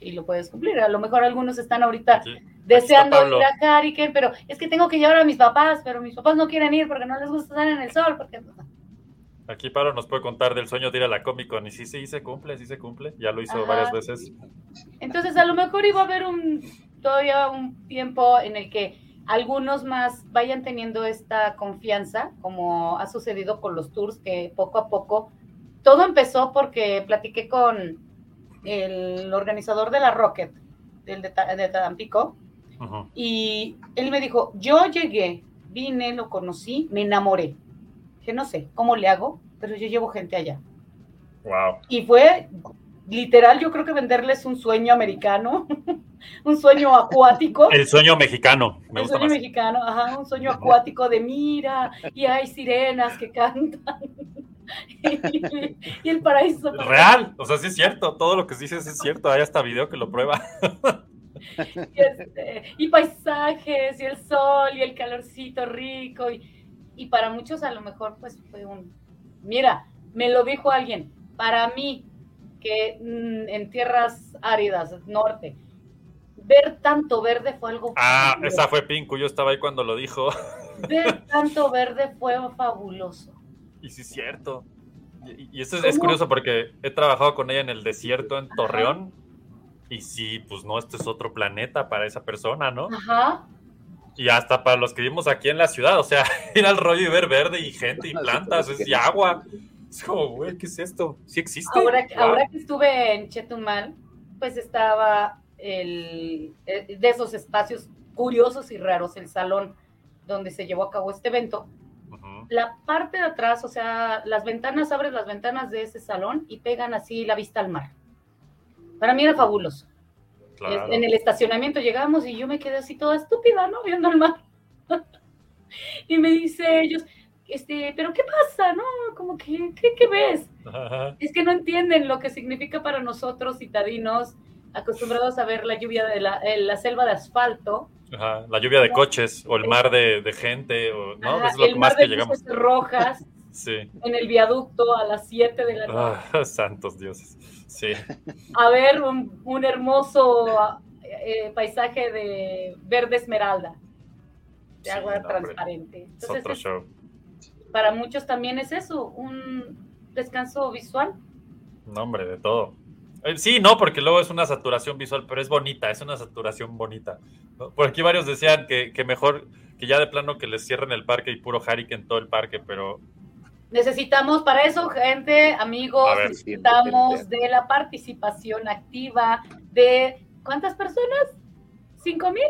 H: y lo puedes cumplir, a lo mejor algunos están ahorita
E: Aquí.
H: deseando ir a Hurricane, pero es que tengo que llevar a mis papás, pero mis papás no quieren ir porque no les gusta estar en el sol, porque
E: Aquí Pablo nos puede contar del sueño de ir a la Comic Con y sí, sí, se cumple, sí se cumple. Ya lo hizo
H: Ajá.
E: varias veces.
H: Entonces, a lo mejor iba a haber un todavía un tiempo en el que algunos más vayan teniendo esta confianza, como ha sucedido con los tours, que poco a poco todo empezó porque platiqué con el organizador de la Rocket, del de, de Tampico, y él me dijo, yo llegué, vine, lo conocí, me enamoré. No sé cómo le hago, pero yo llevo gente allá.
E: Wow.
H: Y fue literal, yo creo que venderles un sueño americano, [LAUGHS] un sueño acuático.
E: El sueño mexicano. Me
H: un
E: gusta
H: sueño
E: más.
H: mexicano, ajá, un sueño acuático de mira, y hay sirenas que cantan. [LAUGHS] y el paraíso.
E: Real. O sea, sí es cierto. Todo lo que dices es cierto. Hay hasta video que lo prueba. [LAUGHS]
H: Y, este, y paisajes, y el sol, y el calorcito rico. Y, y para muchos a lo mejor pues fue un... Mira, me lo dijo alguien, para mí, que mm, en tierras áridas, norte, ver tanto verde fue algo
E: Ah,
H: fabuloso.
E: esa fue Pinku, yo estaba ahí cuando lo dijo. [LAUGHS]
H: Ver tanto verde fue fabuloso.
E: Y sí es cierto. Y, y esto es, es curioso porque he trabajado con ella en el desierto en Torreón. Y sí, pues no, este es otro planeta para esa persona, ¿no?
H: Ajá.
E: Y hasta para los que vivimos aquí en la ciudad, o sea, [LAUGHS] ir al rollo y ver verde y gente y [LAUGHS] plantas es, y agua. Es como, güey, ¿qué es esto? ¿Sí existe?
H: Ahora, que-
E: Wow.
H: ahora que estuve en Chetumal, pues estaba el, eh, de esos espacios curiosos y raros, el salón donde se llevó a cabo este evento. La parte de atrás, o sea, las ventanas, abres las ventanas de ese salón y pegan así la vista al mar. Para mí era fabuloso.
E: Claro.
H: En el estacionamiento llegamos y yo me quedé así toda estúpida, ¿no? Viendo el mar. y me dice ellos, este, pero ¿qué pasa? ¿No? Como que, ¿qué, qué ves?
E: Ajá.
H: Es que no entienden lo que significa para nosotros citadinos, acostumbrados a ver la lluvia de la, eh, la selva de asfalto,
E: Ajá, La lluvia de coches o el mar de, de gente, o, ¿no?
H: Ajá,
E: es lo
H: el
E: más
H: mar
E: que
H: de
E: llegamos.
H: luces rojas [LAUGHS]
E: Sí.
H: en el viaducto a las 7 de la noche,
E: Ah, [LAUGHS] santos dioses. Sí.
H: a ver un, un hermoso eh, paisaje de verde esmeralda, de agua transparente.
E: Es otro show.
H: para muchos también es eso, un descanso visual.
E: No, hombre, de todo. Eh, Sí, no, porque luego es una saturación visual, pero es bonita, es una saturación bonita. Por aquí varios decían que, que mejor que ya de plano que les cierren el parque y puro Hurricane todo el parque, pero
H: Necesitamos para eso, gente, amigos,
E: ver.
H: necesitamos de la participación activa de ¿cuántas personas? ¿Cinco mil?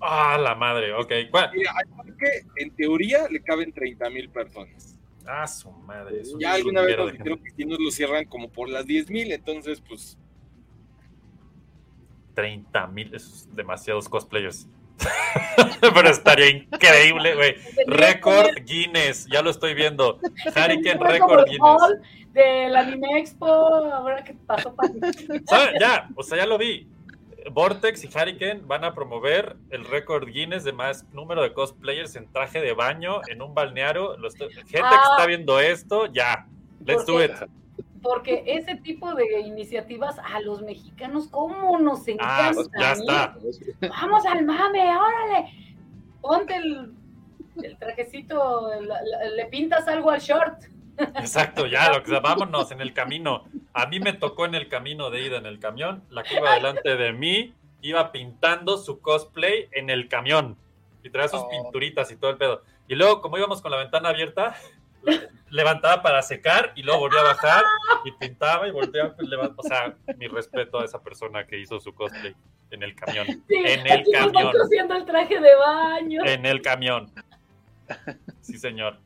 E: ¡ah, la madre! Ok, ¿cuál?
G: Mira, parque, en teoría, le caben 30 mil personas.
E: ¡Ah, su madre! es un
G: Ya alguna vez nos dijeron que si nos lo cierran como por las 10 mil, entonces, pues,
E: 30 mil, esos demasiados cosplayers. [LAUGHS] pero estaría increíble, güey. [LAUGHS] Récord Guinness, ya lo estoy viendo. [LAUGHS] Hurricane
H: el
E: Guinness.
H: del Anime Expo, ahora que pasó para
E: ¿Saben? Ya, o sea, ya lo vi. Vortex y Hurricane van a promover el récord Guinness de más número de cosplayers en traje de baño en un balneario. Gente que
H: Ah.
E: está viendo esto, ya. Let's do it.
H: Porque ese tipo de iniciativas a los mexicanos, ¿cómo nos
E: Ah,
H: encanta?
E: ya está.
H: Vamos al mame, órale. Ponte el, el trajecito, le pintas algo al short.
E: Exacto, ya, lo que sea, vámonos en el camino. A mí me tocó en el camino de ida en el camión. La que iba delante de mí iba pintando su cosplay en el camión. Y traía sus
F: Oh.
E: pinturitas y todo el pedo. Y luego, como íbamos con la ventana abierta, levantaba para secar y luego volvía a bajar y pintaba y volvía a levantar. O sea, mi respeto a esa persona que hizo su cosplay en el camión.
H: Sí,
E: En el camión.
H: cosiendo el traje de baño.
E: En el camión. Sí, señor.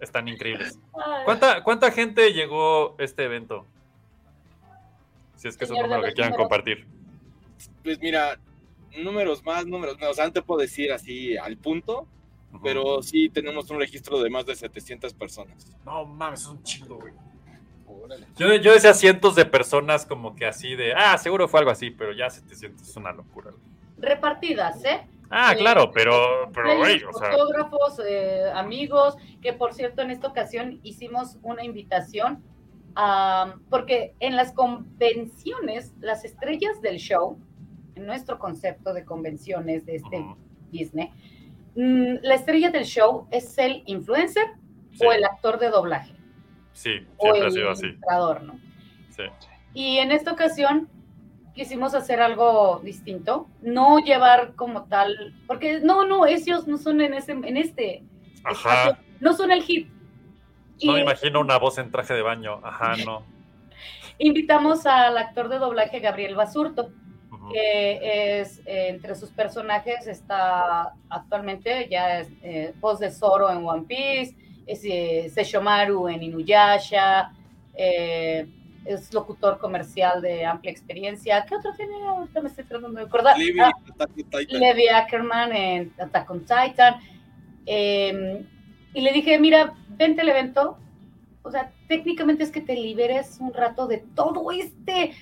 E: Están increíbles.
H: Ay,
E: ¿Cuánta, ¿Cuánta gente llegó a este evento? Si es que es un
H: Señor
E: número que quieran
H: números.
E: compartir.
G: pues mira, números más, números menos. O sea, no te puedo decir así al punto, Pero sí tenemos un registro de más de 700 personas.
E: No mames, es un chingo, güey. Yo, yo decía cientos de personas como que así de, ah, seguro fue algo así, pero ya 700 es una locura.
H: Repartidas, ¿eh?
E: Ah,
H: Sí.
E: claro, pero, pero, güey, o sea,
H: fotógrafos, eh, amigos, que por cierto en esta ocasión hicimos una invitación a- porque en las convenciones, las estrellas del show, en nuestro concepto de convenciones de este Disney, la estrella del show es el influencer
E: sí,
H: o el actor de doblaje
E: sí,
H: o
E: siempre ha
H: el
E: sido así.
H: ¿no?
E: Sí.
H: Y en esta ocasión quisimos hacer algo distinto, no llevar como tal, porque no, no, ellos no son en ese, en este
E: Ajá.
H: espacio, no son el hit. Y
E: No me imagino una voz en traje de baño. Ajá, no. [LAUGHS]
H: invitamos al actor de doblaje Gabriel Basurto. Que es eh, entre sus personajes está actualmente ya es eh, voz de Zoro en One Piece, es eh, Sesshomaru en Inuyasha, eh, es locutor comercial de amplia experiencia. ¿Qué otro tiene? Ahorita me estoy tratando de acordar.
G: Levi,
H: Ah. Levi Ackerman en Attack on Titan. Eh, y le dije, mira, vente al evento. O sea, técnicamente es que te liberes un rato de todo este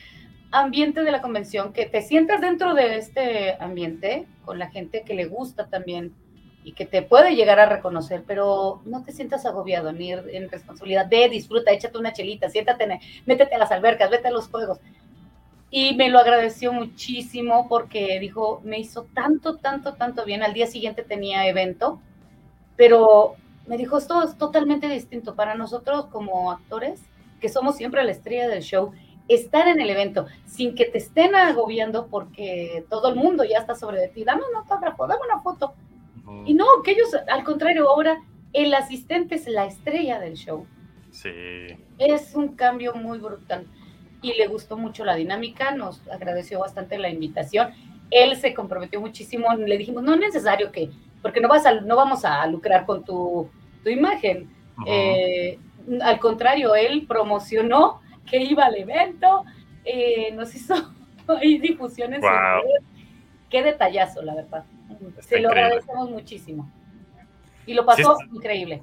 H: ambiente de la convención, que te sientas dentro de este ambiente con la gente que le gusta también y que te puede llegar a reconocer, pero no te sientas agobiado ni en responsabilidad. Ve, disfruta, échate una chelita, siéntate, métete a las albercas, vete a los juegos. Y me lo agradeció muchísimo porque dijo, me hizo tanto, tanto, tanto bien. Al día siguiente tenía evento, pero me dijo, esto es totalmente distinto para nosotros como actores, que somos siempre la estrella del show, estar en el evento sin que te estén agobiando porque todo el mundo ya está sobre de ti. Dame un autógrafo, dame una foto y no, que ellos, al contrario, ahora el asistente es la estrella del show.
E: Sí.
H: Es un cambio muy brutal. Y le gustó mucho la dinámica, nos agradeció bastante la invitación. Él se comprometió muchísimo, le dijimos, no es necesario que, porque no, vas a, no vamos a lucrar con tu, tu imagen. Eh, al contrario, él promocionó que iba al evento, eh, nos hizo [LAUGHS] difusiones. Wow. Qué detallazo, la verdad. Se lo agradecemos muchísimo. Y lo pasó increíble.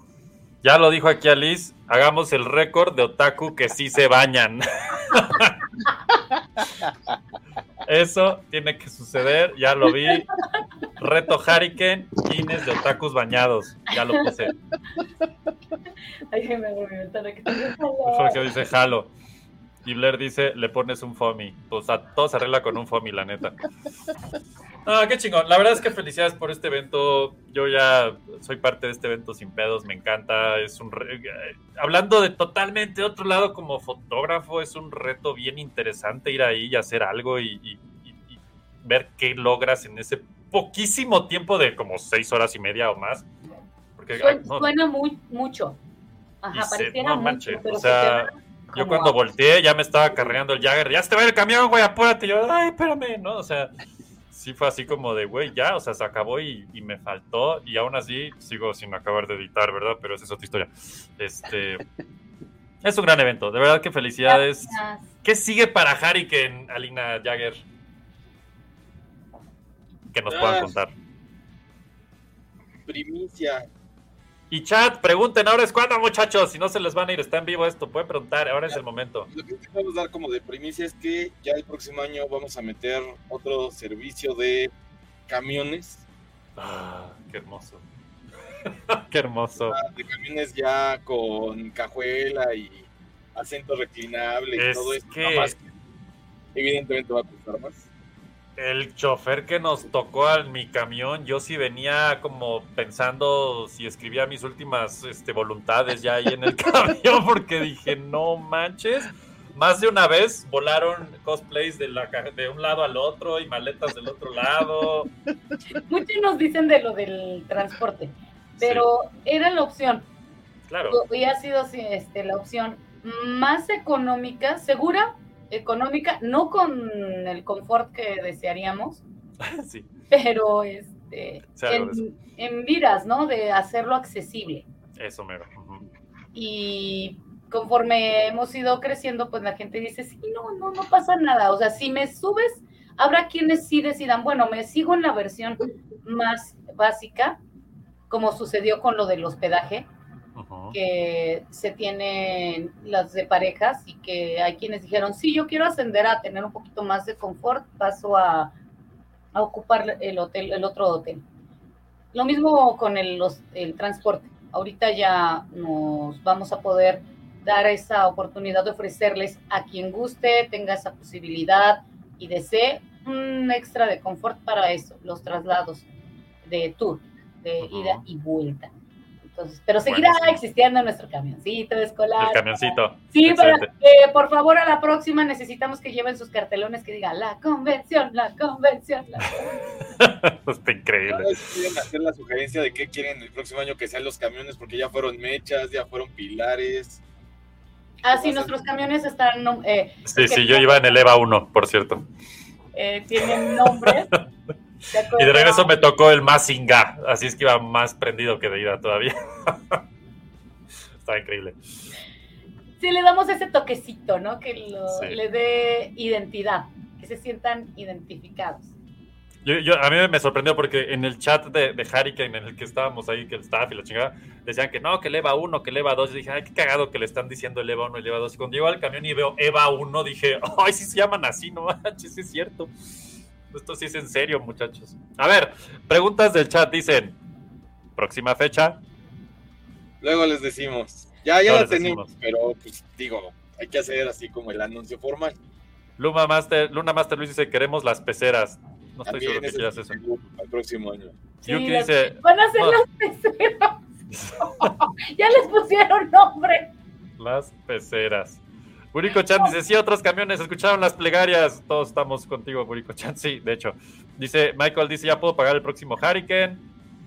E: Ya lo dijo aquí Alice, hagamos el récord de otaku que sí se bañan. [LAUGHS] Eso tiene que suceder, ya lo vi. Reto Hurricane, Guinness de otakus bañados. Ya lo puse.
H: Ay, me
E: Jorge dice jalo. Y Blair dice, le pones un foamy. O sea, todo se arregla con un foamy, la neta. [LAUGHS] Ah, qué chingón. La verdad es que felicidades por este evento. Yo ya soy parte de este evento sin pedos, me encanta. Es un eh, hablando de totalmente otro lado como fotógrafo, es un reto bien interesante ir ahí y hacer algo y, ver qué logras en ese poquísimo tiempo de como seis horas y media o más.
H: Porque, suena, muy, mucho. Ajá, pareciera mucho,
E: o sea, yo cuando volteé ya me estaba cargando el Jagger, ya se te va el camión, güey, apúrate. Y yo, ay, espérame, ¿no? O sea, sí fue así como de, güey, ya, o sea, se acabó y, me faltó, y aún así sigo sin acabar de editar, ¿verdad? Pero esa es otra historia. Este. Es un gran evento, de verdad que felicidades. ¿Qué sigue para Hurricane, Alina Jagger? Que nos puedan ah. contar.
G: Primicia.
E: Y chat, pregunten, ahora es cuando, muchachos, si no se les van a ir, está en vivo esto, pueden preguntar, ahora es el momento.
G: Lo que a dar como de primicia es que ya el próximo año vamos a meter otro servicio de camiones.
E: Ah, qué hermoso. [LAUGHS] qué hermoso.
G: Ah, de camiones ya con cajuela y acento reclinable y todo esto. evidentemente va a costar más
E: el chofer que nos tocó a mi camión, yo sí venía como pensando si escribía mis últimas este, voluntades ya ahí en el [LAUGHS] camión, porque dije, no manches. Más de una vez volaron cosplays de, la, de un lado al otro y maletas del otro lado.
H: Muchos nos dicen de lo del transporte, pero era la opción.
E: Claro.
H: Y ha sido este, la opción más económica, segura, económica, no con el confort que desearíamos, [LAUGHS]
E: sí.
H: pero este, en, en, miras, ¿no? De hacerlo accesible.
E: Eso mero.
H: Y conforme hemos ido creciendo, pues la gente dice, sí, no, no, no pasa nada. O sea, si me subes, habrá quienes sí decidan, bueno, me sigo en la versión más básica, como sucedió con lo del hospedaje, que se tienen las de parejas y que hay quienes dijeron, sí, yo quiero ascender a tener un poquito más de confort, paso a, a ocupar el hotel, el otro hotel. Lo mismo con el, el transporte. Ahorita ya nos vamos a poder dar esa oportunidad de ofrecerles a quien guste, tenga esa posibilidad y desee un extra de confort para eso, los traslados de tour, de ida y vuelta pero seguirá existiendo nuestro camioncito escolar.
E: El camioncito.
H: Sí, pero eh, por favor a la próxima necesitamos que lleven sus cartelones que digan la convención, la convención. La [LAUGHS]
E: Está increíble.
G: Quieren hacer la sugerencia de qué quieren el próximo año que sean los camiones porque ya fueron mechas, ya fueron pilares.
H: Ah, sí, nuestros camiones están... Eh,
E: sí, sí, yo iba en el EVA 1, por cierto.
H: Eh, tienen nombres. [LAUGHS] [LAUGHS]
E: Y de regreso me tocó el Mazinga, así es que iba más prendido que de ida todavía. [LAUGHS] Está increíble.
H: Sí, le damos ese toquecito, ¿no? Que le dé identidad, que se sientan identificados.
E: Yo, a mí me sorprendió porque en el chat de, de Hurricane en el que estábamos ahí, que el staff y la chingada, decían que no, que el EVA 1, que el EVA 2. Yo dije, ay, qué cagado que le están diciendo el EVA 1 y el EVA 2. Y cuando llego al camión y veo EVA 1, dije, [LAUGHS] ay, sí se llaman así, no manches, es cierto. Esto sí es en serio, muchachos. A ver, preguntas del chat dicen. próxima fecha.
G: Luego les decimos. Ya, ya
E: No
G: la tenemos,
E: decimos.
G: pero pues digo, hay que hacer así como el anuncio formal.
E: Luna Master, Luna Master Luis dice, queremos las peceras. No estoy
G: También
E: seguro que
G: ese
E: quieras
G: es
E: eso.
G: el próximo año.
H: Sí,
E: Yuki
H: las-
E: dice,
H: Van a ser
E: no.
H: las peceras. [LAUGHS] ya les pusieron nombre.
E: las peceras. Burico Chan dice, sí, otros camiones, escucharon las plegarias. Todos estamos contigo, Burico Chan. [LAUGHS] Sí, de hecho. Dice, Michael dice, ya puedo pagar el próximo Hurricane.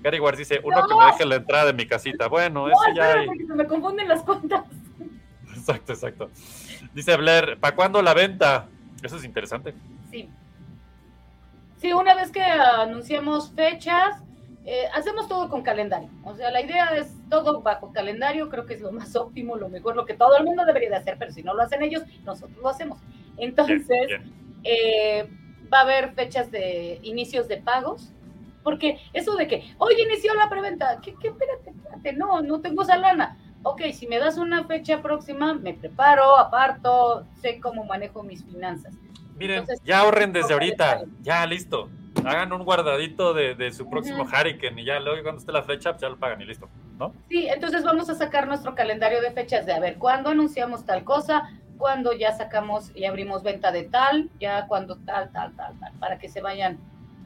E: Gary Ward dice, uno que me deje la entrada de mi casita. Bueno,
H: No,
E: eso ya hay.
H: porque se me confunden las cuentas. [LAUGHS]
E: Exacto, exacto. Dice Blair, ¿para cuándo la venta? Eso es interesante.
H: Sí. Sí, una vez que anunciamos fechas, eh, hacemos todo con calendario. O sea, la idea es todo bajo calendario, creo que es lo más [LAUGHS] óptimo, lo mejor, lo que todo el mundo debería de hacer, pero si no lo hacen ellos, nosotros lo hacemos. Entonces,
E: Bien, bien.
H: eh, va a haber fechas de inicios de pagos, porque eso de que, hoy inició la preventa, ¿qué, qué? Espérate, espérate, no, no tengo esa lana. Ok, si me das una fecha próxima, me preparo, aparto, sé cómo manejo mis finanzas.
E: Miren,
H: Entonces,
E: ya ahorren desde ahorita. Ya, listo. Hagan un guardadito de, de su próximo. Hurricane y ya luego cuando esté la fecha, pues ya lo pagan y listo. ¿No?
H: Sí, entonces vamos a sacar nuestro calendario de fechas de a ver cuándo anunciamos tal cosa, cuándo ya sacamos y abrimos venta de tal, ya cuando tal, tal, tal, tal, para que se vayan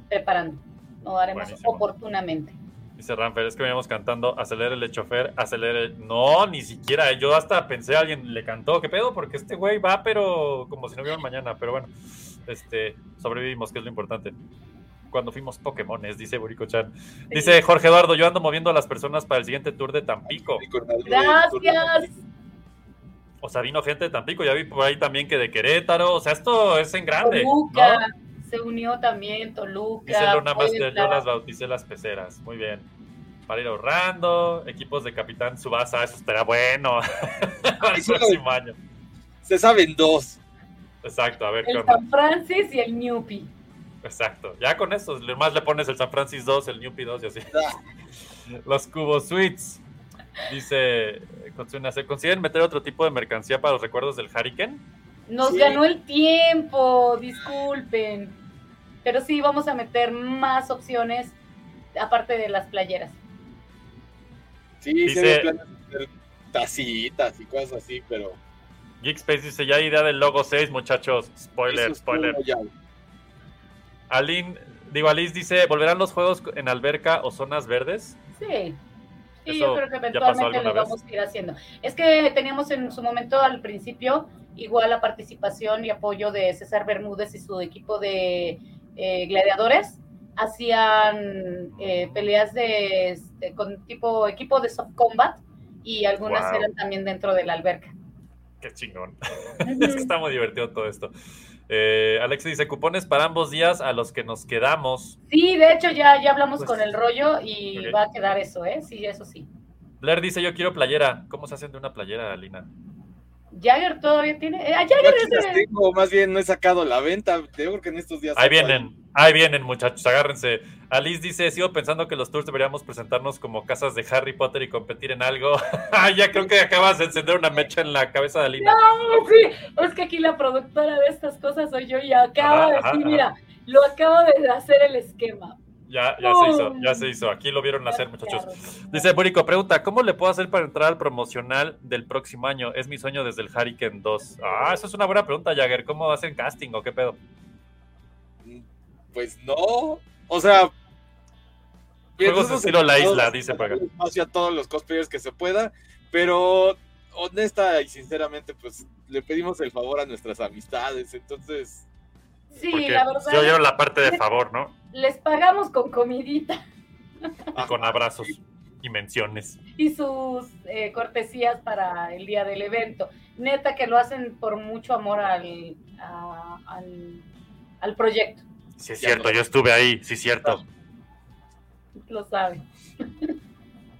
H: preparando. Lo haremos
E: Buenísimo.
H: oportunamente.
E: Dice Ramfer, es que veníamos cantando acelere el chofer, acelere el... No, ni siquiera. Yo hasta pensé alguien le cantó. ¿Qué pedo? Porque este güey va, pero como si no hubiera mañana. Pero bueno, este, sobrevivimos, que es lo importante. Cuando fuimos Pokémones, dice Burico Chan. Dice Jorge Eduardo, yo ando moviendo a las personas para el siguiente tour de Tampico.
H: Gracias.
E: O sea, vino gente de Tampico, ya vi por ahí también que de Querétaro. O sea, esto es en grande.
H: Toluca
E: ¿no?
H: se unió también, Toluca.
E: Dice Luna Master, yo las bauticé las peceras. Muy bien. Para ir ahorrando, equipos de Capitán Subasa, eso estará bueno. Para [LAUGHS] el próximo año.
G: Se saben dos.
E: Exacto, a ver qué
H: El. San Francis y el Newpie.
E: Exacto. Ya con eso, más le pones el San Francis 2, el Newpie 2 y así. [LAUGHS] Los cubos suites. Dice, ¿se consiguen meter otro tipo de mercancía para los recuerdos del Hurricane?
H: Nos
G: Sí.
H: ganó el tiempo, disculpen. Pero sí, vamos a meter más opciones aparte de las playeras.
G: Sí,
E: Dice-
G: sí tacitas y cosas así, pero.
E: Geekspace dice, ya hay idea del logo 6, muchachos. Spoiler, spoiler.
G: ya.
E: Aline, digo, Alice dice, ¿volverán los juegos en alberca o zonas verdes?
H: Sí. Sí,
E: Eso
H: yo creo que eventualmente lo vamos a ir haciendo. Es que teníamos en su momento al principio igual la participación y apoyo de César Bermúdez y su equipo de eh, gladiadores. Hacían eh, peleas de, este, con tipo equipo de soft combat y algunas
E: Wow.
H: eran también dentro de la alberca.
E: Qué chingón. [LAUGHS] es que está muy divertido todo esto. Eh, Alex dice, cupones para ambos días a los que nos quedamos.
H: Sí, de hecho ya, ya hablamos
E: Pues,
H: con el rollo y va a quedar eso, ¿eh? Sí, eso sí.
E: Blair dice, yo quiero playera. ¿Cómo se hacen de una playera, Alina?
H: Jagger todavía tiene... eh,
G: Yo
H: Jagger
G: aquí
H: es
G: las
H: de-
G: tengo, más bien no he sacado la venta. Yo creo que en estos días.
E: Ahí vienen, ahí vienen, muchachos, agárrense. Alice dice, sigo pensando que los tours deberíamos presentarnos como casas de Harry Potter y competir en algo. [LAUGHS] Ya creo que acabas de encender una mecha en la cabeza de Alina.
H: No, sí, es que aquí la productora de estas cosas soy yo y acabo
E: Ajá,
H: de decir,
E: ajá.
H: mira, lo acabo de hacer el esquema.
E: Ya, ya se hizo, ya se hizo. Aquí lo vieron hacer, muchachos. Dice Burico, pregunta, ¿cómo le puedo hacer para entrar al promocional del próximo año? Es mi sueño desde el Hurricane 2. Ah, eso es una buena pregunta, Jagger. ¿Cómo hacen casting o qué pedo?
G: Pues no. O sea.
E: Juegos estilo La Isla, dice por acá.
G: espacio a todos los cosplayers que se pueda, pero honesta y sinceramente, pues le pedimos el favor a nuestras amistades. Entonces,
H: Sí,
E: Porque
H: la verdad,
E: yo oyeron la parte de favor, ¿no?
H: les pagamos con comidita
E: Y con abrazos y menciones.
H: y sus eh, cortesías para el día del evento. Neta que lo hacen por mucho amor al, a- al, al proyecto,
E: Sí, es
G: Ya
E: cierto,
G: no.
E: yo estuve ahí, sí, es cierto.
H: lo saben. [LAUGHS]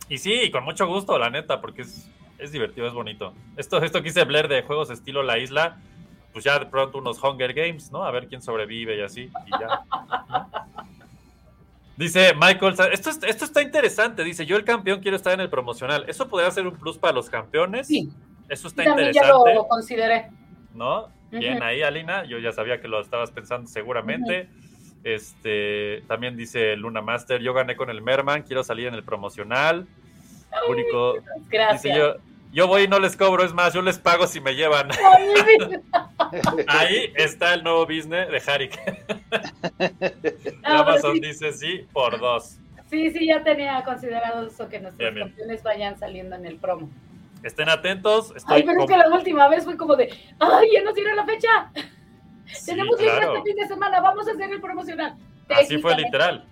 E: Y sí, con mucho gusto, la neta, porque es, es divertido, es bonito. Esto, esto que hice Blair de juegos estilo La Isla, pues ya de pronto unos Hunger Games, ¿no? A ver quién sobrevive y así, y ya. ¿no? [LAUGHS] Dice Michael, esto, es- esto está interesante, dice, yo el campeón quiero estar en el promocional. ¿Eso podría ser un plus para los campeones?
H: Sí,
E: Eso está
H: también ya
E: interesante,
H: lo consideré.
E: ¿no? Bien ahí, Alina, yo ya sabía que lo estabas pensando seguramente. Este, también dice Luna Master, yo gané con el Merman, quiero salir en el promocional. Único, dice
H: Gracias.
E: yo, yo voy y no les cobro, es más, yo les pago si me llevan. [LAUGHS]
H: Ay.
E: Ahí está el nuevo business de Harik. [LAUGHS] [LAUGHS]
H: No,
E: Amazon
H: sí,
E: dice sí por dos.
H: sí, sí, ya tenía considerado eso que nuestros
E: Bien, bien.
H: campeones vayan saliendo en el promo.
E: Estén atentos. Estoy
H: Ay, pero es que la última vez fue como de, ay, ya nos dieron la fecha.
E: Sí,
H: Tenemos
E: claro.
H: este fin de semana, vamos a hacer el promocional.
E: Así fue literal.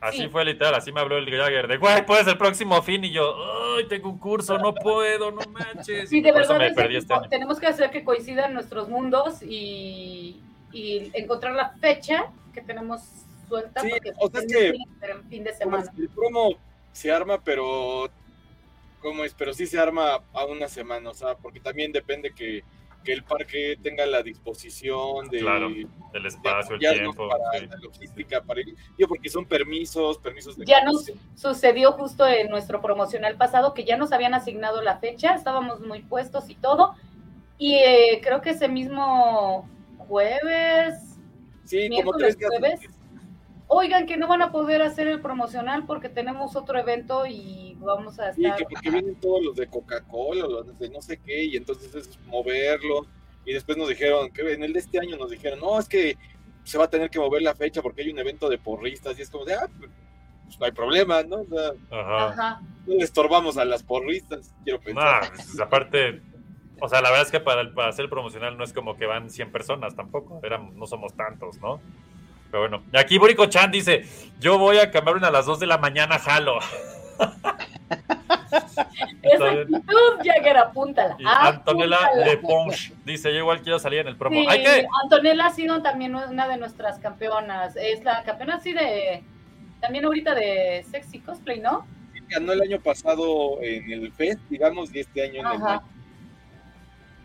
E: Así
H: Sí.
E: fue literal. Así me habló el Jagger de, güey, puedes el próximo fin. Y yo, ay, tengo un curso, no puedo, no manches.
H: Sí, de
E: Por eso
H: verdad,
E: me
H: es
E: perdí este año.
H: tenemos que hacer que coincidan nuestros mundos y, y encontrar la fecha que tenemos suelta.
G: Sí,
H: porque
G: o sea, es que-
H: en fin de semana.
G: El promo se arma, pero. ¿Cómo es? Pero sí se arma a una semana, o sea, porque también depende que, que el parque tenga la disposición de.
E: Claro, El
G: de
E: espacio, el tiempo.
G: para
E: sí.
G: la logística, para ir. Digo, porque son permisos, permisos de.
H: Ya nos sucedió justo en nuestro promocional pasado que ya nos habían asignado la fecha, estábamos muy puestos y todo. Y eh, creo que ese mismo jueves,
G: Sí, como tres días.
H: jueves. Oigan que no van a poder hacer el promocional porque tenemos otro evento y vamos a
G: Sí,
H: estar...
G: que porque vienen todos los de Coca-Cola, los de no sé qué, y entonces es moverlo. Y después nos dijeron, que en el de este año nos dijeron, no, es que se va a tener que mover la fecha porque hay un evento de porristas. Y es como de, ah, pues no hay problema, ¿no? O sea,
E: Ajá.
G: No le estorbamos a las porristas, quiero pensar.
E: No, pues, aparte, o sea, la verdad es que para, el- para hacer el promocional no es como que van 100 personas tampoco, eran, no somos tantos, ¿no? Pero bueno, y aquí Burico Chan dice, yo voy a cambiar una a las 2 de la mañana, jalo. [LAUGHS]
H: Esa actitud, Jagger, apúntala.
E: Y Antonella
H: apúntala.
E: Le Ponche dice, yo igual quiero salir en el promo.
H: Sí,
E: Hay que,
H: Antonella ha sido también una de nuestras campeonas. Es la campeona así de. También ahorita de sexy cosplay, ¿no?
G: Ganó el año pasado en el Fest, digamos, y este año en el.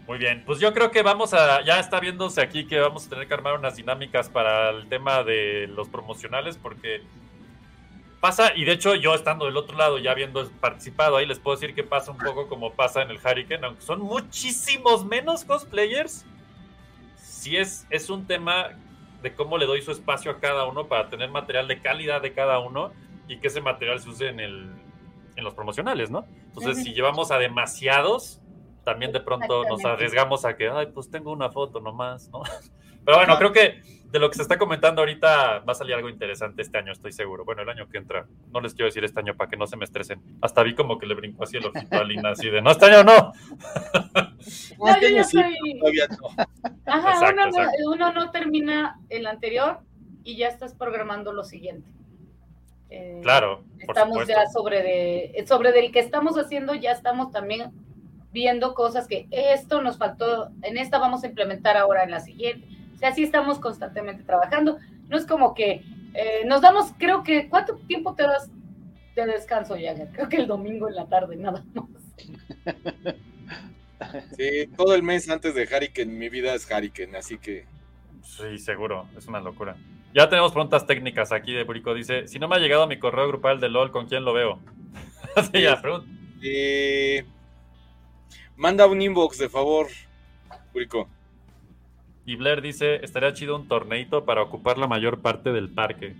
E: Muy bien, pues yo creo que vamos a, ya está viéndose aquí que vamos a tener que armar unas dinámicas para el tema de los promocionales, porque pasa, y de hecho yo estando del otro lado, ya habiendo participado ahí, les puedo decir que pasa un poco como pasa en el Hurricane, aunque son muchísimos menos cosplayers, sí es, es un tema de cómo le doy su espacio a cada uno para tener material de calidad de cada uno y que ese material se use en, el, en los promocionales, ¿no? Entonces,
H: Ujú.
E: si llevamos a demasiados, también de pronto nos arriesgamos a que, ay, pues tengo una foto nomás, ¿no? [LAUGHS] Pero bueno, creo que de lo que se está comentando ahorita va a salir algo interesante este año, estoy seguro. Bueno, el año que entra. No les quiero decir este año para que no se me estresen. Hasta vi como que le brincó así el ojito a Lina, así de, no, este año no. [LAUGHS]
H: No,
G: este
H: yo
G: año
H: ya
G: sí,
H: soy-
G: todavía no.
H: Ajá,
E: Exacto,
H: uno, no,
E: exacto.
H: uno no termina el anterior y ya estás programando lo siguiente. Eh,
E: Claro, por
H: estamos
E: supuesto.
H: ya sobre de sobre del que estamos haciendo ya estamos también viendo cosas que esto nos faltó en esta vamos a implementar ahora en la siguiente o sea así estamos constantemente trabajando no es como que eh, nos damos creo que cuánto tiempo te das de descanso Jagger creo que el domingo en la tarde nada más [LAUGHS]
G: Sí, todo el mes antes de Hurricane, mi vida es Hurricane, así que
E: Sí, seguro, es una locura. Ya tenemos preguntas técnicas aquí de Burico. Dice, si no me ha llegado mi correo grupal de LOL, ¿con quién lo veo? [LAUGHS] sí, ya, pregunta.
G: eh, manda un inbox, de favor, Purico.
E: Y Blair dice, estaría chido un torneito para ocupar la mayor parte del parque.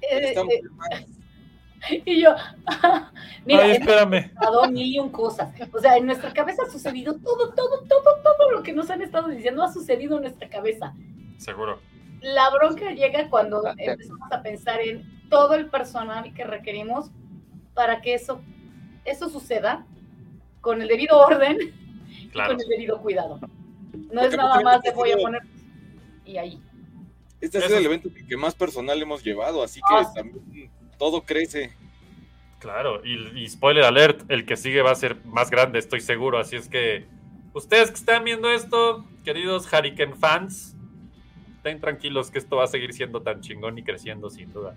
H: Eh, eh, [LAUGHS] y yo [LAUGHS] mira
E: Ay, espérame.
H: pasado mil y un cosas. O sea, en nuestra cabeza ha sucedido todo, todo, todo, todo lo que nos han estado diciendo ha sucedido en nuestra cabeza.
E: Seguro.
H: La bronca llega cuando empezamos a pensar en todo el personal que requerimos para que eso, eso suceda con el debido orden y con el debido cuidado. No
G: Porque
H: es nada más de voy a poner y ahí.
G: Este sido el
E: es-
G: evento que- más personal hemos llevado, así que
H: Ah,
G: también todo crece.
E: Claro, y, y spoiler alert, el que sigue va a ser más grande, estoy seguro. Así es que ustedes que están viendo esto, queridos Hurricane fans, estén tranquilos que esto va a seguir siendo tan chingón y creciendo sin duda.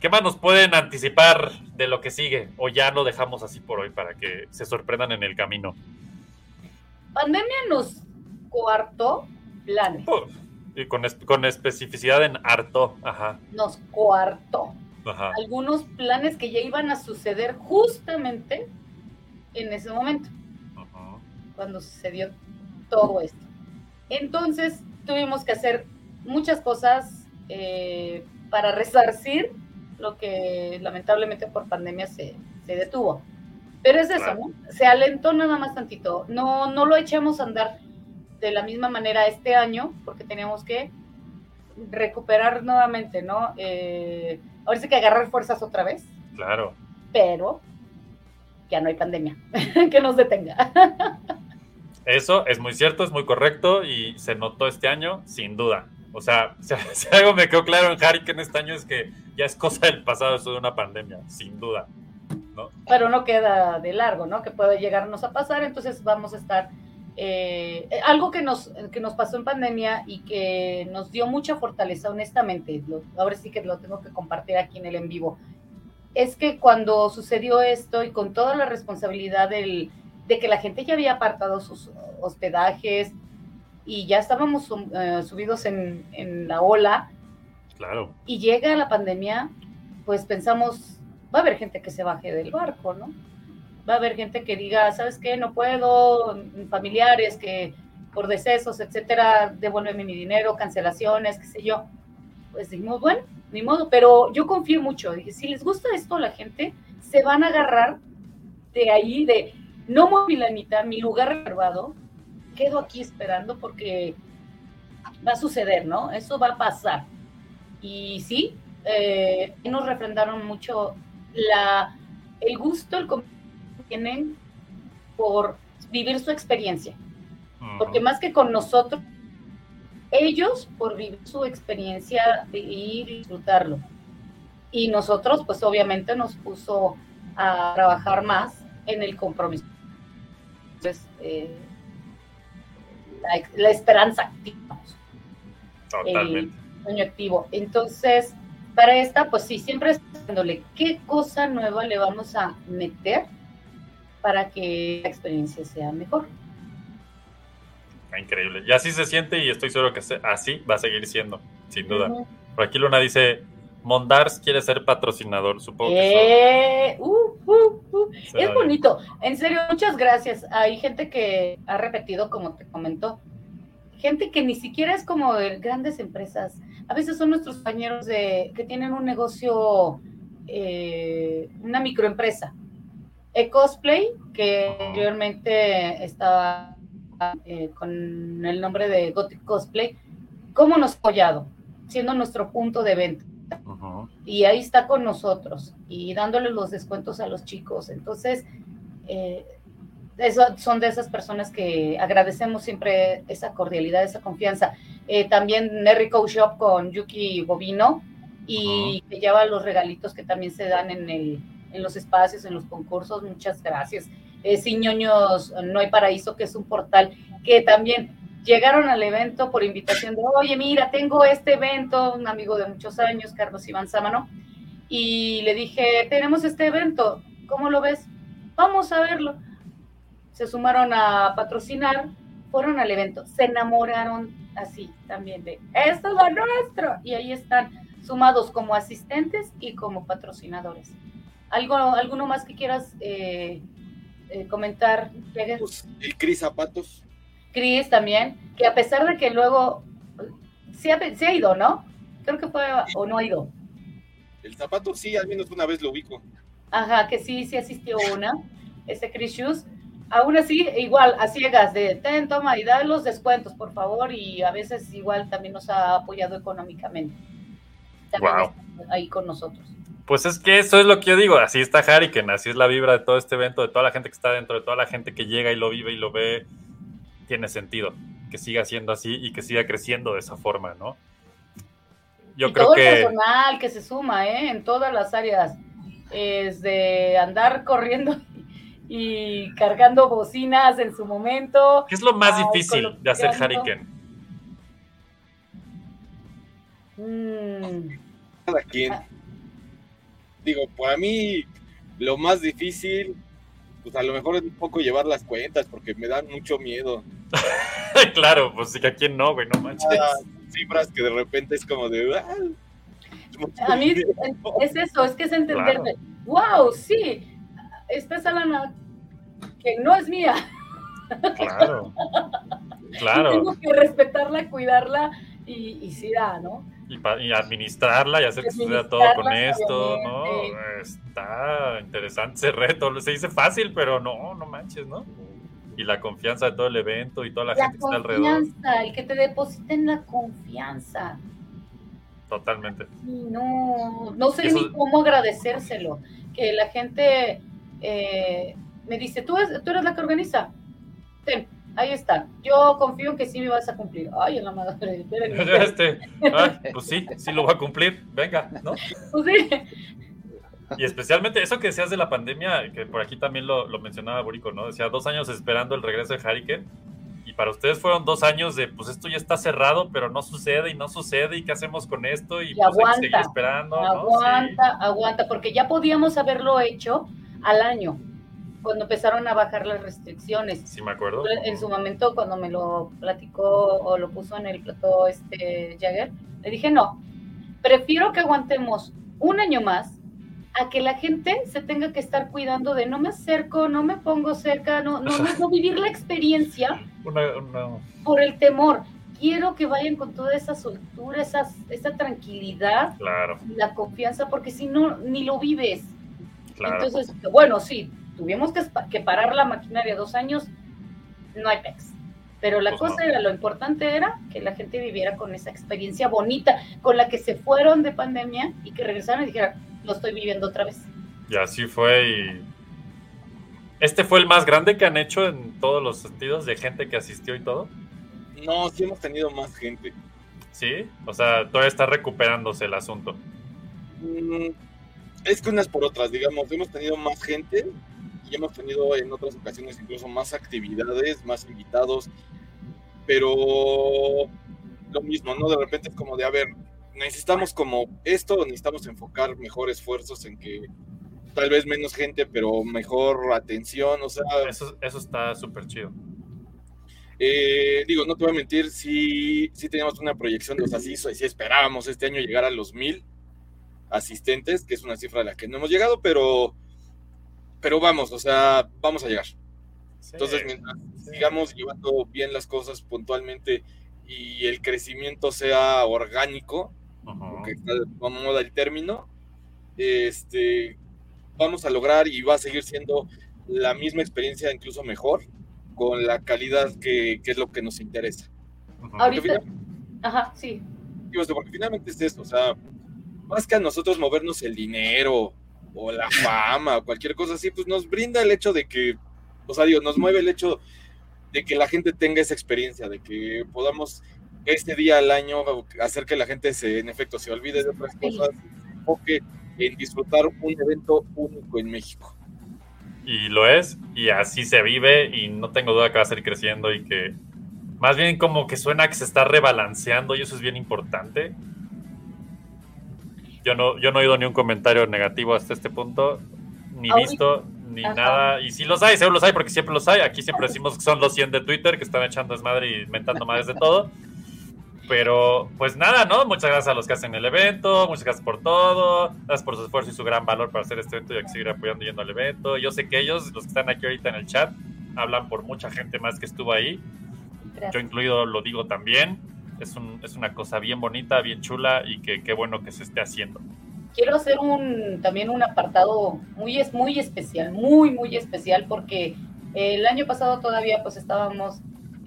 E: ¿Qué más nos pueden anticipar de lo que sigue? O ya lo dejamos así por hoy para que se sorprendan en el camino.
H: Pandemia nos coartó planes,
E: Uf, y con, con especificidad en harto. Ajá,
H: nos coartó.
E: ajá.
H: algunos planes que ya iban a suceder justamente en ese momento,
E: ajá.
H: cuando sucedió todo esto. Entonces tuvimos que hacer muchas cosas eh, para resarcir lo que lamentablemente por pandemia se, se detuvo. Pero es eso, ¿no? Se alentó nada más tantito. No, no lo echamos a andar de la misma manera este año, porque teníamos que recuperar nuevamente, ¿no? Eh, ahora sí que agarrar fuerzas otra vez.
E: Claro.
H: Pero ya no hay pandemia [LAUGHS] que nos detenga. [LAUGHS]
E: Eso es muy cierto, es muy correcto y se notó este año, sin duda. O sea, [LAUGHS] si, algo me quedó claro en Harry en este año es que ya es cosa del pasado eso de una pandemia, sin duda. ¿no?
H: Pero no queda de largo, ¿no? Que puede llegarnos a pasar, entonces vamos a estar... Eh, algo que nos, que nos pasó en pandemia y que nos dio mucha fortaleza, honestamente, ahora sí que lo tengo que compartir aquí en el en vivo, es que cuando sucedió esto y con toda la responsabilidad del, de que la gente ya había apartado sus hospedajes y ya estábamos eh, subidos en, en, la ola.
E: Claro.
H: Y llega la pandemia, pues pensamos, va a haber gente que se baje del barco, ¿no? Va a haber gente que diga, ¿sabes qué? No puedo, familiares que por decesos, etcétera, devuélveme mi dinero, cancelaciones, qué sé yo. Pues dijimos, bueno, ni modo, pero yo confío mucho. Dije, si les gusta esto a la gente, se van a agarrar de ahí, de, no muevo la mitad, mi lugar reservado, quedo aquí esperando porque va a suceder, ¿no? Eso va a pasar. Y sí, eh, nos refrendaron mucho la, el gusto, el que tienen por vivir su experiencia. Porque más que con nosotros, ellos por vivir su experiencia y disfrutarlo. Y nosotros, pues obviamente nos puso a trabajar más en el compromiso eh, la, esperanza activa.
E: Totalmente.
H: Sueño activo. Entonces, para esta, pues sí, siempre dándole qué cosa nueva le vamos a meter para que la experiencia sea mejor.
E: Increíble. Y así se siente y estoy seguro que así va a seguir siendo, sin duda. Por aquí Luna dice, Mondars quiere ser patrocinador, supongo
H: que eh, uh, uh, uh. Es bonito. En serio, muchas gracias. Hay gente que ha repetido, como te comentó, gente que ni siquiera es como de grandes empresas. A veces son nuestros compañeros de, que tienen un negocio, eh, una microempresa. E-Cosplay, que anteriormente estaba eh, con el nombre de Gothic Cosplay, ¿cómo nos ha apoyado? Siendo nuestro punto de venta y ahí está con nosotros y dándole los descuentos a los chicos. Entonces, eh, son de esas personas que agradecemos siempre esa cordialidad, esa confianza. Eh, también Nerrico Shop con Yuki Bovino y que lleva los regalitos que también se dan en, el, en los espacios, en los concursos. Muchas gracias. Eh, Sin ñoños, No hay paraíso, que es un portal que también llegaron al evento por invitación de, oye, mira, tengo este evento, un amigo de muchos años, Carlos Iván Sámano, y le dije, tenemos este evento, ¿cómo lo ves? Vamos a verlo. Se sumaron a patrocinar, fueron al evento, se enamoraron así también de, esto es lo nuestro, y ahí están sumados como asistentes y como patrocinadores. ¿Algo, ¿Alguno más que quieras eh, eh, comentar?
G: Pues, el Cris Zapatos
H: Chris también, que a pesar de que luego se ha, ha ido, ¿no? Creo que fue o no ha ido.
G: El zapato sí, al menos una vez lo ubico.
H: Ajá, que sí, sí asistió una, ese Chris Shoes. Aún así, igual, a ciegas, de ten, toma y da los descuentos, por favor, y a veces igual también nos ha apoyado económicamente. También ahí con nosotros.
E: Pues es que eso es lo que yo digo, así está Hariken, así es la vibra de todo este evento, de toda la gente que está dentro, de toda la gente que llega y lo vive y lo ve tiene sentido que siga siendo así y que siga creciendo de esa forma, ¿no?
H: Yo creo todo que... el personal que se suma, ¿eh? En todas las áreas, es de andar corriendo y cargando bocinas en su momento.
E: ¿Qué es lo más difícil de hacer Hurricane?
G: Mm. Cada quien. Digo, para mí lo más difícil pues a lo mejor es un poco llevar las cuentas porque me dan mucho miedo. [LAUGHS]
E: claro, pues sí, a quién no, güey, no manches.
G: Ah, cifras que de repente es como de. Ah,
H: a mí es eso, es que es entenderme. ¡Wow! Sí, esta es lana que no es mía.
E: Claro. Claro.
H: tengo que respetarla, cuidarla y, y sí da, ¿no?
E: y, y administrarla y hacer que suceda todo con esto, ¿no? Está interesante ese reto. Se dice fácil, pero no, no manches, ¿no? Y la confianza de todo el evento y toda la,
H: La
E: gente que está alrededor.
H: confianza, el que te depositen la confianza.
E: Totalmente.
H: Y no, no sé
E: Eso-
H: ni cómo agradecérselo. Que la gente eh, me dice, ¿Tú, eres- tú eres la que organiza. Ten, ahí está. Yo confío en que sí me vas a cumplir. Ay, en la madre. [LAUGHS]
E: Este, ah, pues sí, sí lo voy a cumplir. Venga, ¿no?
H: Pues sí.
E: Y especialmente eso que decías de la pandemia, que por aquí también lo, lo mencionaba Burico, ¿no? Decía dos años esperando el regreso de Hurricane. Y para ustedes fueron dos años de, pues esto ya está cerrado, pero no sucede y no sucede. ¿Y qué hacemos con esto? Y,
H: Y
E: pues hay que
H: aguanta,
E: seguir esperando. ¿no?
H: Aguanta, aguanta, porque ya podíamos haberlo hecho al año, cuando empezaron a bajar las restricciones.
E: Sí, me acuerdo.
H: En su momento, cuando me lo platicó o lo puso en el plató este Jagger, le dije, no, prefiero que aguantemos un año más a que la gente se tenga que estar cuidando de no me acerco, no me pongo cerca, no, no, no, no vivir la experiencia [LAUGHS]
E: Una- una-
H: por el temor. Quiero que vayan con toda esa soltura, esa, esa tranquilidad,
E: claro,
H: la confianza, porque si no, ni lo vives.
E: Claro.
H: Entonces, bueno, sí, tuvimos que, parar la maquinaria dos años, no hay pex. Pero la
E: Pues
H: cosa
E: no.
H: era, lo importante era que la gente viviera con esa experiencia bonita, con la que se fueron de pandemia y que regresaron y dijeran, lo estoy viviendo otra vez.
E: Y así fue. Y este fue el más grande que han hecho en todos los sentidos de gente que asistió y todo.
G: No, sí hemos tenido más gente.
E: Sí, o sea, todavía está recuperándose el asunto.
G: Mm, Es que unas por otras, digamos, hemos tenido más gente y hemos tenido en otras ocasiones incluso más actividades, más invitados, pero lo mismo, ¿no? De repente es como de, a ver, necesitamos como esto, necesitamos enfocar mejor esfuerzos en que tal vez menos gente, pero mejor atención, o sea,
E: Eso, eso está súper chido.
G: eh, digo, no te voy a mentir, sí, sí teníamos una proyección, de, o sea, sí, sí esperábamos este año llegar a los mil asistentes, que es una cifra a la que no hemos llegado, pero, pero vamos, o sea, vamos a llegar.
E: Sí,
G: Entonces, mientras
E: sí.
G: sigamos llevando bien las cosas puntualmente y el crecimiento sea orgánico,
E: Ujú.
G: que está de moda el término, este, vamos a lograr y va a seguir siendo la misma experiencia, incluso mejor, con la calidad que, que es lo que nos interesa.
H: Ahorita, ajá, sí,
G: esto, porque finalmente es eso, o sea, más que a nosotros movernos el dinero o la fama o cualquier cosa así, pues nos brinda el hecho de que, o sea, digo, nos mueve el hecho de que la gente tenga esa experiencia, de que podamos este día al año hacer que la gente se, en efecto, se olvide de otras cosas, se enfoque en disfrutar un evento único en México.
E: Y lo es, y así se vive, y no tengo duda que va a seguir creciendo y que más bien como que suena que se está rebalanceando y eso es bien importante. Yo no, yo no he oído ni un comentario negativo hasta este punto, ni
H: Ahorita-
E: visto, ni
H: Ajá.
E: nada. Y si los hay, seguro los hay, porque siempre los hay. Aquí siempre decimos que son los 100 de Twitter, que están echando desmadre y mentando madres de todo. Pero, pues nada, ¿no? Muchas gracias a los que hacen el evento, muchas gracias por todo, gracias por su esfuerzo y su gran valor para hacer este evento y que seguir apoyando yendo al evento. Yo sé que ellos, los que están aquí ahorita en el chat, hablan por mucha gente más que estuvo ahí. Yo
H: gracias.
E: incluido lo digo también. Es, un, es una cosa bien bonita, bien chula y que qué bueno que se esté haciendo.
H: quiero hacer un también un apartado muy muy especial, muy muy especial porque el año pasado todavía pues estábamos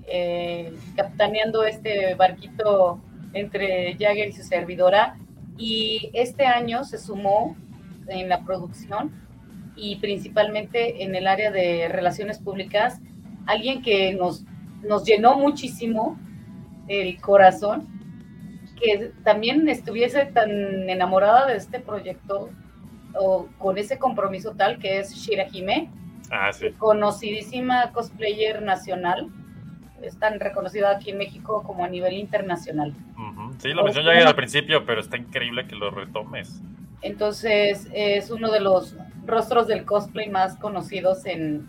H: eh, capitaneando este barquito entre Jagger y su servidora y este año se sumó en la producción y principalmente en el área de relaciones públicas alguien que nos nos llenó muchísimo el corazón que también estuviese tan enamorada de este proyecto o con ese compromiso tal que es Shira Hime,
E: Ah, sí.
H: conocidísima cosplayer nacional, es tan reconocida aquí en México como a nivel internacional.
E: Sí, lo mencioné ya al principio, pero está increíble que lo retomes.
H: Entonces es uno de los rostros del cosplay más conocidos en,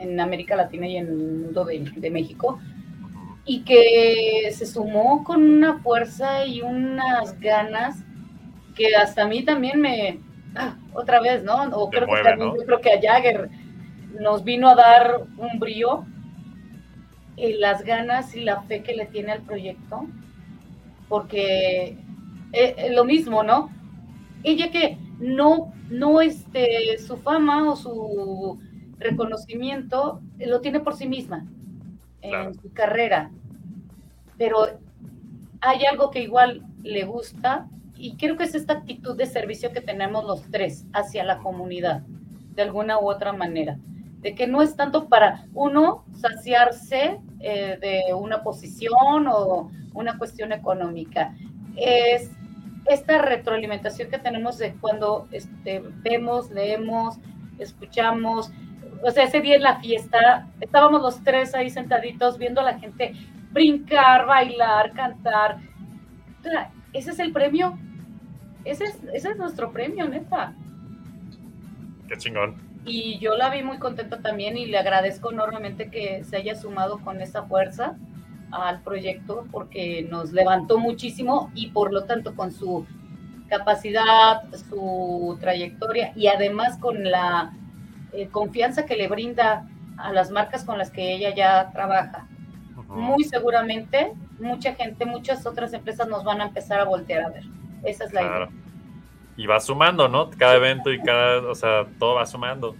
H: en América Latina y en el mundo de, de México. Y que se sumó con una fuerza y unas ganas que hasta a mí también me ah, otra vez, ¿no? O creo
E: mueve,
H: que también
E: ¿no?
H: yo creo que a Jagger nos vino a dar un brío y las ganas y la fe que le tiene al proyecto porque eh, eh, lo mismo, ¿no? Ella que no, no, este, su fama o su reconocimiento lo tiene por sí misma en su carrera, pero hay algo que igual le gusta y creo que es esta actitud de servicio que tenemos los tres hacia la comunidad, de alguna u otra manera, de que no es tanto para uno saciarse eh, de una posición o una cuestión económica, es esta retroalimentación que tenemos de cuando este, vemos, leemos, escuchamos, o sea, ese día en la fiesta, estábamos los tres ahí sentaditos viendo a la gente brincar, bailar, cantar. ese es el premio. Ese es, ese es nuestro premio, neta.
E: Qué chingón.
H: Y yo la vi muy contenta también y le agradezco enormemente que se haya sumado con esa fuerza al proyecto porque nos levantó muchísimo y por lo tanto con su capacidad, su trayectoria y además con la eh, confianza que le brinda a las marcas con las que ella ya trabaja. Muy seguramente mucha gente, muchas otras empresas nos van a empezar a voltear a ver. Esa es la idea.
E: Y va sumando, ¿no? Cada evento y cada, o sea, todo va sumando.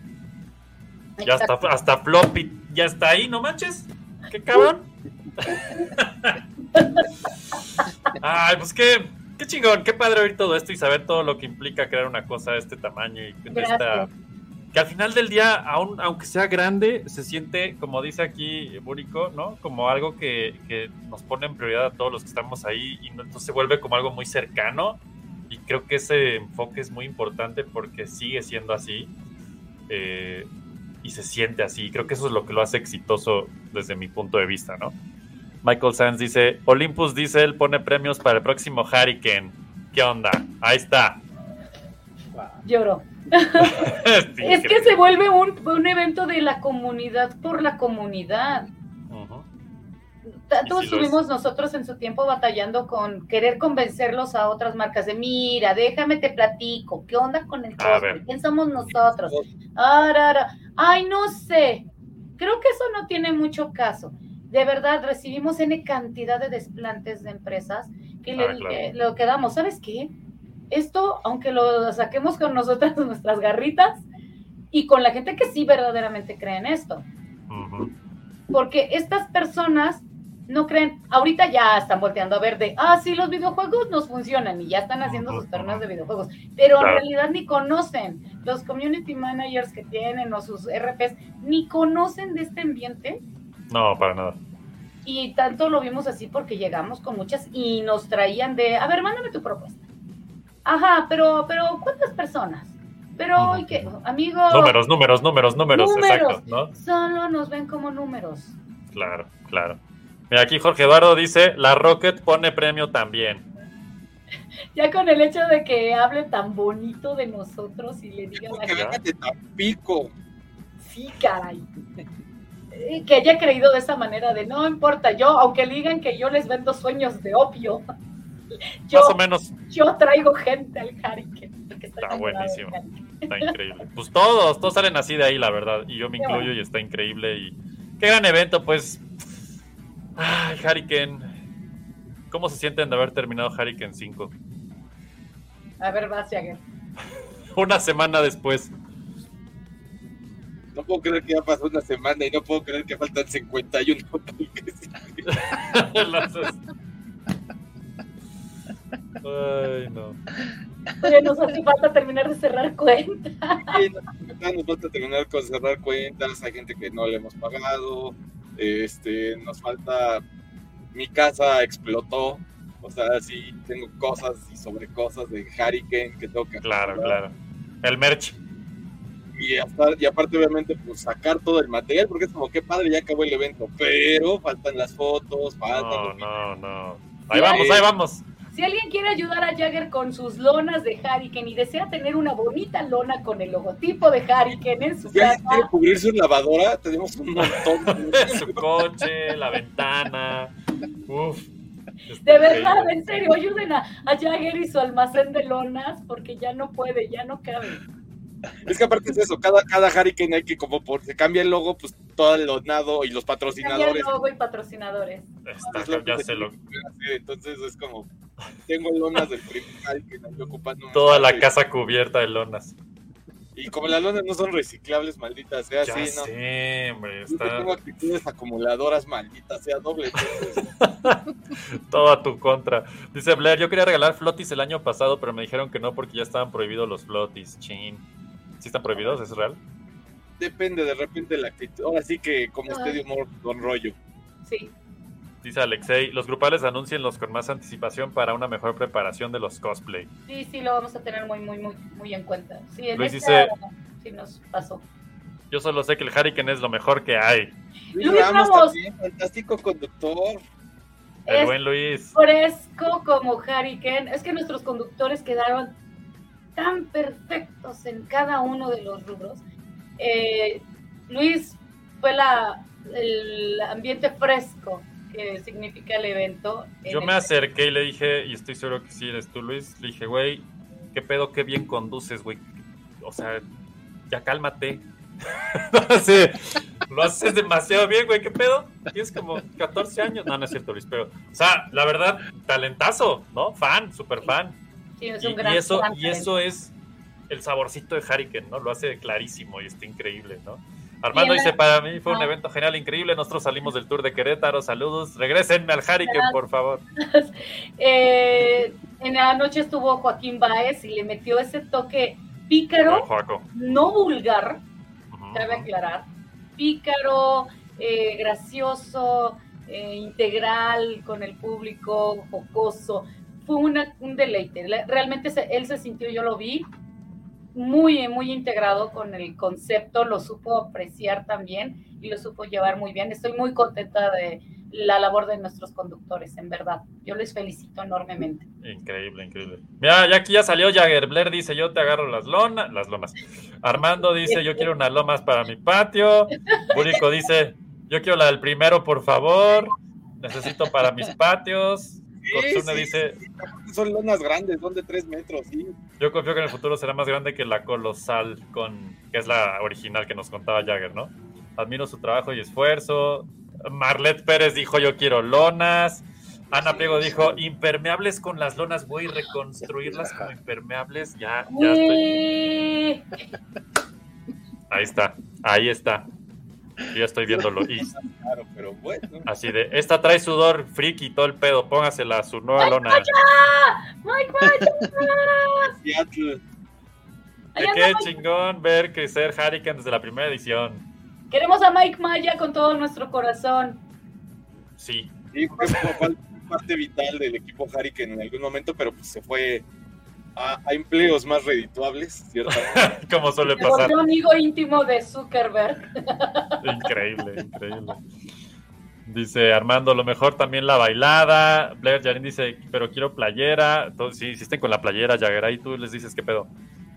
E: Ya hasta, hasta Floppy ya está ahí, ¿no manches? ¿Qué cabrón? [LAUGHS] Ay, pues qué, qué chingón, qué padre oír todo esto y saber todo lo que implica crear una cosa de este tamaño y de esta, que al final del día, aun, aunque sea grande, se siente, como dice aquí Búrico, ¿no? Como algo que, que, nos pone en prioridad a todos los que estamos ahí y entonces se vuelve como algo muy cercano y creo que ese enfoque es muy importante porque sigue siendo así eh, y se siente así. Creo que eso es lo que lo hace exitoso desde mi punto de vista, ¿no? Michael Sands dice, Olympus Diesel pone premios para el próximo Hurricane. ¿Qué onda? Ahí está.
H: Lloro. [LAUGHS] es que se vuelve un, evento de la comunidad por la comunidad. Tanto estuvimos nosotros en su tiempo batallando con querer convencerlos a otras marcas de mira, déjame te platico, ¿qué onda con el cosplay? ¿Quién somos nosotros? Ay, no sé. Creo que eso no tiene mucho caso. De verdad, recibimos N cantidad de desplantes de empresas que le, ah, lo quedamos, ¿sabes qué? Esto, aunque lo saquemos con nosotras, [LAUGHS] nuestras garritas, y con la gente que sí verdaderamente cree en esto. Porque estas personas no creen, ahorita ya están volteando a ver de, ah, sí, los videojuegos nos funcionan y ya están haciendo sus torneos de videojuegos, pero en realidad ni conocen los community managers que tienen o sus RPs, ni conocen de este ambiente.
E: No, para nada.
H: Y tanto lo vimos así porque llegamos con muchas y nos traían de, a ver, mándame tu propuesta Ajá, pero, pero ¿cuántas personas? Pero, ¿y qué? Amigos.
E: Números, números, números, números, exacto, ¿no?
H: Solo nos ven como números.
E: Claro, claro. Mira, aquí Jorge Eduardo dice: La Rocket pone premio también. [LAUGHS]
H: Ya con el hecho de que hable tan bonito de nosotros y le diga
G: que venga de Tampico.
H: Sí, caray. Eh, que haya creído de esa manera de no importa, yo, aunque digan que yo les vendo sueños de opio,
E: Más o menos.
H: Yo traigo gente al Hurricane.
E: Está buenísimo. Está increíble. Pues todos, todos salen así de ahí, la verdad. Y yo me incluyo y está increíble. Y qué gran evento, pues. Ay, Hurricane. ¿Cómo se sienten de haber terminado Hurricane 5?
H: A ver, va, [LAUGHS]
E: Una semana después.
G: No puedo creer que ya pasó una semana y no puedo creer que faltan 51 [LAUGHS] [LAUGHS]
E: Ay, no.
H: nos hace falta terminar de cerrar cuentas.
G: nos falta terminar de cerrar cuentas. Hay gente que no le hemos pagado. Este, nos falta. Mi casa explotó. O sea, sí, tengo cosas y sobre cosas de Hurricane que tengo que.
E: Claro, claro. El merch.
G: Y, hasta, y aparte, obviamente, pues sacar todo el material, porque es como que padre, ya acabó el evento, pero faltan las fotos, faltan.
E: No, no, no. Ahí vamos, ahí vamos.
H: Si alguien quiere ayudar a Jagger con sus lonas de Hurricane y desea tener una bonita lona con el logotipo de Hurricane en su casa.
G: quiere cubrir su lavadora, tenemos un montón. [LAUGHS]
E: su coche, la ventana. Uf.
H: De verdad, en serio, ayuden a, Jagger y su almacén de lonas porque ya no puede, ya no cabe.
G: Es que aparte es eso, cada, cada Hurricane hay que como por, se cambia el logo, pues todo el donado y los patrocinadores. Cambia
H: el logo y patrocinadores.
E: ya se lo...
G: Entonces es como, Tengo lonas del primer Hariken ahí ocupando un
E: Toda la casa cubierta de lonas.
G: Y como las lonas no son reciclables, malditas sea,
E: Ya
G: sí, no.
E: sé, hombre,
G: Yo que
E: está
G: tengo actitudes acumuladoras, malditas sea, doble. [LAUGHS]
E: todo a tu contra. Dice Blair, yo quería regalar flotis el año pasado, pero me dijeron que no porque ya estaban prohibidos los flotis. Chin. ¿Sí están prohibidos? ¿Es real?
G: Depende de repente la actitud. Ahora sí que como esté de humor, don rollo.
H: Sí.
E: Dice Alexei, los grupales anúncienlos con más anticipación para una mejor preparación de los cosplay.
H: Sí, sí, lo vamos a tener muy, muy, muy, muy en cuenta. Sí, en
E: Luis
H: esta-
E: dice-
H: sí nos pasó.
E: Yo solo sé que el Hurricane es lo mejor que hay.
G: Luis
H: Luis
G: Ramos
H: Ramos.
G: también, fantástico conductor.
E: El
H: Es
E: buen Luis.
H: fresco como Hurricane. Es que nuestros conductores quedaron tan perfectos en cada uno de los rubros. Eh, Luis fue la, el ambiente fresco que significa el evento. en
E: Yo me acerqué y le dije, y estoy seguro que sí eres tú, Luis. Le dije, güey, qué pedo, qué bien conduces, güey. O sea, ya cálmate. [LAUGHS] sí, lo haces demasiado bien, güey, qué pedo. Tienes como 14 años. No, no es cierto, Luis, pero, o sea, la verdad, talentazo, ¿no? Fan, súper fan.
H: Sí, es
E: Y,
H: un gran-
E: y eso,
H: gran
E: y eso es el saborcito de Hurricane, ¿no? Lo hace clarísimo y está increíble, ¿no? Armando dice, para mí fue un evento genial, increíble. Nosotros salimos del tour de Querétaro. Saludos. Regrésenme al Hurricane, por favor. [LAUGHS]
H: Eh, en la noche estuvo Joaquín Baez y le metió ese toque pícaro, no vulgar, cabe
E: ujú.
H: aclarar, pícaro, eh, gracioso, eh, integral con el público, jocoso. Fue una- un deleite. Realmente él se sintió, yo lo vi, muy, muy integrado con el concepto, lo supo apreciar también y lo supo llevar muy bien. Estoy muy contenta de la labor de nuestros conductores, en verdad. Yo les felicito enormemente.
E: Increíble, increíble. Mira, ya aquí ya salió Jagger. Blair dice, yo te agarro las lonas, las lomas. Armando dice, yo quiero unas lomas para mi patio. Burico dice, yo quiero la del primero, por favor. Necesito para mis patios. Kotsune
G: sí,
E: dice,
G: Son lonas grandes, son de 3 metros, sí.
E: yo confío que en el futuro será más grande que la colosal, con, que es la original que nos contaba Jagger, ¿no? Admiro su trabajo y esfuerzo. Marlet Pérez dijo, yo quiero lonas. Ana Pliego dijo, impermeables con las lonas, voy a reconstruirlas como impermeables. Ya, ya estoy. Ahí está, ahí está. Yo ya estoy viéndolo. Y [LAUGHS]
G: Claro, pero bueno.
E: así de, esta trae sudor friki y todo el pedo, póngasela a su nueva
H: ¡Ay,
E: lona.
H: Anda
E: Qué
H: Mike.
E: chingón ver crecer Hurricane desde la primera edición.
H: Queremos a Mike Maya con todo nuestro corazón.
E: Sí,
G: Sí, fue fue parte vital del equipo Hurricane en algún momento, pero pues se fue a, a empleos más redituables, ¿cierto? [LAUGHS]
E: como suele pasar.
H: volvió amigo íntimo de Zuckerberg.
E: Increíble, increíble. Dice Armando, lo mejor también la bailada. Blair Jarin dice, pero quiero playera. Entonces, sí, insisten con la playera, Jagger. Ahí tú les dices qué pedo.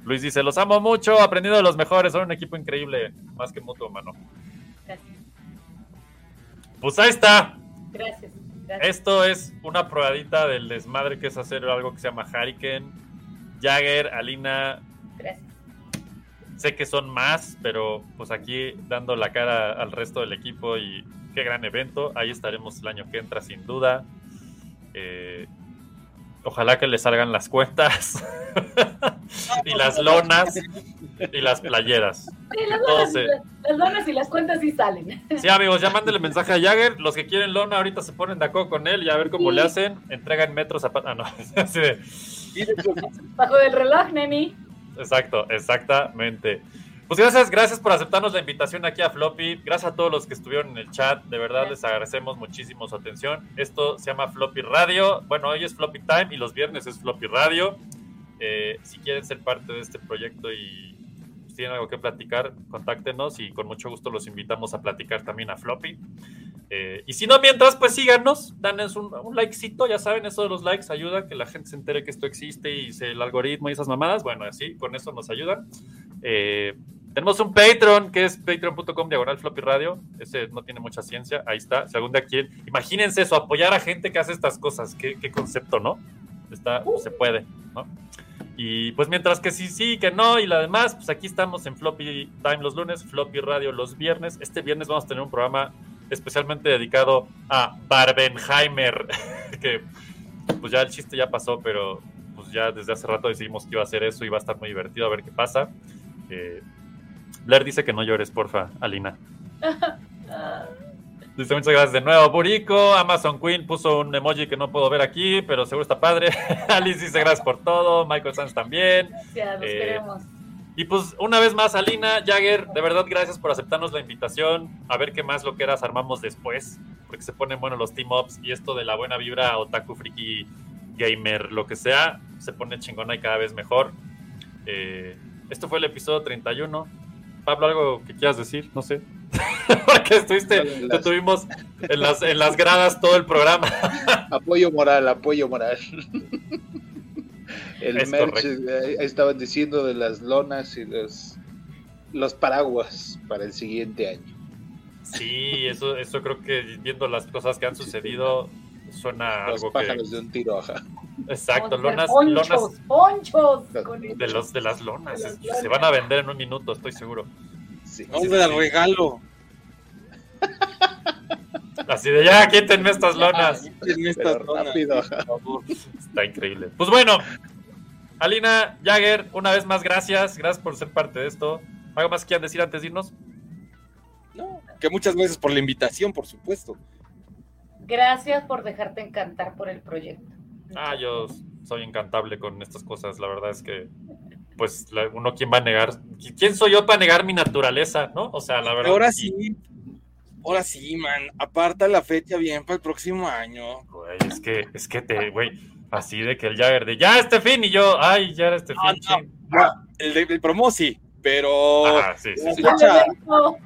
E: Luis dice, los amo mucho, aprendido de los mejores, son un equipo increíble. Más que mutuo, mano.
H: Gracias,
E: Pues ahí está.
H: gracias. gracias.
E: Esto es una probadita del desmadre que es hacer algo que se llama Hurricane. Jagger, Alina,
H: gracias.
E: sé que son más, pero pues aquí dando la cara al resto del equipo y qué gran evento. Ahí estaremos el año que entra sin duda. Eh, ojalá que le salgan las cuentas [LAUGHS] y las lonas y las playeras.
H: Sí, las,
E: se-
H: donas y las cuentas sí salen.
E: Sí, amigos, ya mándenle mensaje a Jagger. Los que quieren lona ahorita se ponen de acuerdo con él y a ver cómo
H: Sí.
E: le hacen. Entregan metros a... Ah, no. [LAUGHS] Así de- [LAUGHS]
H: Bajo del reloj, neni.
E: Exacto, exactamente. Pues gracias, gracias por aceptarnos la invitación aquí a Floppy. Gracias a todos los que estuvieron en el chat. De verdad les agradecemos muchísimo su atención. Esto se llama Floppy Radio. Bueno, hoy es Floppy Time y los viernes es Floppy Radio. Eh, si quieren ser parte de este proyecto y pues, tienen algo que platicar, contáctenos y con mucho gusto los invitamos a platicar también a Floppy. Eh, y si no, mientras, pues síganos, danos un, un likecito, ya saben, eso de los likes ayuda a que la gente se entere que esto existe y se, el algoritmo y esas mamadas, bueno, así, con eso nos ayudan. Eh, tenemos un Patreon que es patreon.com diagonal floppy radio, ese no tiene mucha ciencia, ahí está, si algún día quieren, imagínense eso, apoyar a gente que hace estas cosas, qué, qué concepto, ¿no? Está, se puede, ¿no? Y pues mientras que sí, sí, que no y la demás, pues aquí estamos en Floppy Time los lunes, Floppy Radio los viernes. Este viernes vamos a tener un programa especialmente dedicado a Barbenheimer, [LAUGHS] que pues ya el chiste ya pasó, pero pues ya desde hace rato decidimos que iba a hacer eso y va a estar muy divertido a ver qué pasa. Eh, Blair dice que no llores, porfa, Alina. [LAUGHS] Dice muchas gracias de nuevo, Burico. Amazon Queen puso un emoji que no puedo ver aquí, pero seguro está padre. [LAUGHS] Alice dice gracias por todo. Michael Sanz también.
H: Gracias, los
E: Eh,
H: queremos.
E: Y pues una vez más, Alina, Jagger, de verdad gracias por aceptarnos la invitación. A ver qué más lo que eras armamos después, porque se ponen buenos los team-ups y esto de la buena vibra, otaku, friki, gamer, lo que sea, se pone chingona y cada vez mejor. Eh, esto fue el episodio 31. Pablo, ¿algo que quieras decir? No sé. [LAUGHS] porque estuviste, te tuvimos en las, en las gradas todo el programa. [LAUGHS]
F: Apoyo moral, apoyo moral. El
E: Es
F: merch,
E: correcto.
F: eh, estaban diciendo de las lonas y los, los paraguas para el siguiente año.
E: Sí, eso, eso creo que viendo las cosas que han sucedido, suena
F: Los
E: algo que...
F: pájaros de un tiro, ajá.
E: Exacto, lonas,
H: ponchos,
E: lonas
H: ponchos.
E: De, los, de las lonas.
H: De las
E: es-
H: lonas.
E: Se van a vender en un minuto, estoy seguro.
F: Sí.
G: Hombre, al regalo. [LAUGHS]
E: Así de ya, quítenme estas lonas.
G: En estas
F: Pero
G: zonas,
F: rápido. [LAUGHS]
E: Está increíble. Pues bueno, Alina, Jagger, una vez más, gracias. Gracias por ser parte de esto. ¿Algo más que quieran decir antes de irnos?
G: No, que muchas gracias por la invitación, por supuesto.
H: Gracias por dejarte encantar por el proyecto.
E: Ah, yo soy encantable con estas cosas. La verdad es que, pues, la- uno, ¿quién va a negar? ¿Quién soy yo para negar mi naturaleza, no? O sea, la verdad.
G: Ahora
E: y-
G: sí, ahora sí, man. Aparta la fecha bien para el próximo año.
E: Güey, es que, es que te, güey, así de que el Jagger de ya este fin y yo, ay, ya era este fin.
G: Ah, no.
E: ching.
G: El, de- el promo sí, pero
E: Ajá, sí, sí, sí.
G: la, fecha,
H: No,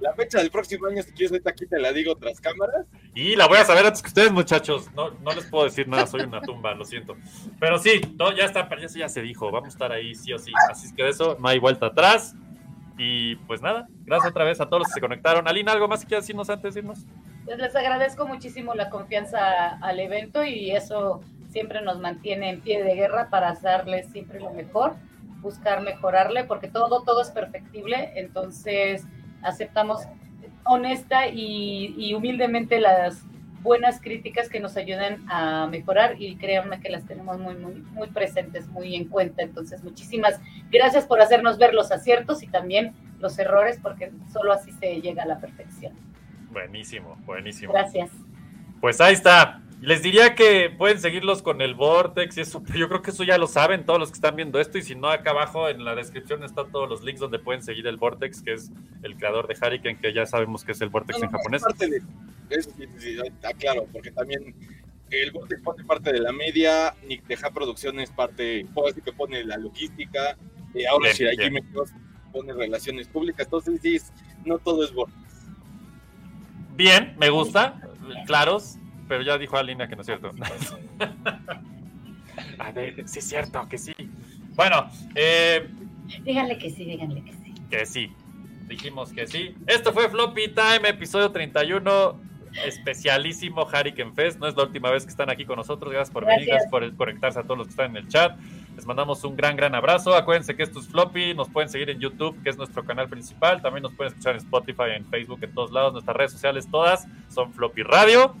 G: la fecha del próximo año, si quieres, ahorita aquí te la digo tras cámaras.
E: Y la voy a saber antes que ustedes, muchachos. No, no les puedo decir nada, soy una tumba, lo siento. Pero sí, todo ya está, ya, se- ya se dijo, vamos a estar ahí sí o sí. Así es que de eso no hay vuelta atrás. Y pues nada, gracias otra vez a todos los que se conectaron. Alina, ¿algo más que quieras decirnos antes de irnos?
H: Pues les agradezco muchísimo la confianza al evento y eso siempre nos mantiene en pie de guerra para darles siempre lo mejor, buscar mejorarle, porque todo, todo es perfectible, entonces aceptamos honesta y, y humildemente las buenas críticas que nos ayudan a mejorar y créanme que las tenemos muy, muy, muy presentes, muy en cuenta. Entonces, muchísimas gracias por hacernos ver los aciertos y también los errores, porque solo así se llega a la perfección.
E: Buenísimo, buenísimo.
H: Gracias.
E: Pues ahí está. Les diría que pueden seguirlos con el Vortex y eso, pero yo creo que eso ya lo saben todos los que están viendo esto y si no, acá abajo en la descripción están todos los links donde pueden seguir el Vortex, que es el creador de Hurricane, que ya sabemos que es el Vortex
G: No,
E: en
G: no,
E: japonés.
G: es parte de- sí, está claro, porque también el Vortex pone parte de la media, Nick Deja Producciones parte, puedo decir que pone la logística, eh, ahora
E: Bien,
G: Shiragi
E: bien.
G: Pone relaciones públicas, entonces sí, es- no todo es Vortex.
E: Bien, me gusta, claros, pero ya dijo Alina que no es cierto. [LAUGHS] A ver, sí es cierto, que sí. Bueno, eh,
H: Díganle que sí, díganle que sí.
E: que sí. Dijimos que sí. Esto fue Floppy Time, episodio 31. Especialísimo Hurricane Fest. No es la última vez que están aquí con nosotros. Gracias por venir,
H: gracias
E: por conectarse a todos los que están en el chat. Les mandamos un gran, gran abrazo. Acuérdense que esto es Floppy. Nos pueden seguir en YouTube, que es nuestro canal principal. También nos pueden escuchar en Spotify, en Facebook, en todos lados. Nuestras redes sociales todas son Floppy Radio.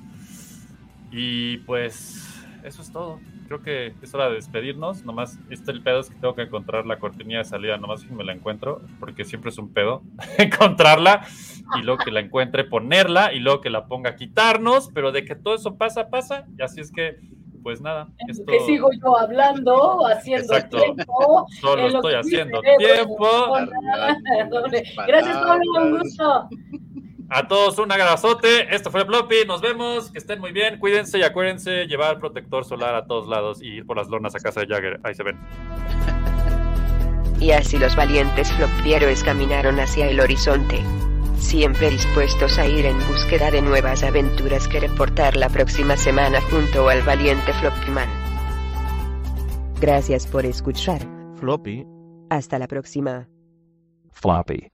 E: Y pues eso es todo. Creo que es hora de despedirnos. Nomás, este el pedo es que tengo que encontrar la cortinilla de salida. Nomás si me la encuentro, porque siempre es un pedo [LAUGHS] encontrarla y luego que la encuentre, ponerla y luego que la ponga, quitarnos. Pero de que todo eso pasa, pasa. Y así es que, pues nada. Esto
H: Que sigo yo hablando, haciendo
E: Exacto.
H: tiempo.
E: solo estoy haciendo tiempo.
H: Gracias, Pablo, un gusto.
E: A todos un abrazote. Esto fue Floppy. Nos vemos. Que estén muy bien. Cuídense y acuérdense llevar protector solar a todos lados y ir por las lonas a casa de Jagger. Ahí se ven.
I: Y así los valientes flopieros caminaron hacia el horizonte. Siempre dispuestos a ir en búsqueda de nuevas aventuras que reportar la próxima semana junto al valiente Floppyman. Gracias por escuchar.
A: Floppy,
I: Hasta la próxima.
A: floppy.